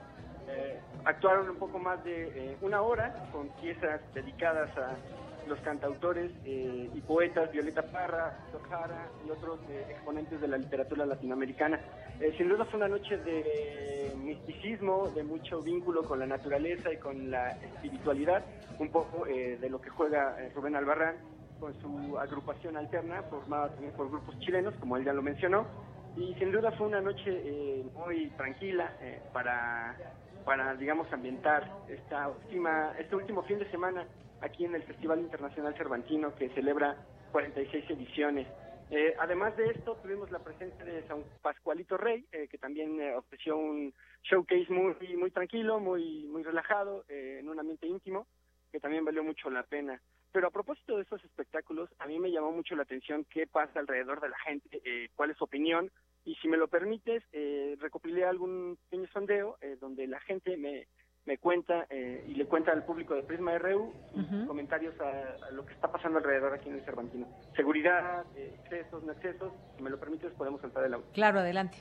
eh, actuaron un poco más de eh, una hora con piezas dedicadas a los cantautores eh, y poetas Violeta Parra, Jara y otros eh, exponentes de la literatura latinoamericana. Eh, sin duda fue una noche de misticismo, de mucho vínculo con la naturaleza y con la espiritualidad, un poco de lo que juega Rubén Albarrán con su agrupación alterna, formada también por grupos chilenos, como él ya lo mencionó, y sin duda fue una noche muy tranquila para, para, digamos, ambientar esta última, este último fin de semana aquí en el Festival Internacional Cervantino que celebra 46 ediciones. Eh, además de esto, tuvimos la presencia de San Pascualito Rey, eh, que también eh, ofreció un showcase muy muy tranquilo, muy muy relajado, en un ambiente íntimo, que también valió mucho la pena. Pero a propósito de estos espectáculos, a mí me llamó mucho la atención qué pasa alrededor de la gente, cuál es su opinión, y si me lo permites, recopilé algún pequeño sondeo donde la gente me, me cuenta eh, y le cuenta al público de Prisma RU comentarios a, lo que está pasando alrededor aquí en el Cervantino. Seguridad, eh, excesos, no excesos, si me lo permites podemos saltar el auto. Claro, adelante.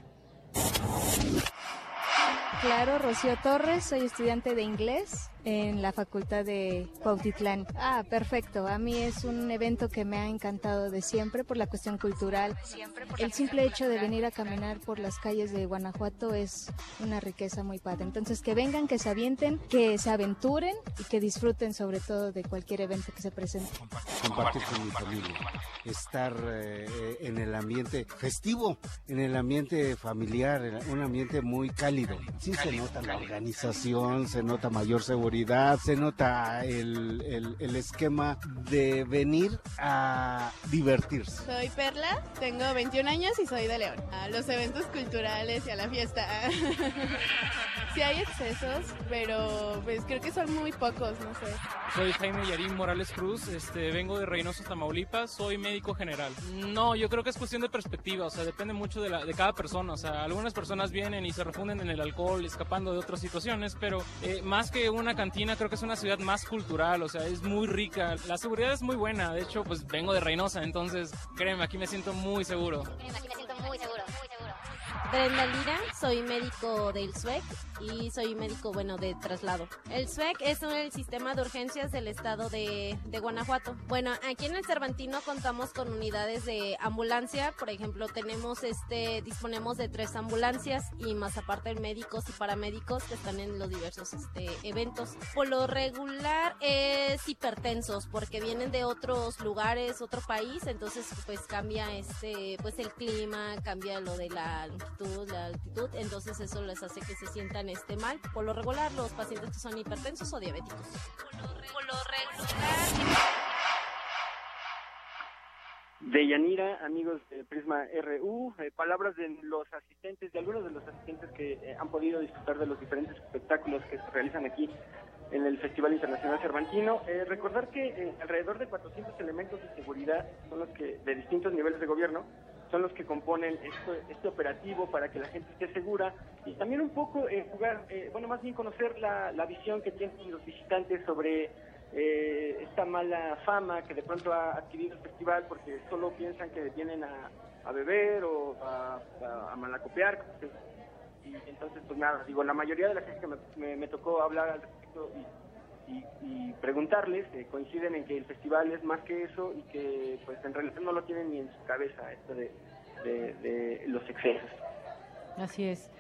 Claro, Rocío Torres, soy estudiante de inglés en la Facultad de Cuautitlán. Ah, perfecto. A mí es un evento que me ha encantado de siempre por la cuestión cultural. El simple hecho de venir a caminar por las calles de Guanajuato es una riqueza muy padre. Entonces, que vengan, que se avienten, que se aventuren y que disfruten sobre todo de cualquier evento que se presente. Compartir con mi familia, estar eh, en el ambiente festivo, en el ambiente familiar, un ambiente muy cálido. Sí se nota la organización, se nota mayor seguridad se nota el, el, esquema de venir a divertirse. Soy Perla, tengo 21 años y soy de León. A los eventos culturales y a la fiesta. sí hay excesos, pero pues creo que son muy pocos, no sé. Soy Jaime Yarín Morales Cruz, este, vengo de Reynosa, Tamaulipas, soy médico general. No, yo creo que es cuestión de perspectiva, o sea, depende mucho de, la, de cada persona, o sea, algunas personas vienen y se refunden en el alcohol, escapando de otras situaciones, pero eh, más que una cantina, creo que es una ciudad más cultural, o sea, es muy rica, la seguridad es muy buena, de hecho, pues vengo de Reynosa, entonces, créeme, aquí me siento muy seguro. Créeme, aquí me siento muy seguro. Brenda Lira, soy médico del SUEC y soy médico, bueno, de traslado. El SUEC es el sistema de urgencias del estado de, de, Guanajuato. Bueno, aquí en el Cervantino contamos con unidades de ambulancia, por ejemplo, tenemos este, disponemos de tres ambulancias y más aparte médicos y paramédicos que están en los diversos este, eventos. Por lo regular es hipertensos porque vienen de otros lugares, otro país, entonces pues cambia este, pues el clima, cambia lo de la la altitud, entonces eso les hace que se sientan este mal. Por lo regular, los pacientes que son hipertensos o diabéticos. Por lo amigos de Prisma RU, eh, palabras de los asistentes, de algunos de los asistentes que eh, han podido disfrutar de los diferentes espectáculos que se realizan aquí en el Festival Internacional Cervantino. Eh, recordar que alrededor de 400 elementos de seguridad son los que, de distintos niveles de gobierno, son los que componen este operativo para que la gente esté segura y también un poco eh, jugar, eh, bueno, más bien conocer la, visión que tienen los visitantes sobre eh, esta mala fama que de pronto ha adquirido el festival porque solo piensan que vienen a, beber o a, malacopiar. Y entonces, pues nada, digo, la mayoría de la gente que me, tocó hablar al respecto y, preguntarles coinciden en que el festival es más que eso y que pues en realidad no lo tienen ni en su cabeza esto de, de, los excesos. Así es.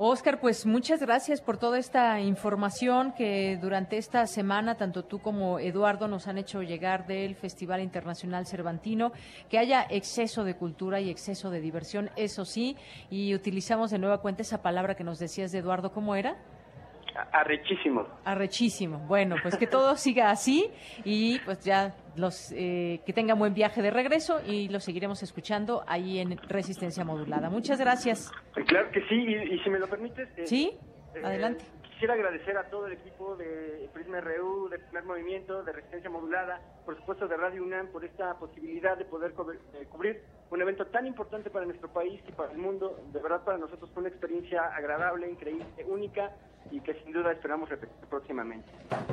Oscar, pues muchas gracias por toda esta información que durante esta semana tanto tú como Eduardo nos han hecho llegar del Festival Internacional Cervantino, que haya exceso de cultura y exceso de diversión, eso sí, y utilizamos de nueva cuenta esa palabra que nos decías de Eduardo, ¿cómo era? Arrechísimo. Arrechísimo. Bueno, pues que todo siga así y pues ya los eh, que tengan buen viaje de regreso y los seguiremos escuchando ahí en Resistencia Modulada. Muchas gracias. Claro que sí, y, si me lo permites. Eh, sí, eh, adelante. Quisiera agradecer a todo el equipo de Prisma RU, de Primer Movimiento, de Resistencia Modulada, por supuesto de Radio UNAM, por esta posibilidad de poder cubrir un evento tan importante para nuestro país y para el mundo. De verdad, para nosotros fue una experiencia agradable, increíble, única y que sin duda esperamos repetir próximamente.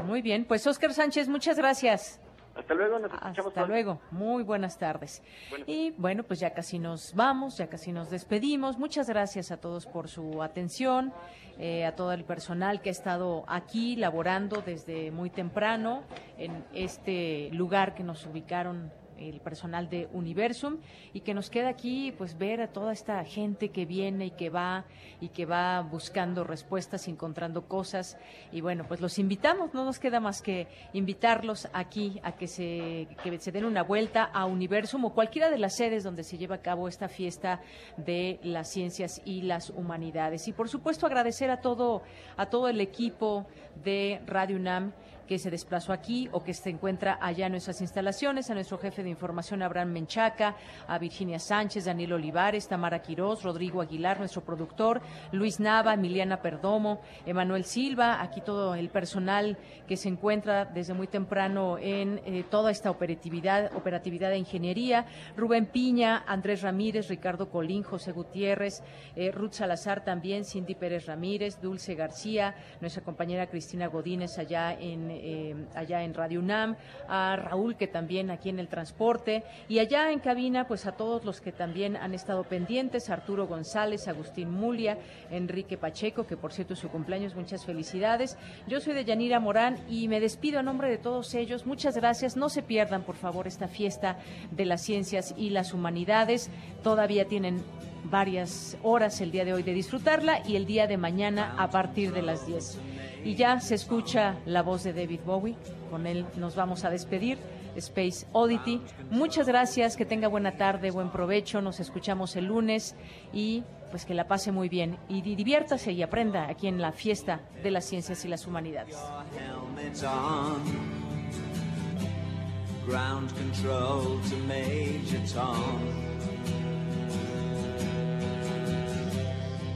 Muy bien, pues Oscar Sánchez, muchas gracias. Hasta luego, nos escuchamos. Hasta luego, muy buenas tardes. Y bueno, pues ya casi nos vamos, ya casi nos despedimos. Muchas gracias a todos por su atención, eh, a todo el personal que ha estado aquí laborando desde muy temprano en este lugar que nos ubicaron el personal de Universum y que nos queda aquí pues ver a toda esta gente que viene y que va y que va buscando respuestas, encontrando cosas. Y bueno, pues los invitamos, no nos queda más que invitarlos aquí a que se que se den una vuelta a Universum o cualquiera de las sedes donde se lleva a cabo esta fiesta de las ciencias y las humanidades. Y por supuesto agradecer a todo a todo el equipo de Radio UNAM que se desplazó aquí o que se encuentra allá en nuestras instalaciones, a nuestro jefe de información Abraham Menchaca, a Virginia Sánchez, Daniel Olivares, Tamara Quirós, Rodrigo Aguilar, nuestro productor, Luis Nava, Emiliana Perdomo, Emanuel Silva, aquí todo el personal que se encuentra desde muy temprano en eh, toda esta operatividad, operatividad de ingeniería, Rubén Piña, Andrés Ramírez, Ricardo Colín, José Gutiérrez, eh, Ruth Salazar también, Cindy Pérez Ramírez, Dulce García, nuestra compañera Cristina Godínez allá en eh, allá en Radio UNAM, a Raúl que también aquí en el transporte y allá en cabina pues a todos los que también han estado pendientes, Arturo González, Agustín Mulia, Enrique Pacheco, que por cierto es su cumpleaños, muchas felicidades. Yo soy de Yanira Morán y me despido a nombre de todos ellos. Muchas gracias. No se pierdan por favor esta fiesta de las ciencias y las humanidades. Todavía tienen varias horas el día de hoy de disfrutarla y el día de mañana a partir de las 10. Y ya se escucha la voz de David Bowie. Con él nos vamos a despedir. Space Oddity. Muchas gracias, que tenga buena tarde, buen provecho. Nos escuchamos el lunes y pues que la pase muy bien y diviértase y aprenda aquí en la fiesta de las ciencias y las humanidades.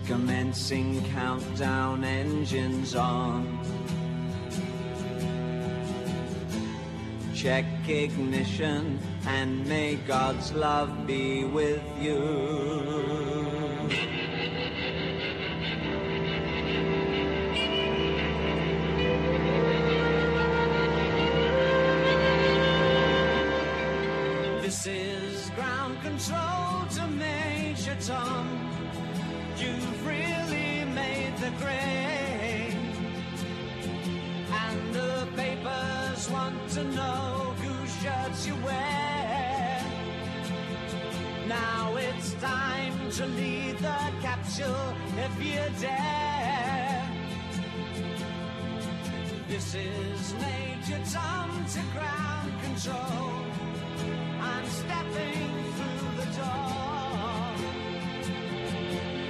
Commencing countdown engines on. Check ignition and may God's love be with you. This is ground control to Major Tom. You've really made the grade. And the papers want to know whose shirts you wear. Now it's time to lead the capsule if you dare. This is Major Tom to ground control. I'm stepping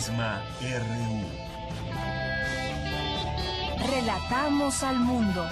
Prisma RU. Relatamos al mundo.